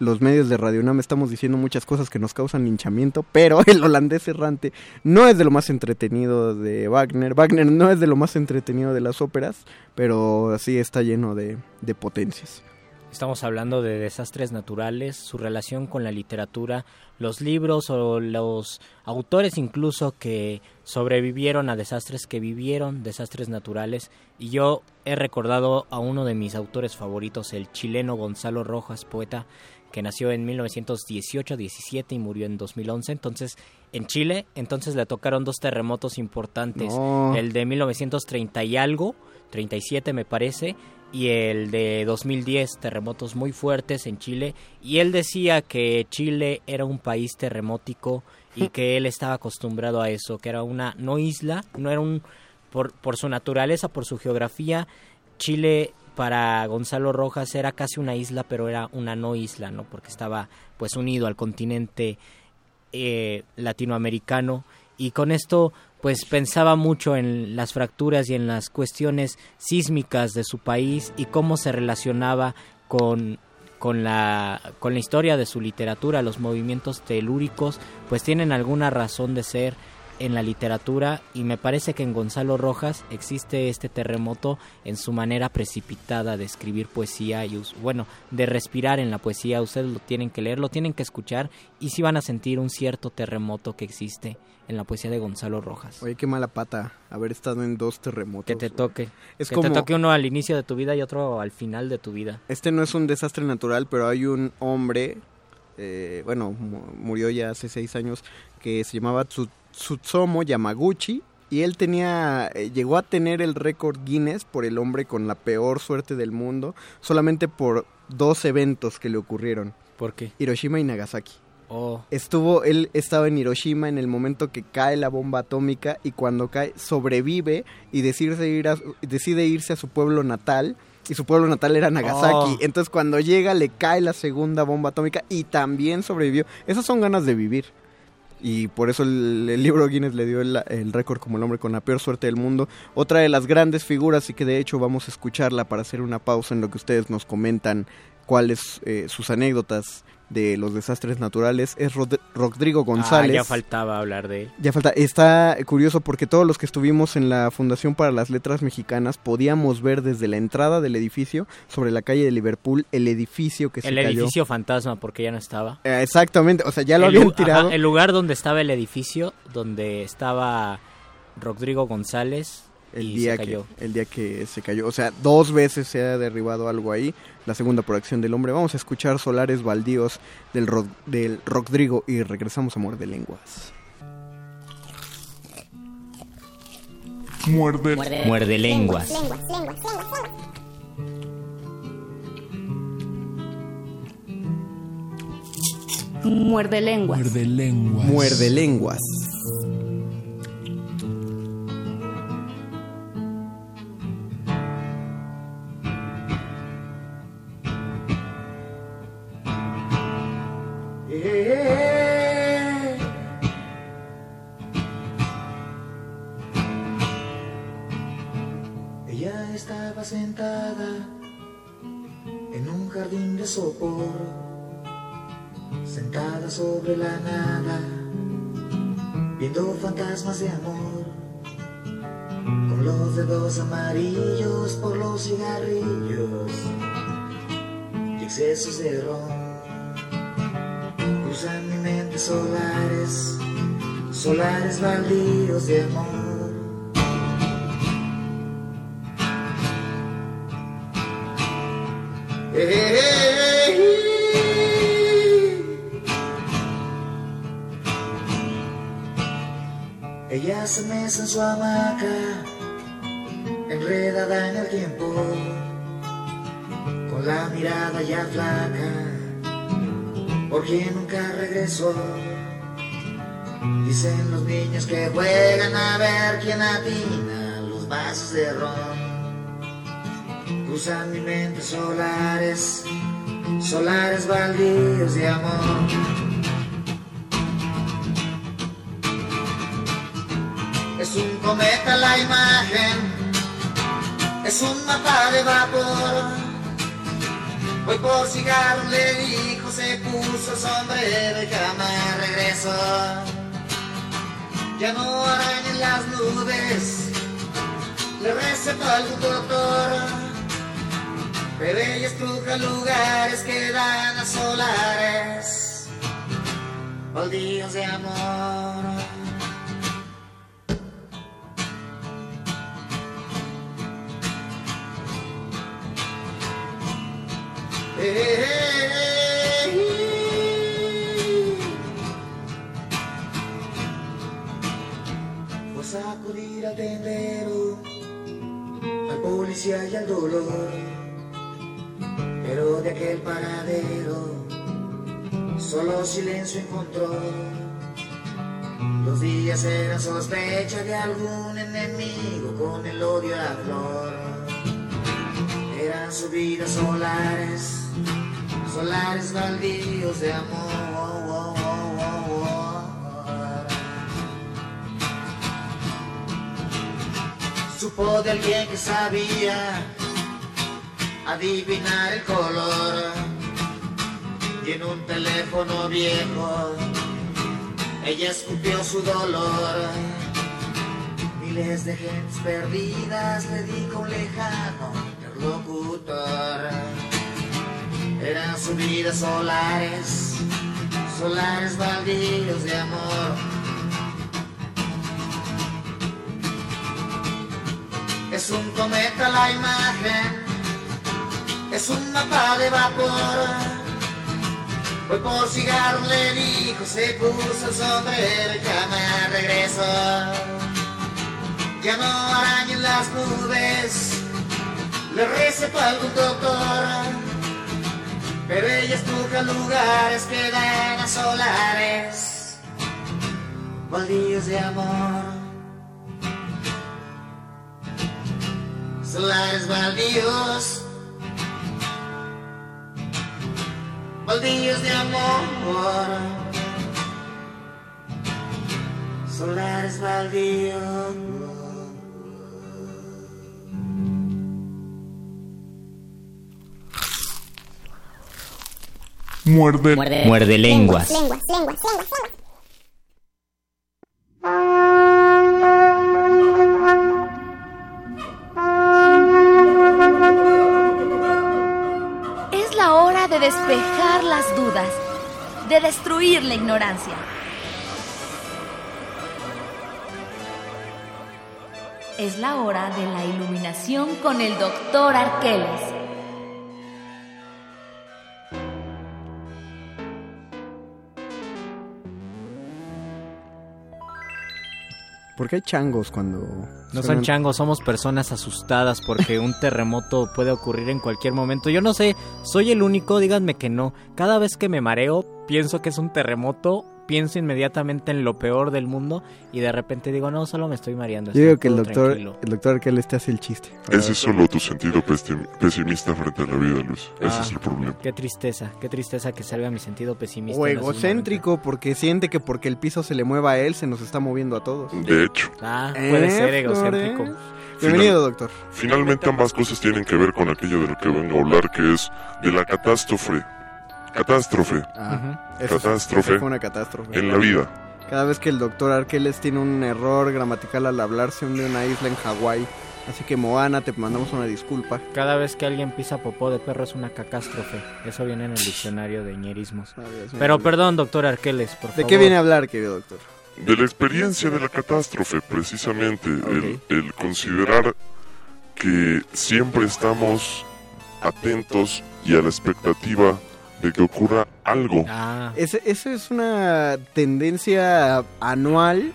los medios de Radio Nam estamos diciendo muchas cosas que nos causan linchamiento, pero <laughs> el holandés errante no es de lo más entretenido de Wagner. Wagner no es de lo más entretenido de las óperas, pero sí está lleno de, de potencias. Estamos hablando de desastres naturales, su relación con la literatura, los libros o los autores incluso que sobrevivieron a desastres que vivieron, desastres naturales. Y yo he recordado a uno de mis autores favoritos, el chileno Gonzalo Rojas, poeta que nació en 1918-17 y murió en 2011. Entonces, en Chile, entonces le tocaron dos terremotos importantes. No. El de 1930 y algo, 37 me parece, y el de 2010, terremotos muy fuertes en Chile, y él decía que Chile era un país terremótico y que él estaba acostumbrado a eso, que era una no isla, no era un por, por su naturaleza, por su geografía, Chile para Gonzalo Rojas era casi una isla, pero era una no isla, ¿no? Porque estaba pues unido al continente eh, latinoamericano y con esto pues pensaba mucho en las fracturas y en las cuestiones sísmicas de su país y cómo se relacionaba con con la con la historia de su literatura, los movimientos telúricos pues tienen alguna razón de ser en la literatura y me parece que en Gonzalo Rojas existe este terremoto en su manera precipitada de escribir poesía y bueno, de respirar en la poesía, ustedes lo tienen que leer, lo tienen que escuchar y si van a sentir un cierto terremoto que existe en la poesía de Gonzalo Rojas. Oye, qué mala pata haber estado en dos terremotos. Que te toque. Es que como- te toque uno al inicio de tu vida y otro al final de tu vida. Este no es un desastre natural, pero hay un hombre, eh, bueno, mu- murió ya hace seis años, que se llamaba Tsu- Tsutsumo Yamaguchi. Y él tenía, eh, llegó a tener el récord Guinness por el hombre con la peor suerte del mundo, solamente por dos eventos que le ocurrieron. ¿Por qué? Hiroshima y Nagasaki. Oh, Estuvo, él estaba en Hiroshima en el momento que cae la bomba atómica y cuando cae sobrevive y decide, ir a, decide irse a su pueblo natal y su pueblo natal era Nagasaki. Oh. Entonces cuando llega le cae la segunda bomba atómica y también sobrevivió. Esas son ganas de vivir. Y por eso el, el libro Guinness le dio el, el récord como el hombre con la peor suerte del mundo. Otra de las grandes figuras y que de hecho vamos a escucharla para hacer una pausa en lo que ustedes nos comentan cuáles eh, sus anécdotas de los desastres naturales es Rod- Rodrigo González. Ah, ya faltaba hablar de él. Ya falta, está curioso porque todos los que estuvimos en la Fundación para las Letras Mexicanas podíamos ver desde la entrada del edificio sobre la calle de Liverpool el edificio que se El cayó. edificio fantasma porque ya no estaba. Eh, exactamente, o sea, ya lo El habían tirado. ajá, el lugar donde estaba el edificio, donde estaba Rodrigo González el y día se cayó. que el día que se cayó, o sea, dos veces se ha derribado algo ahí. La segunda por acción del hombre. Vamos a escuchar Solares Baldíos del Ro- del Rodrigo y regresamos a Muerde Lenguas. Muerde. Muerde lenguas. Muerde lenguas. Muerde lenguas. Muerde Lenguas. Ella estaba sentada en un jardín de sopor, sentada sobre la nada, viendo fantasmas de amor, con los dedos amarillos por los cigarrillos y excesos de ron. Cruzan mi mente solares, solares baldíos de amor. Ella se mece en su hamaca, enredada en el tiempo, con la mirada ya flaca, porque nunca regresó. Dicen los niños que juegan a ver quién atina los vasos de ron. Cruzan mi mente solares, solares baldíos de amor. Es un cometa la imagen, es un mapa de vapor. Voy por cigarro, le dijo, el sombrero y jamás regresó. Ya no arañen las nubes, le recetó algún doctor. Pero ella estruja lugares que dan a solares, baldíos de amor. Fue sacudir al tendero, al policía y al dolor. pero de aquel paradero solo silencio encontró. Los días eran sospecha de algún enemigo con el odio a flor. Eran subidas solares, solares baldíos de amor. Supo de alguien que sabía adivinar el color y en un teléfono viejo ella escupió su dolor. Miles de gentes perdidas le dijo un lejano interlocutor. Eran subidas solares, solares baldíos de amor. Es un cometa la imagen, es un mapa de vapor. Voy por cigarro, le dijo, se puso el sombrero y ya me regreso. Ya no arañen las nubes, le recetó algún doctor. Pero ella espuja lugares que dan a solares, baldíos de amor. Solares baldíos, baldíos de amor. Solares baldíos. Muerde. Muerde lenguas. Lenguas, lenguas, lenguas, lenguas. Despejar las dudas, de destruir la ignorancia. Es la hora de la iluminación con el doctor Arqueles. Porque hay changos cuando... No son changos, somos personas asustadas porque un terremoto puede ocurrir en cualquier momento. Yo no sé, soy el único, díganme que no. Cada vez que me mareo, pienso que es un terremoto, pienso inmediatamente en lo peor del mundo y de repente digo, no, solo me estoy mareando. Yo digo que el doctor, tranquilo". el doctor Arqueles te hace el chiste. Ese es solo tu sentido pesi- pesimista frente a la vida, Luis. Ese Ah, es el problema. Qué tristeza, qué tristeza que salga mi sentido pesimista. O egocéntrico porque siente que porque el piso se le mueva a él se nos está moviendo a todos. De hecho. Ah, puede ser egocéntrico. Bienvenido, doctor. Finalmente ambas cosas tienen que ver con aquello de lo que vengo a hablar, que es de la catástrofe. Catástrofe. Ah, es- catástrofe. fue una catástrofe. En la vida. Cada vez que el doctor Arqueles tiene un error gramatical al hablar, se hunde una isla en Hawái. Así que Moana, te mandamos una disculpa. Cada vez que alguien pisa popó de perro es una catástrofe. Eso viene en el diccionario de ñerismos. mío. Pero perdón, doctor Arqueles, por ¿De favor. qué viene a hablar, querido doctor? De la experiencia de la catástrofe, precisamente, el, el considerar que siempre estamos atentos y a la expectativa de que ocurra algo. Ah. Ese- Esa es una tendencia anual.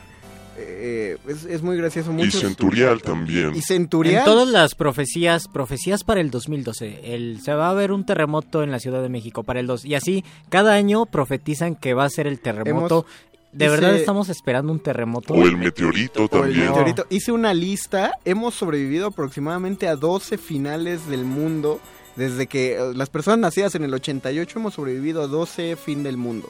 eh, es, es muy gracioso. Y Muchos, centurial también. Y centurial. En todas las profecías, profecías para el 2012, el, se va a ver un terremoto en la Ciudad de México para el 2 y así cada año profetizan que va a ser el terremoto. Hemos- ¿De dice- verdad estamos esperando un terremoto? O el meteorito O el también. meteorito. Hice una lista. Hemos sobrevivido aproximadamente a 12 finales del mundo. Desde que eh, las personas nacidas en el 88 hemos sobrevivido a 12 fin del mundo.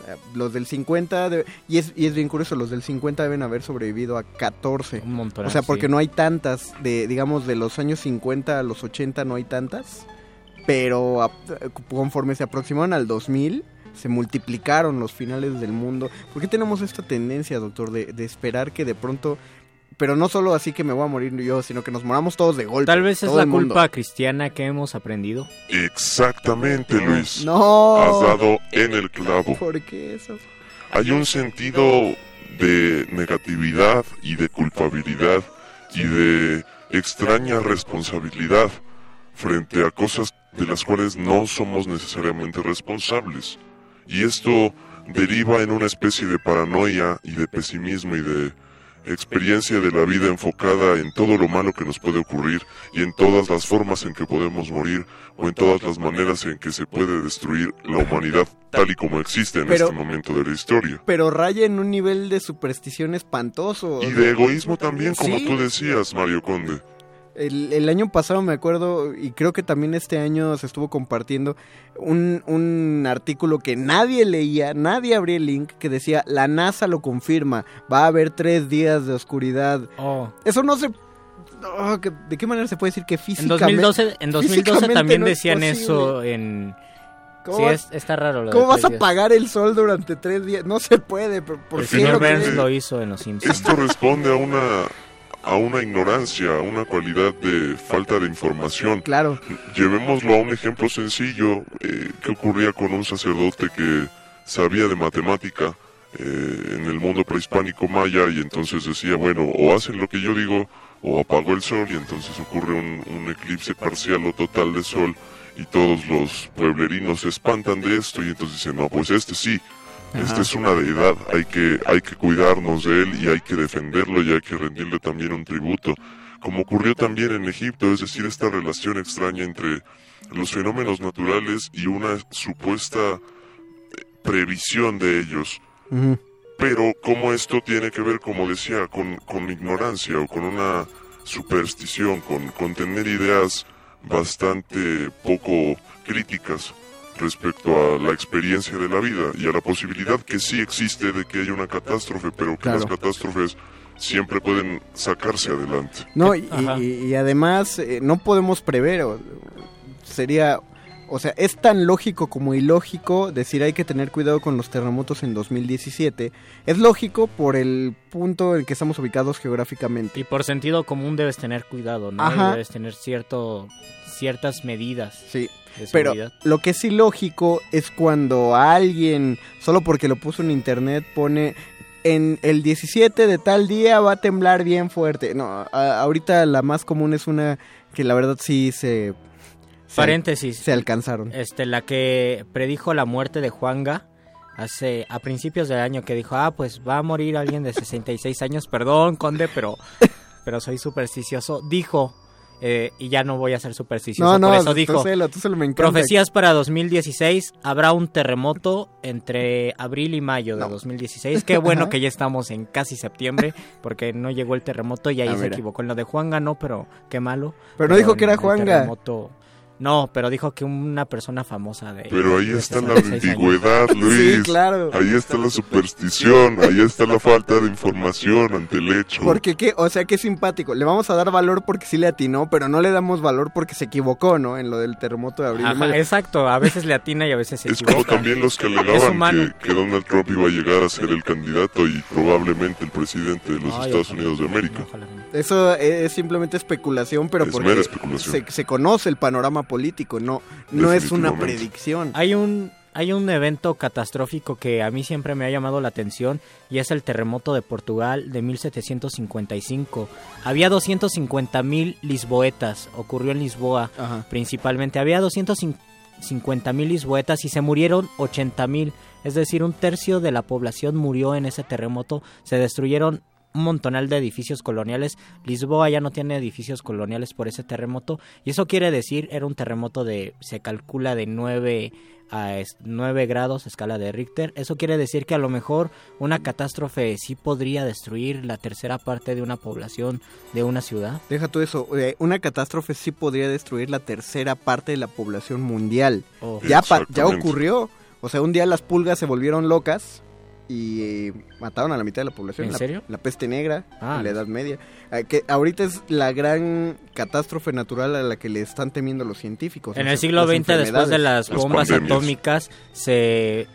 O sea, los del 50, de- y, es, y es bien curioso, los del 50 deben haber sobrevivido a 14. Un montón. O sea, porque sí. no hay tantas, de digamos de los años 50 a los 80 no hay tantas, pero a- conforme se aproximaron al 2000 se multiplicaron los finales del mundo. ¿Por qué tenemos esta tendencia, doctor, de, de esperar que de pronto, pero no solo así que me voy a morir yo, sino que nos moramos todos de golpe? Tal vez es la culpa cristiana que hemos aprendido. Exactamente, Luis. No. Has dado en el clavo. ¿Por qué eso? Hay un sentido de negatividad y de culpabilidad y de extraña responsabilidad frente a cosas de las cuales no somos necesariamente responsables. Y esto deriva en una especie de paranoia y de pesimismo y de experiencia de la vida enfocada en todo lo malo que nos puede ocurrir y en todas las formas en que podemos morir o en todas las maneras en que se puede destruir la humanidad tal y como existe en Pero- este momento de la historia. Pero raya en un nivel de superstición espantoso. Y de egoísmo también, como Sí. tú decías, Mario Conde. El, el año pasado me acuerdo, y creo que también este año se estuvo compartiendo un, un artículo que nadie leía, nadie abría el link, que decía, la NASA lo confirma, va a haber tres días de oscuridad. Oh. Eso no se... oh, que- ¿De qué manera se puede decir que En físicamente... 2012, en 2012 físicamente también no decían eso en... ¿Cómo Sí, vas- es- está raro. lo ¿Cómo vas a pagar el sol durante tres días? No se puede. ¿Por, por El señor Burns lo hizo en Los Simpsons. Esto responde a una a una ignorancia, a una cualidad de falta de información. Claro. Llevémoslo a un ejemplo sencillo eh, que ocurría con un sacerdote que sabía de matemática eh, en el mundo prehispánico maya y entonces decía, bueno, o hacen lo que yo digo o apago el sol y entonces ocurre un, un eclipse parcial o total de sol y todos los pueblerinos se espantan de esto y entonces dicen, no, pues este sí, este Ajá. es una deidad, hay que, hay que cuidarnos de él y hay que defenderlo y hay que rendirle también un tributo. Como ocurrió también en Egipto, es decir, esta relación extraña entre los fenómenos naturales y una supuesta eh, previsión de ellos. Pero como esto tiene que ver, como decía, con, con ignorancia o con una superstición, con, con tener ideas bastante poco críticas respecto a la experiencia de la vida y a la posibilidad que sí existe de que haya una catástrofe, pero que Claro. las catástrofes siempre pueden sacarse adelante. No, y, Ajá. y- y además eh, no podemos prever. o- sería, o sea, es tan lógico como ilógico decir hay que tener cuidado con los terremotos en 2017. Es lógico por el punto en que estamos ubicados geográficamente. Y por sentido común debes tener cuidado, ¿no? Ajá. Debes tener cierto, ciertas medidas Sí. Pero lo que es ilógico es cuando alguien, solo porque lo puso en internet, pone en el 17 de tal día va a temblar bien fuerte. No, a- ahorita la más común es una que la verdad sí se... se- Paréntesis. Se alcanzaron. Este, la que predijo la muerte de Juanga hace a principios del año que dijo, ah, pues va a morir alguien de 66 años, perdón, conde, pero <laughs> pero soy supersticioso. Dijo eh, y ya no voy a ser supersticioso, No, no, por eso tú dijo. tú sélo, me encanta. Profecías para 2016, habrá un terremoto entre abril y mayo de 2016. Qué bueno <laughs> que ya estamos en casi septiembre, porque no llegó el terremoto y ahí Ah, se mira. equivocó. En lo de Juanga no, pero qué malo. Pero no dijo que era Juanga. terremoto- No, pero dijo que una persona famosa de... Pero ahí de está la 66 años. ambigüedad, <laughs> Luis. Sí, claro. Ahí está la superstición, ahí está la falta de información ante el hecho. Porque qué, o sea, qué simpático. Le vamos a dar valor porque sí le atinó, pero no le damos valor porque se equivocó, ¿no? En lo del terremoto de abril. Ajá, exacto, a veces le atina y a veces se Es como equivoca. también los que alegaban que, que Donald Trump iba a llegar a ser el candidato y probablemente el presidente de los Ay, Estados ojalá. Unidos de América. Eso es simplemente especulación, pero Es porque especulación. Se, se conoce el panorama político, no, no es una predicción. Hay un hay un evento catastrófico que a mí siempre me ha llamado la atención y es el terremoto de Portugal de 1755. Había 250 mil lisboetas, ocurrió en Lisboa Ajá. principalmente. Había 250 mil lisboetas y se murieron 80 mil, es decir, un tercio de la población murió en ese terremoto. Se destruyeron un montonal de edificios coloniales. Lisboa ya no tiene edificios coloniales por ese terremoto. Y eso quiere decir, era un terremoto de, se calcula de 9 a es- 9 grados, escala de Richter. Eso quiere decir que a lo mejor una catástrofe sí podría destruir la tercera parte de una población de una ciudad. Deja tú eso, eh, una catástrofe sí podría destruir la tercera parte de la población mundial. Oh. Ya, pa- ya ocurrió. O sea, un día las pulgas se volvieron locas y eh, mataron a la mitad de la población. ¿En La- serio? La, peste negra, Ah, en la Edad Media. Ah, que ahorita es la gran catástrofe natural a la que le están temiendo los científicos. En el siglo XX, después de las Las bombas pandemias. atómicas, se,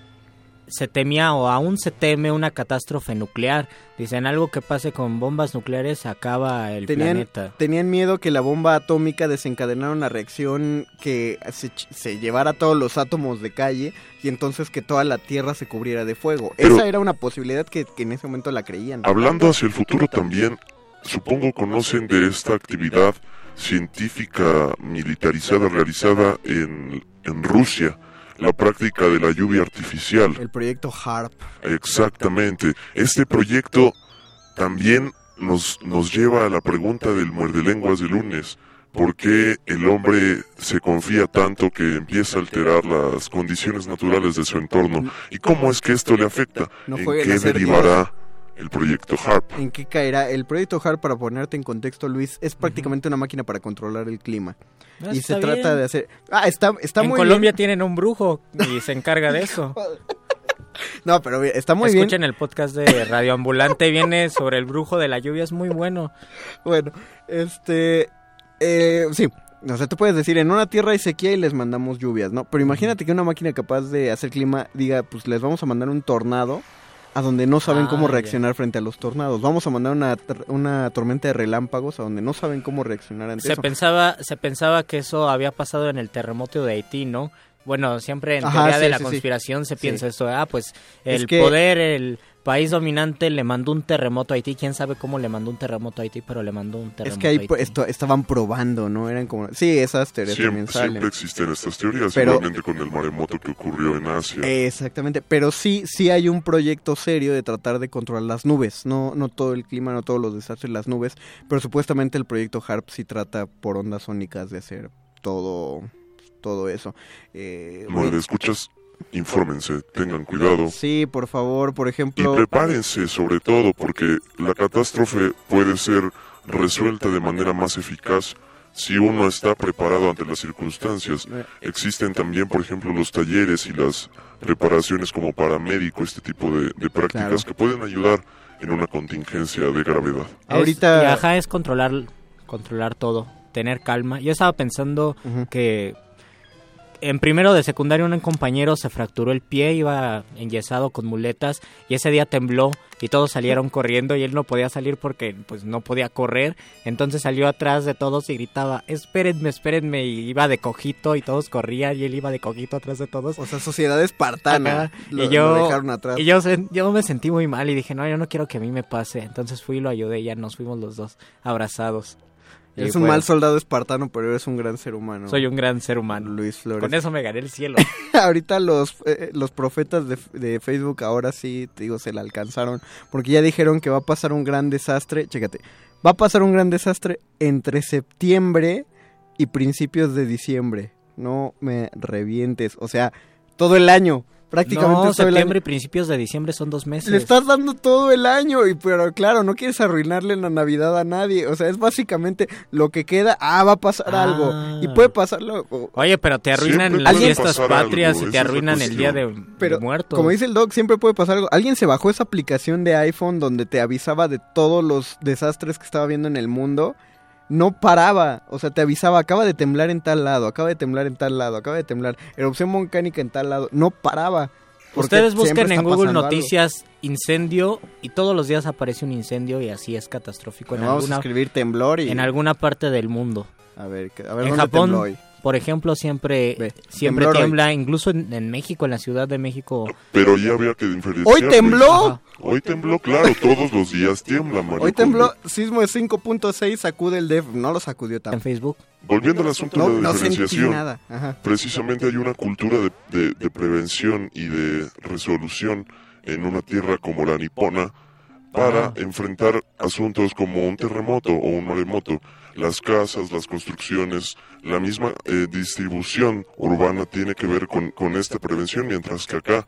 se temía o aún se teme una catástrofe nuclear. Dicen algo que pase con bombas nucleares acaba el Tenían, planeta. tenían miedo que la bomba atómica desencadenara una reacción que se, se llevara todos los átomos de calle y entonces que toda la Tierra se cubriera de fuego. Pero- Esa era una posibilidad que, que en ese momento la creían. Hablando hacia el futuro también, supongo conocen de esta actividad científica militarizada realizada en, en Rusia, la práctica de la lluvia artificial. El proyecto HARP. Exactamente. Este proyecto también nos, nos lleva a la pregunta del muerde lenguas de lunes. ¿Por qué el hombre se confía tanto que empieza a alterar las condiciones naturales de su entorno? ¿Y cómo es que esto le afecta? ¿En qué derivará el proyecto HARP? ¿En qué caerá? El proyecto HARP, para ponerte en contexto, Luis, es prácticamente una máquina para controlar el clima. Ah, y se trata bien. de hacer... Ah, está, está en muy Colombia bien. tienen un brujo y se encarga de eso. <laughs> No, pero está muy Escuchen bien. el podcast de Radio Ambulante, viene sobre el brujo de la lluvia, es muy bueno. Bueno, este... Eh, sí, o sea, tú puedes decir, en una tierra hay sequía y les mandamos lluvias, ¿no? Pero imagínate que una máquina capaz de hacer clima diga, pues les vamos a mandar un tornado a donde no saben Ah, cómo ya. reaccionar frente a los tornados. Vamos a mandar una, una tormenta de relámpagos a donde no saben cómo reaccionar ante Se eso. pensaba, se pensaba que eso había pasado en el terremoto de Haití, ¿no? Bueno, siempre en Ajá, teoría sí, de la sí, sí. conspiración se piensa esto, ah, pues Es el que- poder, el país dominante le mandó un terremoto a Haití, quién sabe cómo le mandó un terremoto a Haití, pero le mandó un terremoto Es que ahí a Haití. esto, estaban probando, ¿no? Eran como... Sí, esas teorías también Siempre, salen. siempre existen estas teorías, Pero- igualmente con el maremoto que ocurrió en Asia. Exactamente, pero sí, sí hay un proyecto serio de tratar de controlar las nubes, no, no todo el clima, no todos los desastres, las nubes, pero supuestamente el proyecto HARP sí trata por ondas sónicas de hacer todo, todo eso. Eh, Madre, escuchas, infórmense, tengan cuidado. sí, por favor, por Y ejemplo, prepárense sobre todo porque la catástrofe puede ser resuelta de manera más eficaz si uno está preparado ante las circunstancias. Existen también, por ejemplo, los talleres y las preparaciones como paramédico, este tipo de, de prácticas Claro. que pueden ayudar en una contingencia de gravedad. Es- y ajá, es controlar, controlar todo, tener calma. Yo estaba pensando que en primero de secundaria un compañero se fracturó el pie, iba enyesado con muletas y ese día tembló y todos salieron corriendo y él no podía salir porque pues no podía correr. Entonces salió atrás de todos y gritaba, espérenme, espérenme y iba de cojito y todos corrían y él iba de cojito atrás de todos. O sea, sociedad espartana. Lo- y yo, lo dejaron atrás. Y yo, yo me sentí muy mal y dije, no, yo no quiero que a mí me pase. Entonces fui y lo ayudé y ya nos fuimos los dos abrazados. Eres un bueno, mal soldado espartano, pero eres un gran ser humano. Soy un gran ser humano. Luis Flores. Con eso me gané el cielo. <laughs> Ahorita los, eh, los profetas de, de Facebook ahora sí, te digo, se la alcanzaron. Porque ya dijeron que va a pasar un gran desastre. Chécate. Va a pasar un gran desastre entre septiembre y principios de diciembre. No me revientes. O sea, todo el año. Prácticamente no, septiembre y principios de diciembre son dos meses. Le estás dando todo el año, y pero claro, no quieres arruinarle la Navidad a nadie. O sea, es básicamente lo que queda. Ah, va a pasar Ah. algo. Y puede pasarlo. o- Oye, pero te arruinan Siempre las fiestas patrias algo, y te arruinan el día de, Pero, muertos. como dice el doc, siempre puede pasar algo. Alguien se bajó esa aplicación de iPhone donde te avisaba de todos los desastres que estaba viendo en el mundo. No paraba, o sea, te avisaba, acaba de temblar en tal lado, acaba de temblar en tal lado, acaba de temblar, erupción volcánica en tal lado, no paraba. Ustedes busquen en Google algo. Noticias incendio y todos los días aparece un incendio y así es catastrófico en Vamos a alguna escribir temblor y... en alguna parte del mundo. A ver, a ver en dónde Japón, tembló hoy. Por ejemplo, siempre siempre hoy. tiembla, incluso en, en México, en la Ciudad de México. Pero ya había que diferenciar. ¡Hoy tembló! Ajá. Hoy tembló, claro, todos los días tiembla, Mario Hoy tembló, sismo de 5.6, sacude el DEF, no lo sacudió tanto. En Facebook. Volviendo al asunto No, de la no sentí diferenciación, nada. Ajá. precisamente hay una cultura de, de- de prevención y de resolución en una tierra como la nipona para enfrentar asuntos como un terremoto o un maremoto. Las casas, las construcciones, la misma eh, distribución urbana tiene que ver con, con esta prevención, mientras que acá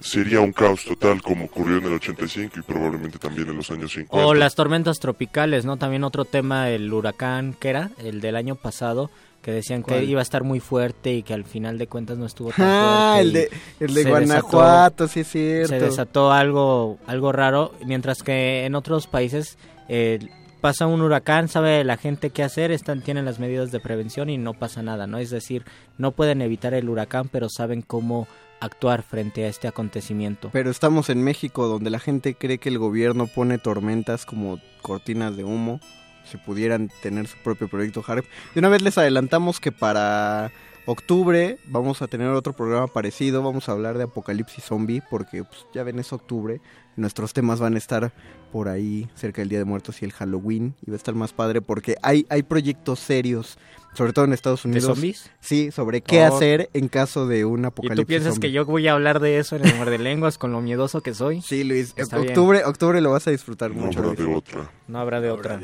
sería un caos total como ocurrió en el 85 y probablemente también en los años 50. O las tormentas tropicales, ¿no? También otro tema, el huracán, que era? El del año pasado, que decían que iba a estar muy fuerte y que al final de cuentas no estuvo tan Ah, fuerte. el de, el de Guanajuato, sí es cierto. se desató algo, algo raro, mientras que en otros países eh, pasa un huracán, sabe la gente qué hacer, están, tienen las medidas de prevención y no pasa nada, ¿no? Es decir, no pueden evitar el huracán, pero saben cómo actuar frente a este acontecimiento. Pero estamos en México donde la gente cree que el gobierno pone tormentas como cortinas de humo. Si pudieran tener su propio proyecto HARP. De una vez les adelantamos que para octubre vamos a tener otro programa parecido. Vamos a hablar de apocalipsis zombie porque pues, ya ven es octubre. Nuestros temas van a estar por ahí cerca del Día de Muertos y el Halloween y va a estar más padre porque hay, hay proyectos serios sobre todo en Estados Unidos. ¿De zombies? Sí, sobre qué Oh. hacer en caso de un apocalipsis. ¿Y tú piensas zombie. que yo voy a hablar de eso en el muerde lenguas con lo miedoso que soy? Sí, Luis. Está bien. octubre, octubre lo vas a disfrutar No mucho. habrá Luis. de otra. No habrá de otra.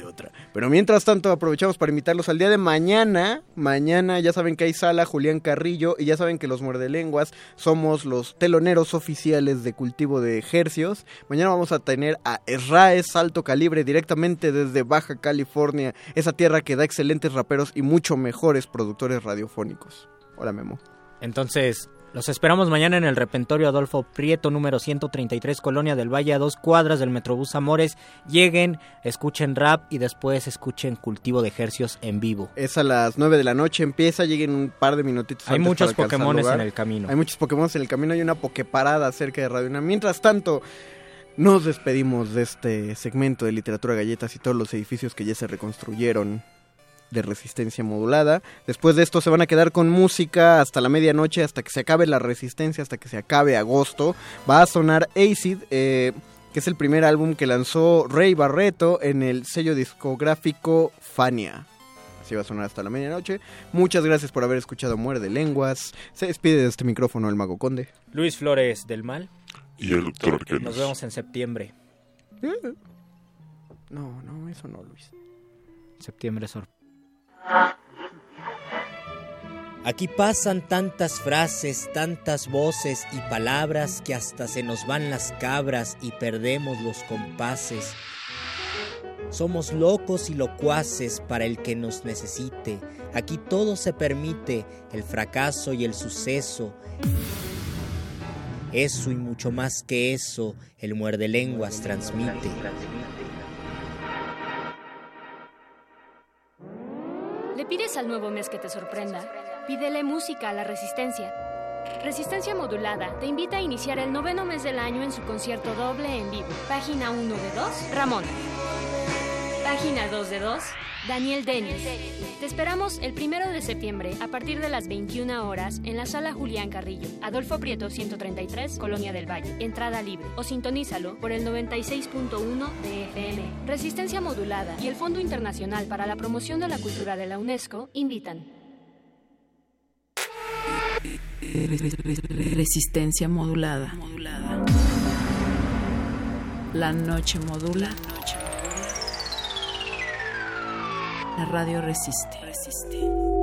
Pero mientras tanto aprovechamos para invitarlos al día de mañana. Mañana ya saben que hay sala Julián Carrillo y ya saben que los muerdelenguas somos los teloneros oficiales de cultivo de ejercios. Mañana vamos a tener a Esraes Alto Calibre directamente desde Baja California, esa tierra que da excelentes raperos y mucho mejores productores radiofónicos. Hola Memo. Entonces, los esperamos mañana en el repentorio Adolfo Prieto, número 133, Colonia del Valle, a dos cuadras del Metrobús Amores. Lleguen, escuchen rap y después escuchen Cultivo de Ejercios en vivo. Es a las 9 de la noche, empieza, lleguen un par de minutitos. Hay antes muchos lugar. en el camino. Hay muchos Pokémon en el camino, hay una Poképarada cerca de Radio UNAM. Mientras tanto, nos despedimos de este segmento de literatura galletas y todos los edificios que ya se reconstruyeron de resistencia modulada. Después de esto se van a quedar con música hasta la medianoche, hasta que se acabe la resistencia, hasta que se acabe agosto. Va a sonar Acid, eh, que es el primer álbum que lanzó Rey Barreto en el sello discográfico Fania. Así va a sonar hasta la medianoche. Muchas gracias por haber escuchado Muerde Lenguas. Se despide de este micrófono el Mago Conde. Luis Flores del Mal. Y el doctor. Nos vemos en septiembre. No, no, eso no, Luis. Septiembre sor. Aquí pasan tantas frases, tantas voces y palabras que hasta se nos van las cabras y perdemos los compases. Somos locos y locuaces para el que nos necesite. Aquí todo se permite, el fracaso y el suceso. Eso y mucho más que eso, el muerde lenguas transmite. ¿Le pides al nuevo mes que te sorprenda? Pídele música a la Resistencia. Resistencia Modulada te invita a iniciar el noveno mes del año en su concierto doble en vivo. Página 1 de 2, Ramón. Página 2 de 2, Daniel Denis. Te esperamos el primero de septiembre a partir de las 21 horas en la sala Julián Carrillo, Adolfo Prieto 133, Colonia del Valle. Entrada libre o sintonízalo por el 96.1 de FM. Resistencia Modulada y el Fondo Internacional para la Promoción de la Cultura de la UNESCO invitan. Resistencia modulada. La noche modula. La radio resiste.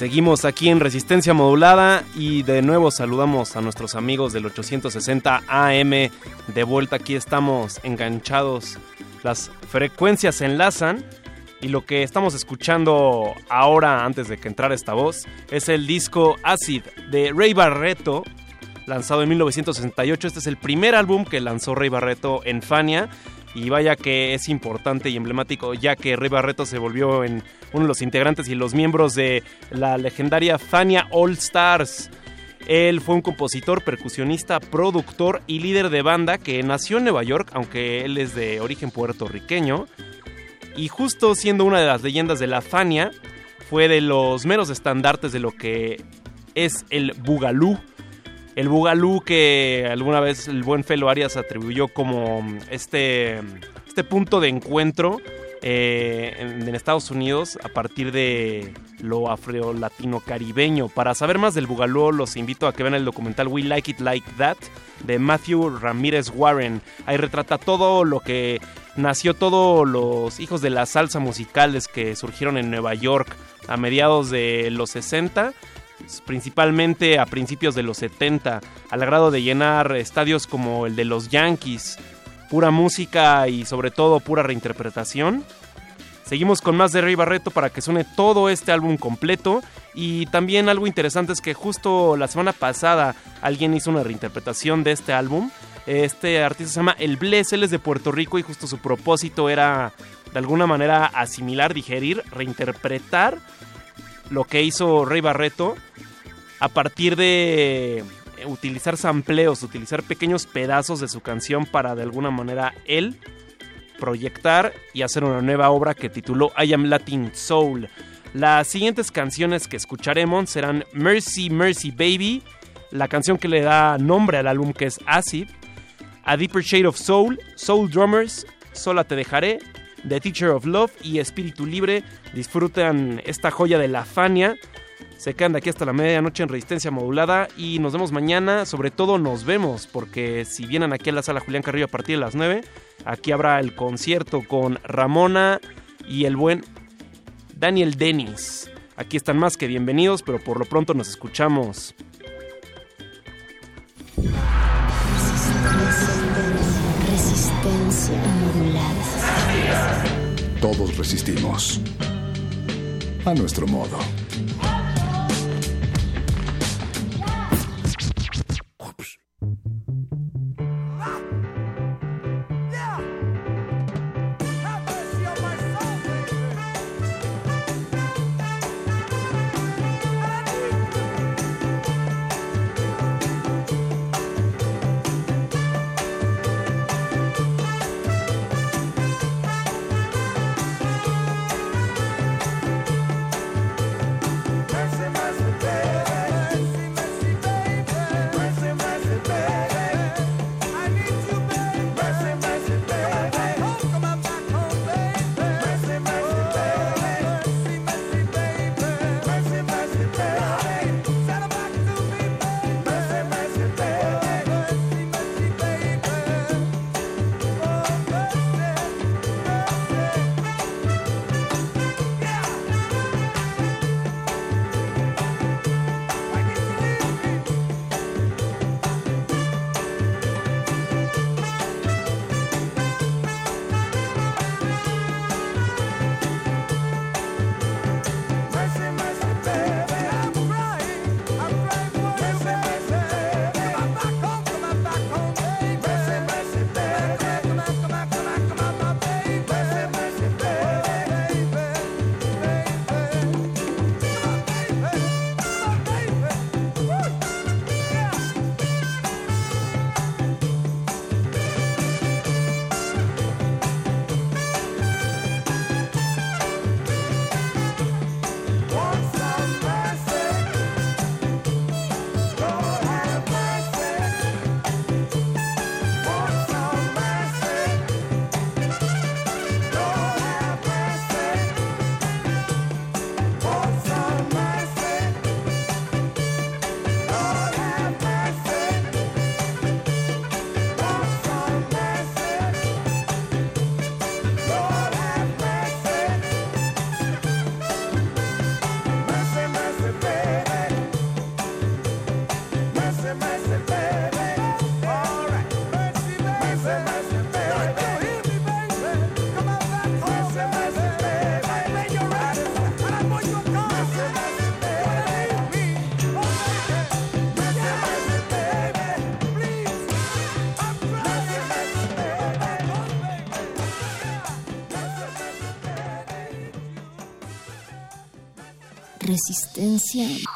Seguimos aquí en Resistencia Modulada y de nuevo saludamos a nuestros amigos del 860 AM. De vuelta aquí estamos enganchados. Las frecuencias se enlazan y lo que estamos escuchando ahora antes de que entrara esta voz es el disco Acid de Ray Barreto, lanzado en 1968. Este es el primer álbum que lanzó Ray Barreto en Fania y vaya que es importante y emblemático ya que Ray Barreto se volvió en uno de los integrantes y los miembros de la legendaria Fania All Stars. Él fue un compositor, percusionista, productor y líder de banda que nació en Nueva York, aunque él es de origen puertorriqueño. Y justo siendo una de las leyendas de la Fania, fue de los meros estandartes de lo que es el Bugalú. El Bugalú que alguna vez el buen Felo Arias atribuyó como este, este punto de encuentro eh, en, Estados Unidos a partir de lo afro-latino-caribeño. Para saber más del Bugalú, los invito a que vean el documental We Like It Like That de Matthew Ramírez Warren. Ahí retrata todo lo que nació, todos los hijos de la salsa musicales que surgieron en Nueva York a mediados de los 60 principalmente a principios de los 70, al grado de llenar estadios como el de los Yankees, pura música y sobre todo pura reinterpretación. Seguimos con más de Rey Barreto para que suene todo este álbum completo. Y también algo interesante es que justo la semana pasada alguien hizo una reinterpretación de este álbum. Este artista se llama El Bless, él es de Puerto Rico y justo su propósito era de alguna manera asimilar, digerir, reinterpretar lo que hizo Rey Barreto a partir de utilizar sampleos, utilizar pequeños pedazos de su canción para de alguna manera él proyectar y hacer una nueva obra que tituló I Am Latin Soul. Las siguientes canciones que escucharemos serán Mercy Mercy Baby, la canción que le da nombre al álbum que es Acid, A Deeper Shade of Soul, Soul Drummers, Sola Te Dejaré, The Teacher of Love y Espíritu Libre. Disfrutan esta joya de la Fania se quedan de aquí hasta la medianoche en resistencia modulada y nos vemos mañana. Sobre todo nos vemos porque si vienen aquí a la sala Julián Carrillo a partir de las 9, aquí habrá el concierto con Ramona y el buen Daniel Dennis. Aquí están más que bienvenidos, pero por lo pronto nos escuchamos. Todos resistimos. A nuestro modo. Resistencia modulada.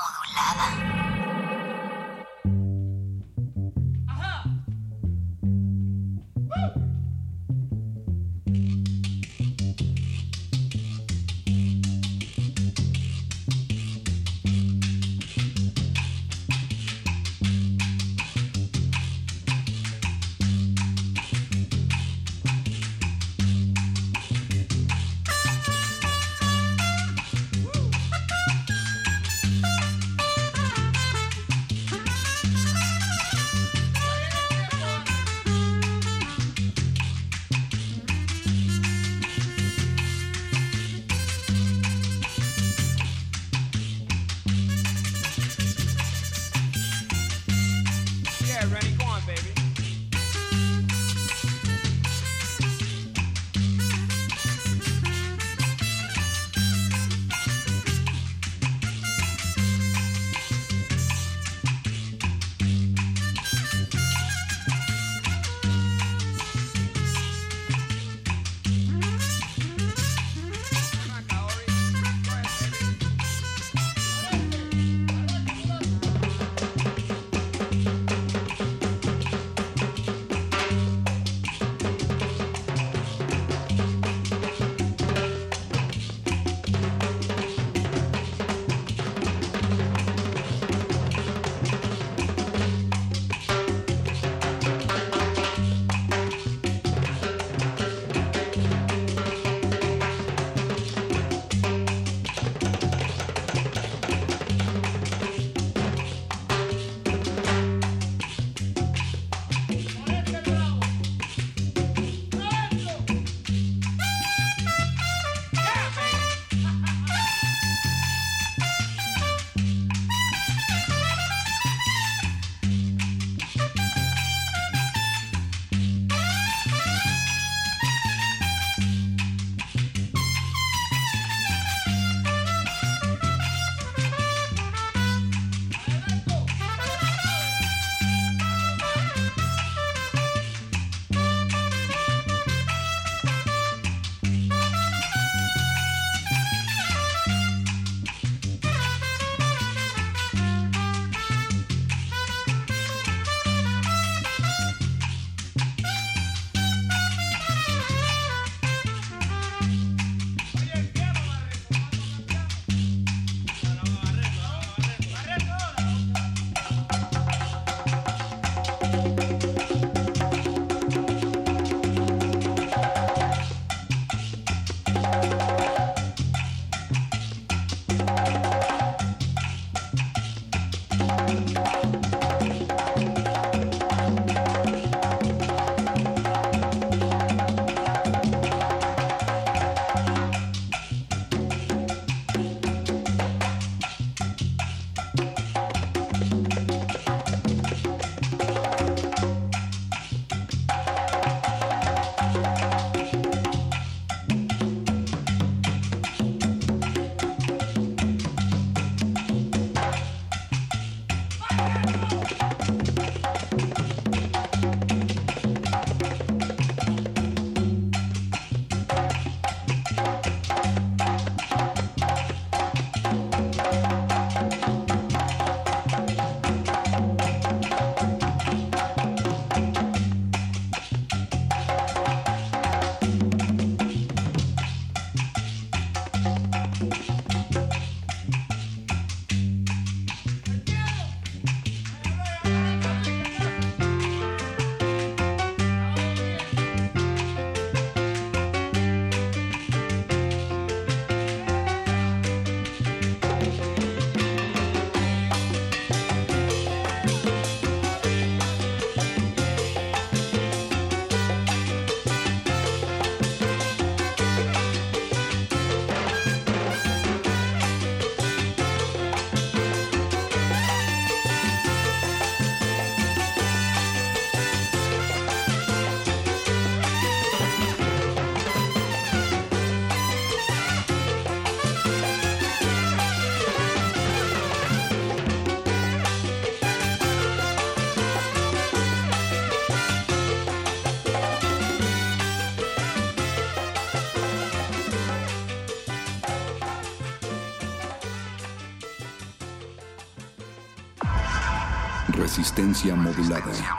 Resistencia modulada.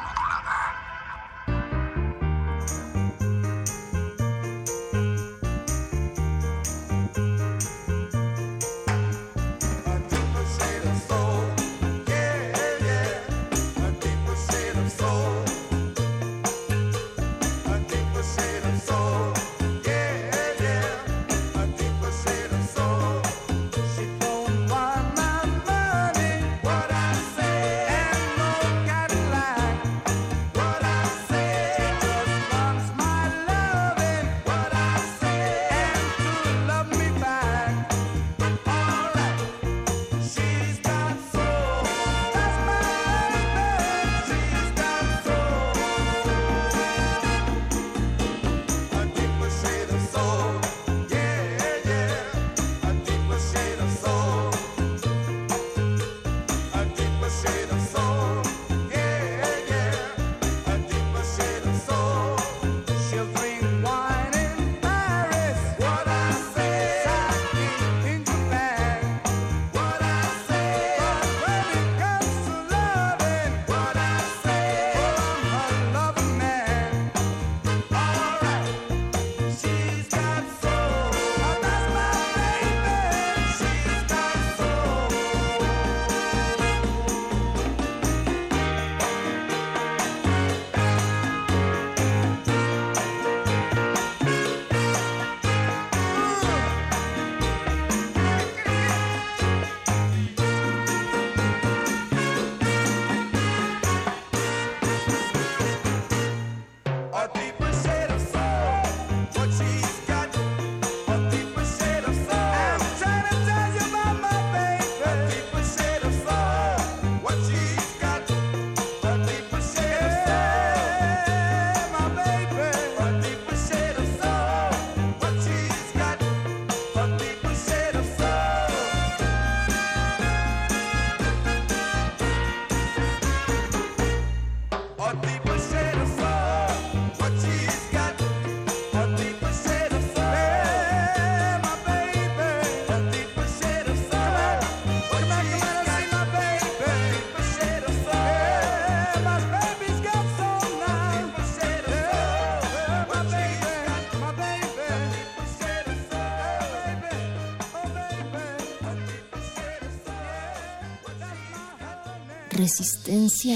Resistencia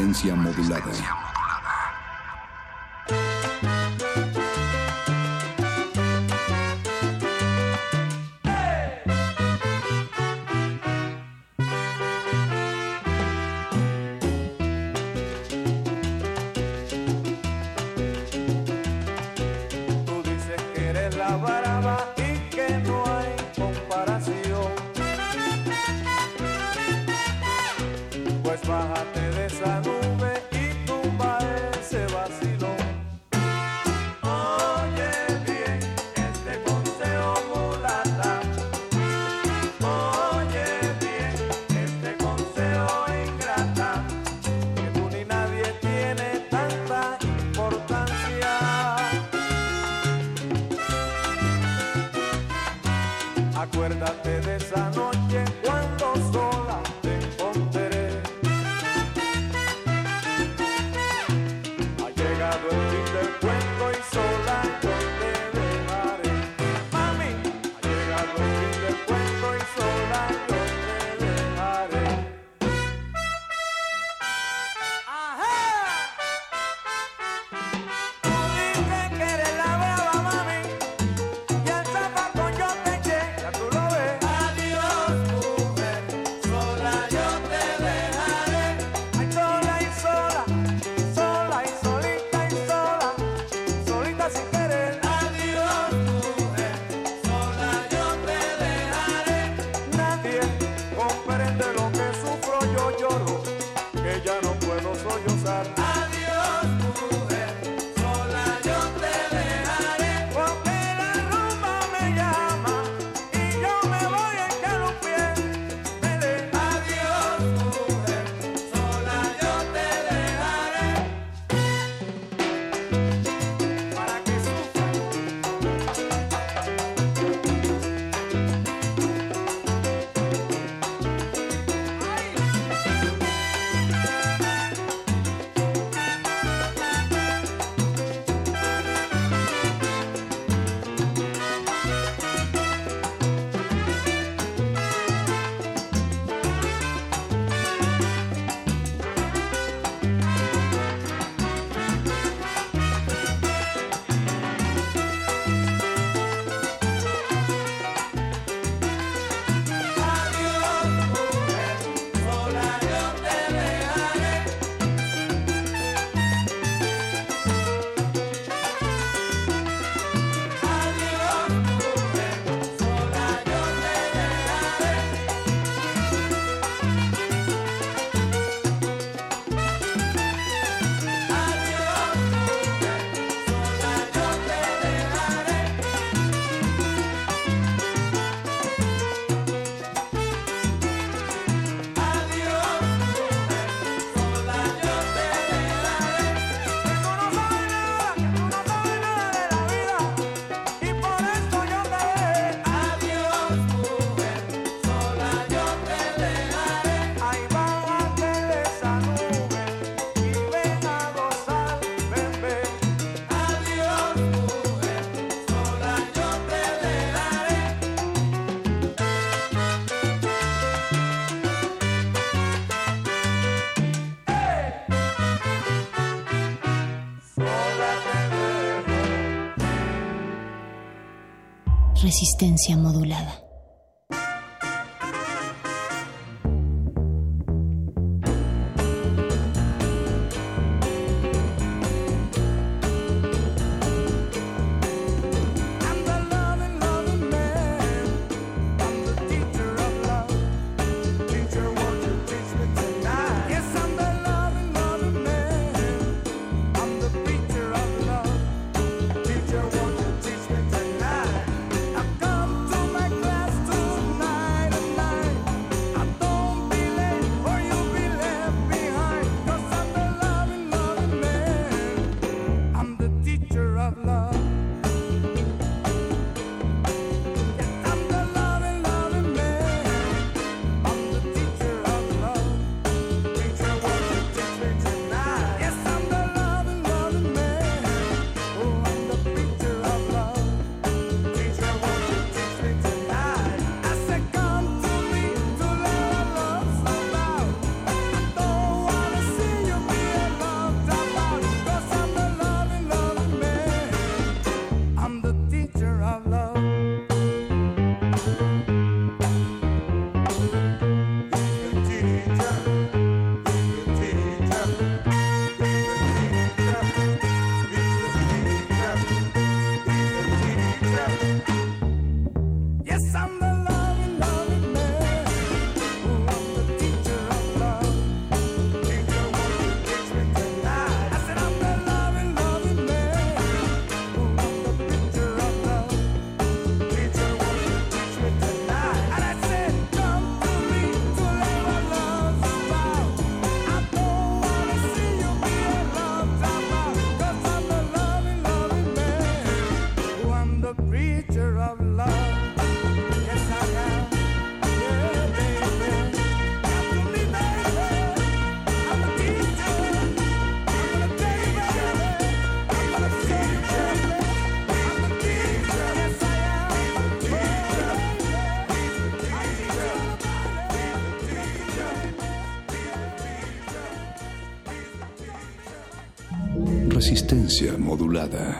Resistencia modulada. Resistencia modulada. Modulada.